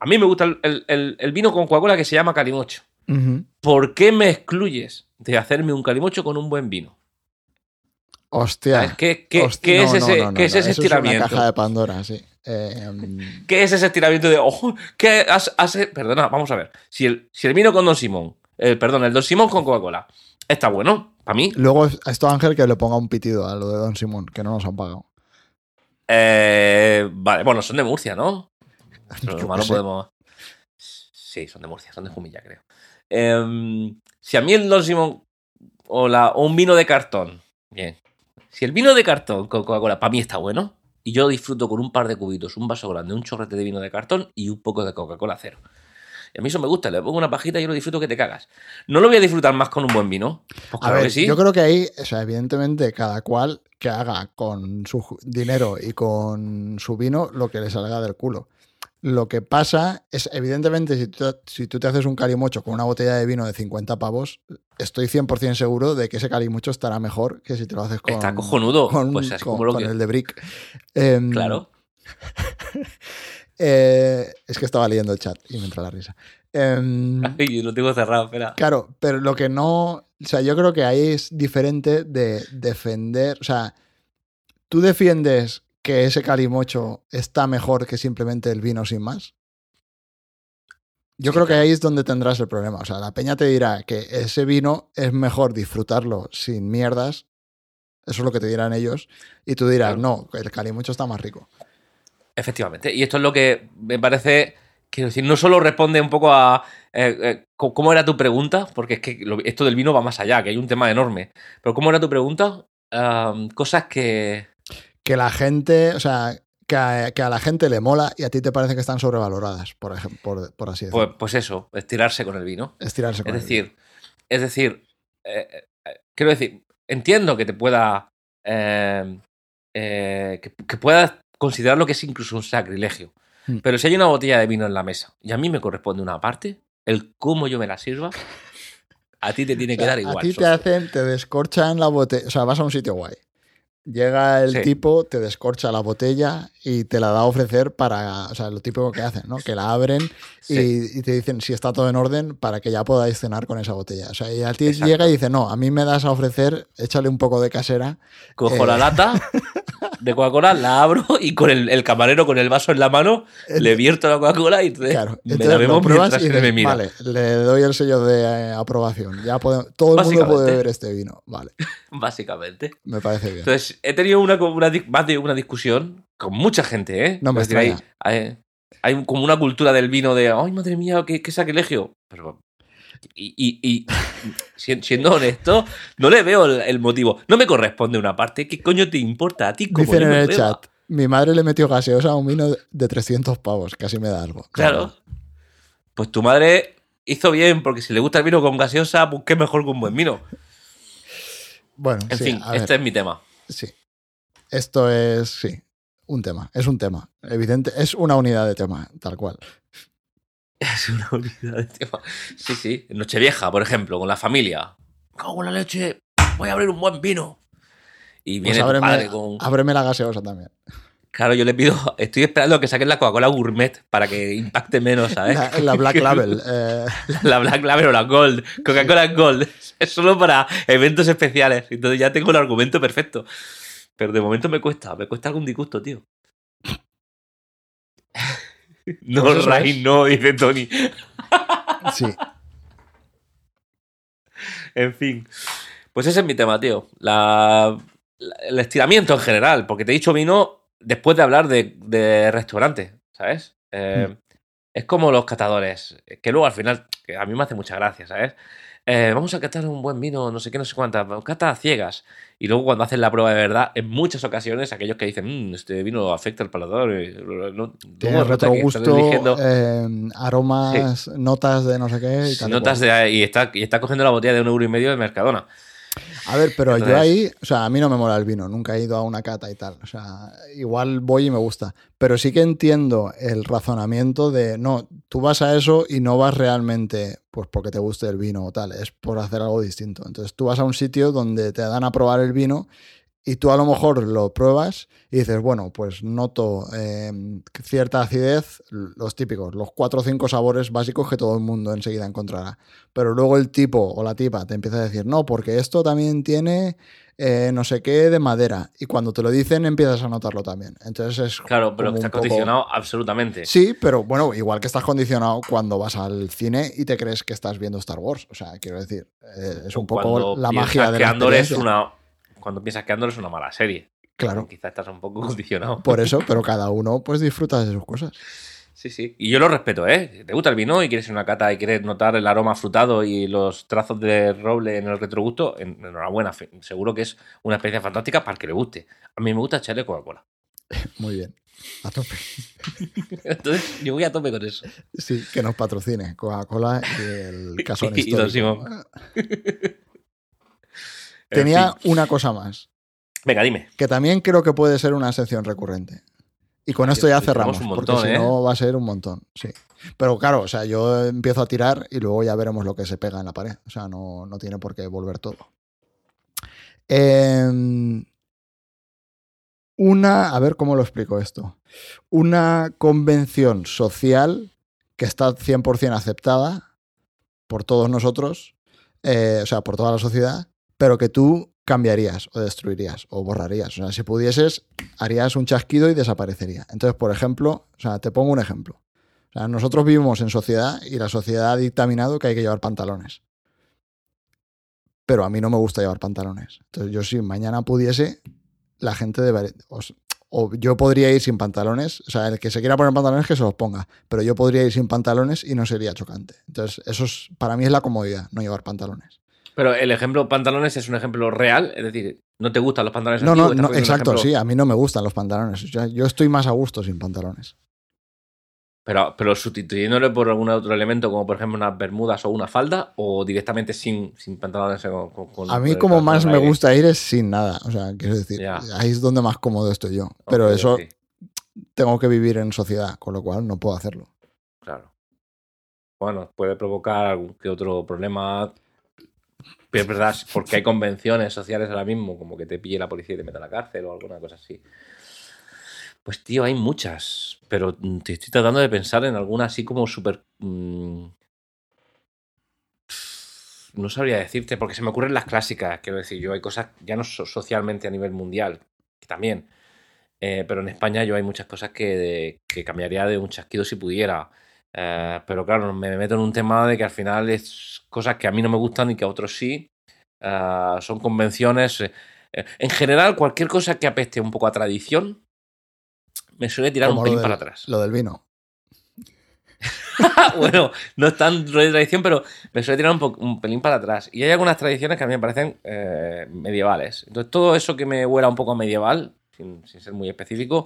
A mí me gusta el, el- el- vino con Coca-Cola que se llama calimocho. ¿Por qué me excluyes de hacerme un calimocho con un buen vino? Hostia. ¿Qué, qué- Hostia, qué no, es ese, no, no, qué es ese estiramiento? Es una caja de Pandora, sí. Eh, mm, ¿Qué es ese estiramiento de ojo? ¿Qué has- Perdona, vamos a ver. Si el, si el vino con Don Simón, eh, perdón, el Don Simón con Coca-Cola, está bueno, para mí. luego a esto Ángel que le ponga un pitido a lo de Don Simón, que no nos han pagado. Eh, vale, bueno, son de Murcia, ¿no? Pero Yo lo qué malo sé. podemos. Sí, son de Murcia, son de Jumilla, creo. Em, si a mí el Don Simón o, la, o un vino de cartón, bien. Si el vino de cartón con Coca-Cola para mí está bueno, y yo disfruto con un par de cubitos, un vaso grande, un chorrete de vino de cartón y un poco de Coca-Cola cero. Y a mí eso me gusta, le pongo una pajita y yo lo disfruto que te cagas. ¿No lo voy a disfrutar más con un buen vino? Pues A claro ver, que sí. yo creo que ahí, o sea, evidentemente, cada cual que haga con su dinero y con su vino lo que le salga del culo. Lo que pasa es, evidentemente, si tú, si tú te haces un calimocho con una botella de vino de 50 pavos, estoy 100% seguro de que ese calimocho estará mejor que si te lo haces con, Está cojonudo. con, pues así con- como lo con que. el de Brick. Em, Claro. eh, es que estaba leyendo el chat y me entró la risa. Ay, lo tengo cerrado, espera. Claro, pero lo que no. O sea, yo creo que ahí es diferente de defender. O sea, tú defiendes que ese calimocho está mejor que simplemente el vino sin más. Yo creo que ahí es donde tendrás el problema. O sea, la peña te dirá que ese vino es mejor disfrutarlo sin mierdas. Eso es lo que te dirán ellos. Y tú dirás, Claro. no, el calimocho está más rico. Efectivamente. Y esto es lo que me parece. Quiero decir, no solo responde un poco a. eh, eh, ¿Cómo era tu pregunta? Porque es que lo- esto del vino va más allá, que hay un tema enorme. Pero ¿cómo era tu pregunta? Cosas que. Que la gente, o sea, que a, que a la gente le mola y a ti te parece que están sobrevaloradas, por, ejemplo, por, por así decirlo. Pues, pues eso, estirarse con el vino. Estirarse con Es el decir, es decir, eh, eh, quiero decir, entiendo que te pueda. eh, eh, que, que puedas considerar lo que es incluso un sacrilegio. Hmm. Pero si hay una botella de vino en la mesa y a mí me corresponde una parte, el cómo yo me la sirva, a ti te tiene O que sea, dar igual. A ti te hacen, te descorchan la botella. O sea, vas a un sitio guay. Llega el Sí. tipo, te descorcha la botella y te la da a ofrecer para. O sea, lo típico que hacen, ¿no? Que la abren Sí. y, y te dicen si está todo en orden para que ya podáis cenar con esa botella. O sea, y a ti Exacto. llega y dice, no, a mí me das a ofrecer, échale un poco de casera. Cojo eh. la lata de Coca-Cola, la abro y con el, el camarero con el vaso en la mano le vierto la Coca-Cola y entonces, Claro, me la pruebas mientras y me mira. vale, le doy el sello de eh, aprobación. Ya podemos- todo el mundo puede beber este vino. Vale, Básicamente. me parece bien. Entonces, he tenido una, una, más de una discusión con mucha gente, ¿eh? No me decir, hay, hay, como una cultura del vino de, ay, madre mía, qué, qué sacrilegio. Pero, y, y- y, si- siendo honesto, no le veo el, el motivo. No me corresponde una parte. ¿Qué coño te importa a ti? Como Dicen en el beba? chat, mi madre le metió gaseosa a un vino de 300 pavos, casi me da algo. Claro. Pues tu madre hizo bien, porque si le gusta el vino con gaseosa, pues qué mejor que un buen vino. Bueno, En sí, fin, ver, este es mi tema. sí. Esto es, sí, un tema, es un tema. Evidente, es una unidad de tema, tal cual. Es una unidad de tema. Sí, sí. Nochevieja, por ejemplo, con la familia. Cago en la leche, voy a abrir un buen vino. Y Pues viene tu ábreme, padre con. ábreme la gaseosa también. Claro, yo le pido. Estoy esperando que saquen la Coca-Cola Gourmet para que impacte menos, ¿sabes? La, la Black Label. eh, La Black Label o la Gold. Coca-Cola Gold. Es solo para eventos especiales. Entonces ya tengo el argumento perfecto. Pero de momento me cuesta. Me cuesta algún disgusto, tío. No, Ray, no, dice Tony. sí, En fin. Pues ese es mi tema, tío. La... el estiramiento en general, porque te he dicho vino después de hablar de, de restaurante, ¿sabes? Eh, Mm. Es como los catadores, que luego al final, que a mí me hace mucha gracia, ¿sabes? Eh, vamos a catar un buen vino, no sé qué, no sé cuántas, cata a ciegas. Y luego cuando hacen la prueba de verdad, en muchas ocasiones, aquellos que dicen, "Mm, este vino afecta al paladar, no, Tiene retrogusto, eligiendo- eh, aromas, notas de no sé qué. y notas de, y, está, y está cogiendo la botella de un euro y medio de Mercadona. A ver, pero yo ahí, o sea, a mí no me mola el vino, nunca he ido a una cata y tal. O sea, igual voy y me gusta. Pero sí que entiendo el razonamiento de, no, tú vas a eso y no vas realmente, pues porque te guste el vino o tal, es por hacer algo distinto. Entonces tú vas a un sitio donde te dan a probar el vino y tú a lo mejor lo pruebas y dices, bueno, pues noto eh, cierta acidez, los típicos, los cuatro o cinco sabores básicos que todo el mundo enseguida encontrará. Pero luego el tipo o la tipa te empieza a decir, no, porque esto también tiene eh, no sé qué de madera. Y cuando te lo dicen empiezas a notarlo también. Entonces es... Claro, pero como está un poco- condicionado absolutamente. Sí, pero bueno, igual que estás condicionado cuando vas al cine y te crees que estás viendo Star Wars. O sea, quiero decir, eh, es un poco Cuando la magia de la Andor es experiencia. una Cuando piensas que Andor es una mala serie. Claro, Quizás estás un poco condicionado. por eso, pero cada uno pues disfruta de sus cosas. Sí, sí. Y yo lo respeto, ¿eh? ¿Te gusta el vino y quieres ir a una cata y quieres notar el aroma frutado y los trazos de roble en el retrogusto? En- Enhorabuena. Seguro que es una experiencia fantástica para el que le guste. A mí me gusta echarle Coca-Cola. Muy bien. A tope. Entonces, yo voy a tope con eso. Sí, que nos patrocine Coca-Cola y el casón Y Don histórico. Simón. Tenía En fin. una cosa más, Venga, dime. que también creo que puede ser una sección recurrente. Y con esto ya Tenemos cerramos, un porque montón, si ¿eh? no va a ser un montón, sí. Pero claro, o sea, yo empiezo a tirar y luego ya veremos lo que se pega en la pared. O sea, no, no tiene por qué volver todo. Em, una, a ver cómo lo explico esto. Una convención social que está 100% aceptada por todos nosotros, eh, o sea, por toda la sociedad, pero que tú cambiarías o destruirías o borrarías. O sea, si pudieses, harías un chasquido y desaparecería. Entonces, por ejemplo, o sea, te pongo un ejemplo. O sea, nosotros vivimos en sociedad y la sociedad ha dictaminado que hay que llevar pantalones. Pero a mí no me gusta llevar pantalones. Entonces, yo si mañana pudiese, la gente debería... O, o yo podría ir sin pantalones. O sea, el que se quiera poner pantalones que se los ponga. Pero yo podría ir sin pantalones y no sería chocante. Entonces, eso es, para mí es la comodidad, no llevar pantalones. Pero el ejemplo pantalones es un ejemplo real, es decir, no te gustan los pantalones No, no, antiguos, no, un exacto, ejemplo- sí, a mí no me gustan los pantalones. Yo estoy más a gusto sin pantalones. Pero, pero sustituyéndole por algún otro elemento, como por ejemplo unas bermudas o una falda, o directamente sin, sin pantalones. Con, con- A mí como más me aire. gusta ir es sin nada. O sea, quiero decir, Ya. ahí es donde más cómodo estoy yo. Pero eso tengo que vivir en sociedad, con lo cual no puedo hacerlo. claro. Bueno, puede provocar algún que otro problema. Es verdad, porque hay convenciones sociales ahora mismo, como que te pille la policía y te meta a la cárcel o alguna cosa así. Pues tío, hay muchas. Pero mm, te estoy tratando de pensar en alguna así como súper. mm, no sabría decirte, porque se me ocurren las clásicas. Quiero decir, yo hay cosas, ya no so- socialmente a nivel mundial, que también. eh, pero en España yo hay muchas cosas que, que cambiaría de un chasquido si pudiera. Eh, pero claro, me meto en un tema de que al final es cosas que a mí no me gustan y que a otros sí. Eh, son convenciones. eh, en general, cualquier cosa que apeste un poco a tradición, me suele tirar Como un pelín del- para atrás. Lo del vino. bueno, no es tan de tradición, pero me suele tirar un, pelín para atrás. Y hay algunas tradiciones que a mí me parecen eh, medievales. Entonces, todo eso que me huela un poco medieval, sin, sin ser muy específico,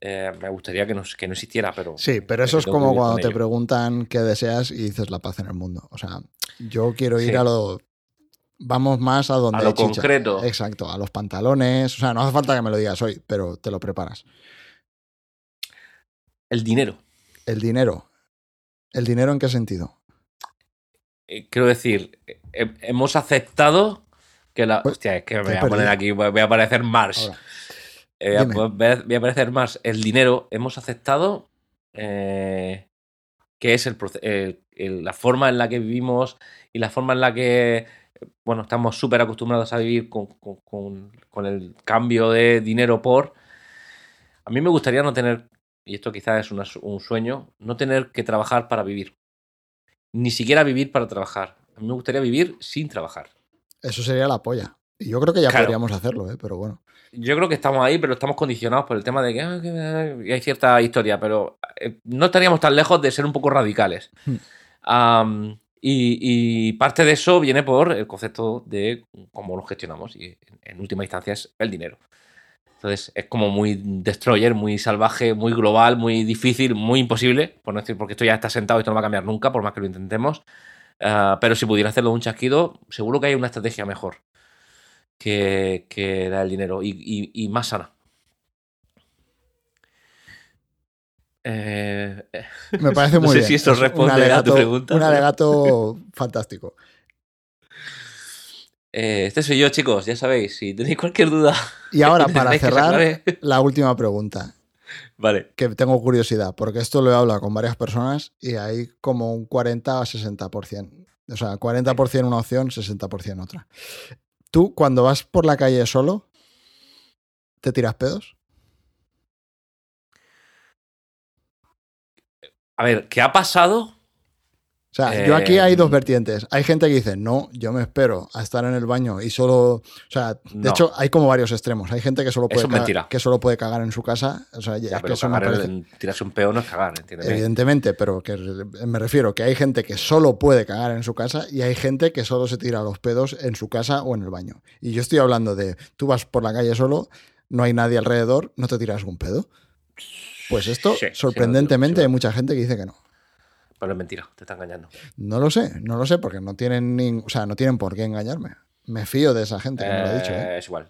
eh, me gustaría que no, que no existiera, pero... Sí, pero eso es como cuando te ello. preguntan qué deseas y dices la paz en el mundo. O sea, yo quiero ir Sí. a lo. Vamos más a donde A lo chicha. concreto. Exacto, a los pantalones. O sea, no hace falta que me lo digas hoy, pero te lo preparas. El dinero. El dinero. ¿El dinero en qué sentido? Eh, quiero decir, eh, hemos aceptado que la... Pues, Hostia, es que me voy a poner aquí, voy voy a aparecer Mars. Ahora, Eh, voy, a, Dime. po- voy a- aparecer más. El dinero, hemos aceptado eh, que es el, el- el- la forma en la que vivimos y la forma en la que, bueno, estamos súper acostumbrados a vivir con, con- con- con el cambio de dinero por... A mí me gustaría no tener, y esto quizás es una un sueño, no tener que trabajar para vivir. Ni siquiera vivir para trabajar. A mí me gustaría vivir sin trabajar. Eso sería la polla. Y yo creo que ya Claro. podríamos hacerlo, ¿eh? pero bueno. Yo creo que estamos ahí, pero estamos condicionados por el tema de que, ah, que, hay cierta historia, pero eh, no estaríamos tan lejos de ser un poco radicales. Hmm. Y, y parte de eso viene por el concepto de cómo lo gestionamos y en, última instancia es el dinero. Entonces es como muy destroyer, muy salvaje, muy global, muy difícil, muy imposible, por no decir, porque esto ya está sentado y esto no va a cambiar nunca, por más que lo intentemos. Ah, pero si pudiera hacerlo de un chasquido, seguro que hay una estrategia mejor que, que la del dinero y, y- y más sana. Eh, eh, Me parece No muy sé bien. si esto responde a tu pregunta, Un alegato fantástico. eh, este soy yo, chicos, ya sabéis. Si tenéis cualquier duda, Y ahora, para cerrar, la última pregunta, vale. que tengo curiosidad, porque esto lo he hablado con varias personas y hay como un 40 a 60%. O sea, 40% una opción, 60% otra. Tú, cuando vas por la calle solo, ¿te tiras pedos? A ver, ¿qué ha pasado? O sea, yo aquí Eh, hay dos vertientes. Hay gente que dice, no, yo me espero a estar en el baño y solo. O sea, de No. hecho, hay como varios extremos. Hay gente que solo puede, cagar, que solo puede cagar en su casa. O sea, Ya, es que pero cagar tirarse un peo no es cagar, ¿entiendes? Evidentemente, pero que me refiero que hay gente que solo puede cagar en su casa y hay gente que solo se tira los pedos en su casa o en el baño. Y yo estoy hablando de, tú vas por la calle solo, no hay nadie alrededor, no te tiras un pedo. Pues esto, sí, sorprendentemente, sí, sí. hay mucha gente que dice que no. Pero es mentira, te está engañando. No lo sé, no lo sé, porque no tienen, nin- o sea, no tienen por qué engañarme. Me fío de esa gente que me lo ha dicho. ¿eh? Eh, Es igual,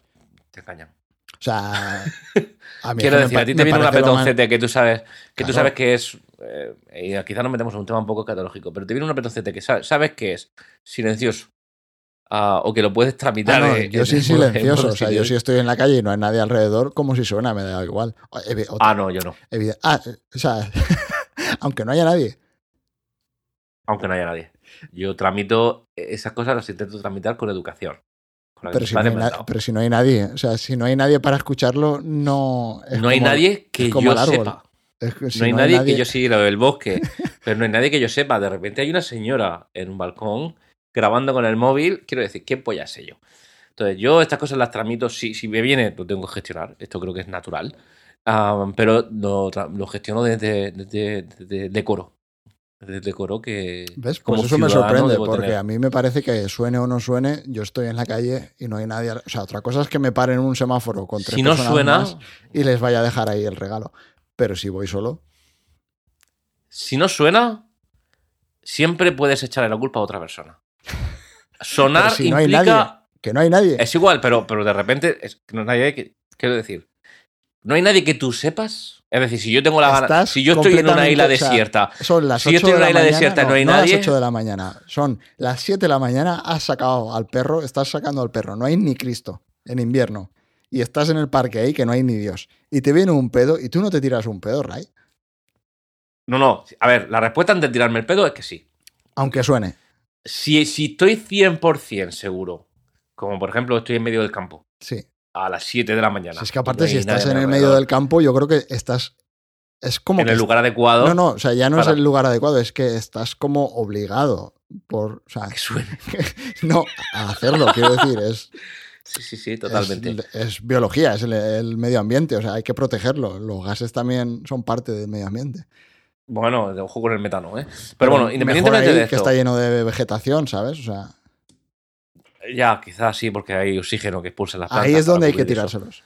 te engañan. O sea, a mí Quiero decir, a ti te viene un apetoncete que tú sabes que tú sabes que es. eh, y quizás nos metemos en un tema un poco catológico, pero te viene un apetoncete que sa- sabes que es silencioso. ah, o que lo puedes Ah, tramitar. no, en- yo soy en- silencioso, en- o sea, yo si estoy en la calle y no hay nadie alrededor, como si suena, me da igual. O- evi- otra- Ah, no, yo no. Ah, eh, o sea, aunque no haya nadie. Aunque no haya nadie. Yo tramito esas cosas, las intento tramitar con educación. Con Pero si, no hay na- pero si no hay nadie, o sea, si no hay nadie para escucharlo, no. es No hay nadie que es como yo sepa. es que si no hay nadie que yo lo del bosque, pero no hay nadie que yo sepa. De repente hay una señora en un balcón grabando con el móvil. Quiero decir, ¿qué polla sé yo? Entonces, yo estas cosas las tramito. Si, si me viene, lo tengo que gestionar. Esto creo que es natural. Ah, pero lo, gestiono desde, desde, desde el decoro. Decoro que. ¿Ves? como Pues eso me sorprende, porque tener. a mí me parece que suene o no suene, yo estoy en la calle y no hay nadie. O sea, otra cosa es que me paren en un semáforo con tres Si no personas suena, más y les vaya a dejar ahí el regalo. Pero si voy solo, si no suena, siempre puedes echarle la culpa a otra persona. Sonar no hay implica. nadie. que no hay nadie. Es igual, pero, pero de repente es no hay nadie que. Quiero decir, no hay nadie que tú sepas. Es decir, si yo tengo la gana. Si yo estoy en una isla desierta. Son las Si yo 8 estoy en de la una isla mañana, desierta no hay las nadie- 8 de la mañana, son las 7 de la mañana, has sacado al perro, estás sacando al perro, no hay ni Cristo en invierno. Y estás en el parque ahí que no hay ni Dios. Y te viene un pedo y tú no te tiras un pedo, Ray. No, no. A ver, la respuesta antes de tirarme el pedo es que sí. Aunque suene. Si, si estoy 100% seguro, como por ejemplo estoy en medio del campo, Sí. A las 7 de la mañana. Si es que aparte, si estás en el alrededor, medio del campo, yo creo que estás. Es como En el lugar adecuado. No, no, o sea, ya no para- es el lugar adecuado, es que estás como obligado por. O sea, Que suene. no, a hacerlo, quiero decir, es. Sí, sí, sí, totalmente. Es, es biología, es el, el medio ambiente, o sea, hay que protegerlo. Los gases también son parte del medio ambiente. Bueno, de ojo con el metano, ¿eh? Pero, bueno, mejor independientemente ahí de esto. que está lleno de vegetación, ¿sabes? O sea, Ya, quizás sí, porque hay oxígeno que expulsa las plantas. ahí es donde hay que cubrir eso. tirárselos.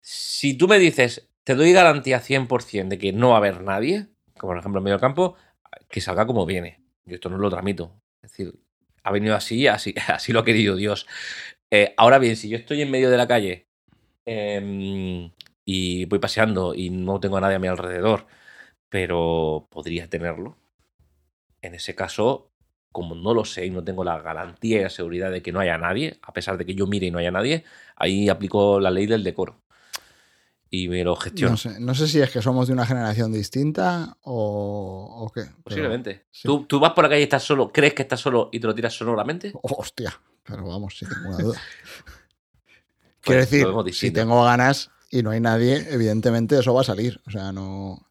Si tú me dices, te doy garantía 100% de que no va a haber nadie, como por ejemplo en medio campo, que salga como viene. Yo esto no lo tramito. Es decir, ha venido así, así, así lo ha querido Dios. Eh, ahora bien, si yo estoy en medio de la calle em, y voy paseando y no tengo a nadie a mi alrededor, pero podría tenerlo, en ese caso, como no lo sé y no tengo la garantía y la seguridad de que no haya nadie, a pesar de que yo mire y no haya nadie, ahí aplico la ley del decoro. Y me lo gestiono. No sé, no sé si es que somos de una generación distinta o, o qué. pero- Posiblemente. sí. ¿Tú, tú vas por la calle y estás solo, crees que estás solo y te lo tiras sonoramente? Hostia, pero vamos, sin ninguna duda. Quiero Pues, decir, si tengo ganas y no hay nadie, evidentemente eso va a salir. O sea, no.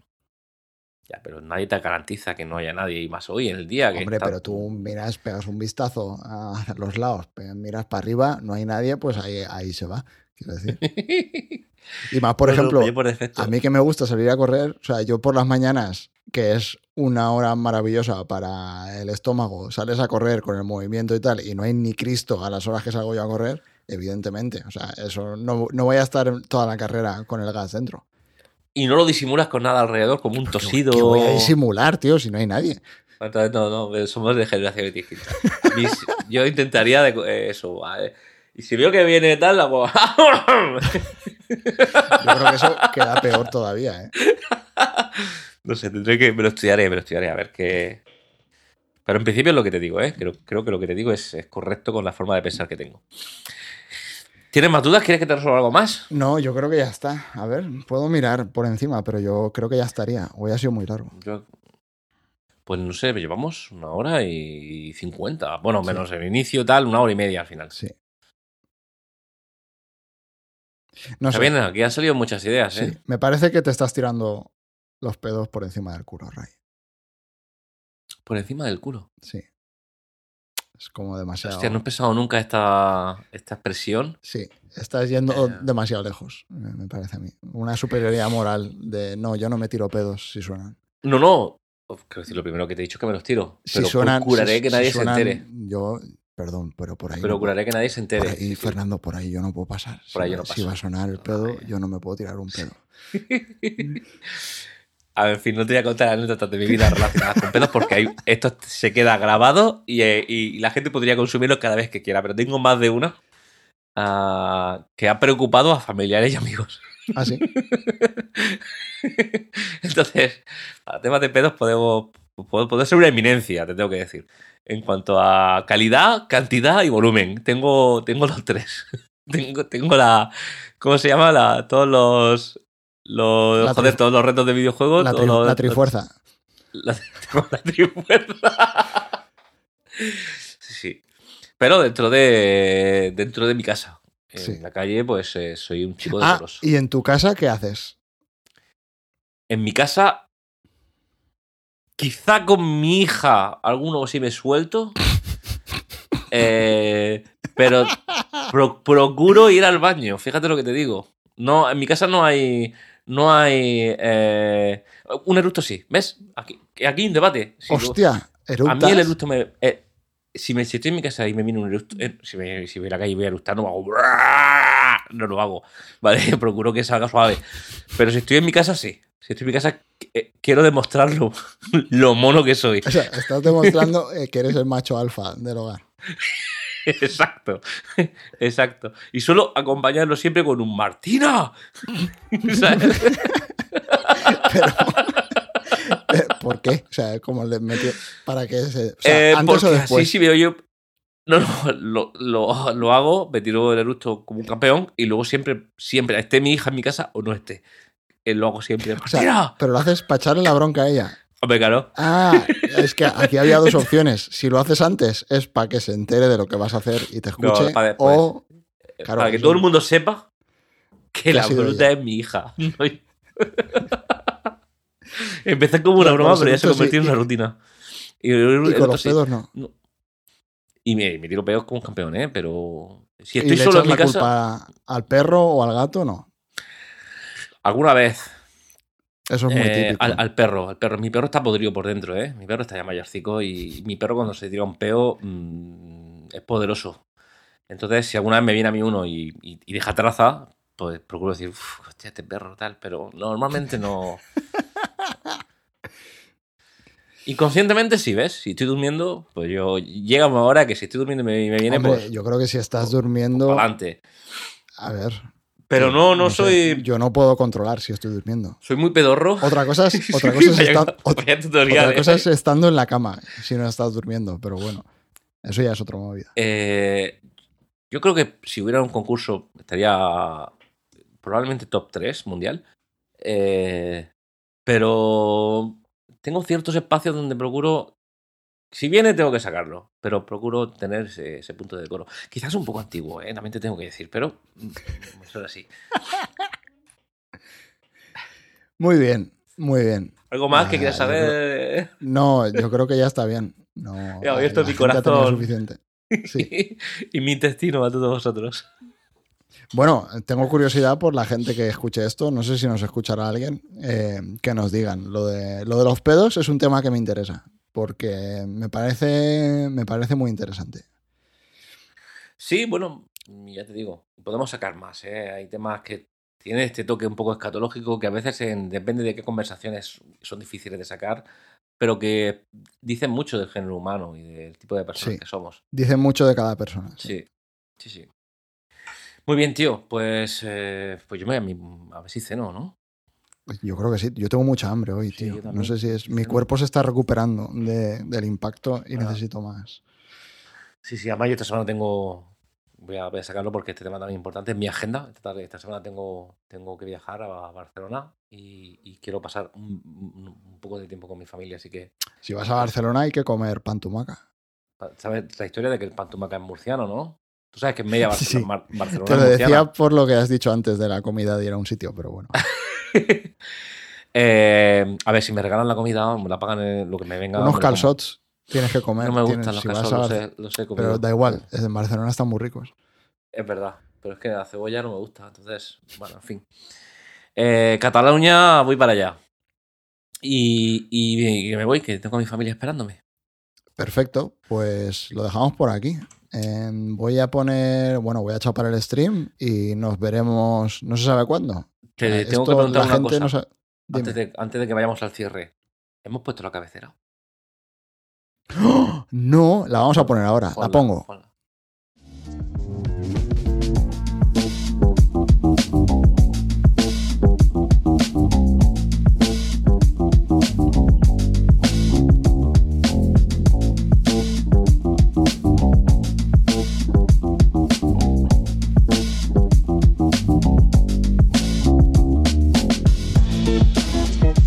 Ya, pero nadie te garantiza que no haya nadie y más hoy en el día. Que Hombre, está- pero tú miras, pegas un vistazo a los lados, miras para arriba, no hay nadie, pues ahí, ahí se va. Quiero decir. Y más, por No, ejemplo, por a mí que me gusta salir a correr, o sea, yo por las mañanas, que es una hora maravillosa para el estómago, sales a correr con el movimiento y tal, y no hay ni Cristo a las horas que salgo yo a correr, evidentemente. O sea, eso no, no voy a estar toda la carrera con el gas dentro. Y no lo disimulas con nada alrededor, como un ¿Qué- tosido. qué voy a disimular, tío, si no hay nadie? No, no, somos de generaciones distintas. Mis- yo intentaría de, eh, eso. ¿vale? Y si veo que viene tal, hago. Yo creo que eso queda peor todavía, ¿eh? no sé, tendré que. Me lo estudiaré, me lo estudiaré, a ver qué. Pero en principio es lo que te digo, ¿eh? Creo, creo que lo que te digo es, es correcto con la forma de pensar que tengo. ¿Tienes más dudas? ¿Quieres que te resuelva algo más? No, yo creo que ya está. A ver, puedo mirar por encima, pero yo creo que ya estaría. Hoy ha sido muy largo. Yo- pues no sé, llevamos una hora y cincuenta. Bueno, Sí. menos el inicio, tal, una hora y media al final. Sí. No Está sé. bien, aquí han salido muchas ideas, Sí, ¿eh? me parece que te estás tirando los pedos por encima del culo, Ray. Por encima del culo. Sí. Es como demasiado. Hostia, no he pensado nunca esta, esta expresión. Sí, estás yendo Eh. demasiado lejos, me parece a mí. Una superioridad moral de no, yo no me tiro pedos si suenan. No, no. Quiero decir, lo primero que te he dicho es que me los tiro. Si Pero suenan. procuraré si- que si nadie suenan, se entere. Yo, perdón, pero por ahí. no Procuraré que nadie se por entere. ahí, Fernando, por ahí yo no puedo pasar. Por ahí si, yo no si paso. va a sonar el pedo, Ay. yo no me puedo tirar un pedo. A ver, en fin, no te voy a contar anécdotas de mi vida relacionadas con pedos porque esto se queda grabado y, eh, y la gente podría consumirlo cada vez que quiera. Pero tengo más de una ah, que ha preocupado a familiares y amigos. ¿Ah, sí? Entonces, para temas de pedos podemos, puedo, puedo ser una eminencia, te tengo que decir. En cuanto a calidad, cantidad y volumen. Tengo, tengo los tres. tengo, tengo la. ¿Cómo se llama? La, todos los. Los La joder, todos los retos de videojuegos. La, tri- los- la trifuerza. la, trifuerza. sí, sí. Pero dentro de. dentro de mi casa. En Sí. la calle, pues eh, soy un chico Ah, decoroso. ¿y en tu casa qué haces? En mi casa, quizá con mi hija, alguno sí me suelto. Eh, pero pro- procuro ir al baño, fíjate lo que te digo. No, en mi casa no hay. No hay. eh, un eructo sí, ¿ves? Aquí, aquí hay un debate. Si Hostia, a mí el eructo me. eh, si, me, si estoy en mi casa y me viene un eructo. eh, si, me, si voy a la calle y voy a eructar, no hago. No lo hago. ¿Vale? Procuro que salga suave. Pero si estoy en mi casa, sí. Si estoy en mi casa, eh, quiero demostrar lo, lo mono que soy. O sea, estás demostrando eh, que eres el macho alfa del hogar. Exacto. Exacto. Y suelo acompañarlo siempre con un Martina. Eh, ¿Por qué? O sea, como le metió para se. O sea, Eh, antes o después. así sí veo yo. No, no, lo, lo- lo hago, me tiro el eructo como un campeón y luego siempre, siempre, esté mi hija en mi casa o no esté. eh, lo hago siempre. O pero lo haces para echarle la bronca a ella. Hombre, claro. Ah, es que aquí había dos opciones. Si lo haces antes, es para que se entere de lo que vas a hacer y te escuche. No, para después. o. Claro, para que eso- todo el mundo sepa que Que la bruta ella. es mi hija. Empecé como una broma, pero ya se convirtió y- en una rutina. Y, Y con los sí. pedos no. Y me, me tiro pedos como un campeón, ¿eh? Pero si ¿Y estoy le solo echas en mi la casa, culpa al perro o al gato? No. alguna vez Eso es muy eh, típico. al, al perro, al perro. Mi perro está podrido por dentro, ¿eh? Mi perro está ya mayorcico y mi perro cuando se tira un peo mm, es poderoso. Entonces, si alguna vez me viene a mí uno y, y- y deja traza, pues procuro decir, "Uf, hostia, este perro tal, pero normalmente no. Inconscientemente sí, ¿ves? Si estoy durmiendo, pues yo llega una hora que si estoy durmiendo y me, me viene, Hombre, pues yo creo que si estás durmiendo. adelante. A ver. Pero sí, no, no, sé, soy. Yo no puedo controlar si estoy durmiendo. Soy muy pedorro. Otra cosa es, otra cosa es, Vaya- estar- ot- vaya tutorial, otra cosa ¿eh? es estando en la cama, si no estás durmiendo, pero bueno, eso ya es otra movida. Eh, yo creo que si hubiera un concurso estaría probablemente top 3 mundial. Eh, pero tengo ciertos espacios donde procuro. Si viene, tengo que sacarlo. Pero procuro tener ese, ese punto de decoro. Quizás un poco antiguo, ¿eh? también te tengo que decir, pero. mm, Eso es así. Muy bien, muy bien. ¿Algo más que Ah, quieras saber? No, yo creo que ya está bien. No, He abierto mi corazón. suficiente. Sí. y mi intestino a todos vosotros. Bueno, tengo curiosidad por la gente que escuche esto. No sé si nos escuchará alguien eh, que nos digan. Lo de, lo de los pedos es un tema que me interesa. Porque me parece, me parece muy interesante. Sí, bueno, ya te digo, podemos sacar más. ¿eh? Hay temas que tienen este toque un poco escatológico que a veces en- depende de qué conversaciones son difíciles de sacar, pero que dicen mucho del género humano y del tipo de personas Sí. que somos. Dicen mucho de cada persona. Sí, sí, sí. Muy bien, tío. Pues, eh, pues yo me voy a, mi- a ver si ceno, ¿no? Yo creo que sí. Yo tengo mucha hambre hoy, Sí, tío. No sé si es. Mi cuerpo se está recuperando de- del impacto y Ah. necesito más. Sí, sí, además yo esta semana tengo. Voy a, voy a sacarlo porque este tema también es importante. En mi agenda, esta, esta semana tengo, tengo que viajar a Barcelona y, y quiero pasar un, un- poco de tiempo con mi familia. Así que, Si vas a Barcelona hay que comer pan tumaca. ¿sabes la historia de que el pan tumaca es murciano, no? Tú sabes que en media Sí. Barcelona, Mar- Barcelona Te lo es decía por lo que has dicho antes de la comida de ir a un sitio, pero bueno. Eh, a ver, si me regalan la comida, me la pagan lo que me venga. Unos calzots tienes que comer. No me tienes- gustan los si calzots, los he, los he comido. Pero da igual, en Barcelona están muy ricos. Es verdad, pero es que la cebolla no me gusta, entonces, bueno, en fin. Eh, Cataluña, voy para allá. Y, y- y me voy, que tengo a mi familia esperándome. Perfecto, pues lo dejamos por aquí. Em, voy a poner, bueno, voy a chapar el stream y nos veremos, no se sabe cuándo. Te Eh, tengo esto que preguntar la una gente cosa no antes, de, antes de que vayamos al cierre. ¿Hemos puesto la cabecera? ¡Oh! No, la vamos a poner ahora, la pongo. ponla.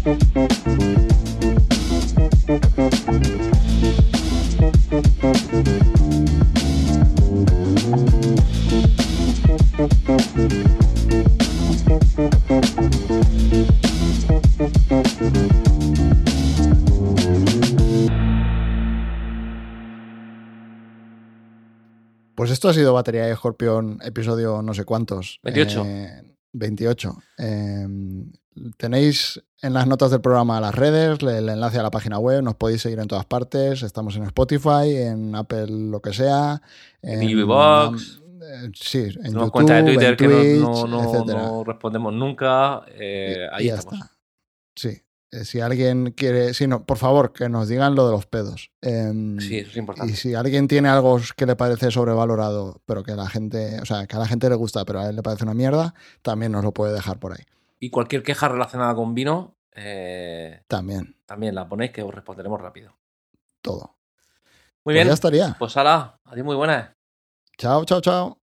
Pues esto ha sido Batería de Escorpión, episodio no sé cuántos. 28. Eh, 28. Eh, tenéis en las notas del programa las redes, el, enlace a la página web, nos podéis seguir en todas partes. Estamos en Spotify, en Apple, lo que sea. En iVoox. eh, sí, en YouTube, cuenta de Twitter en que Twitch, no, no- no- etcétera. no respondemos nunca. eh, Y- ahí y estamos. está. Sí. Eh, Si alguien quiere, sí, no, por favor, que nos digan lo de los pedos. Em, Sí, eso es y importante. si alguien tiene algo que le parece sobrevalorado, pero que a la gente, o sea, que a la gente le gusta, pero a él le parece una mierda, también nos lo puede dejar por ahí. Y cualquier queja relacionada con vino, eh, También, también la ponéis que os responderemos rápido. todo. Muy Pues bien. ya estaría. Pues Sara, adiós, muy buenas. Chao, chao, chao.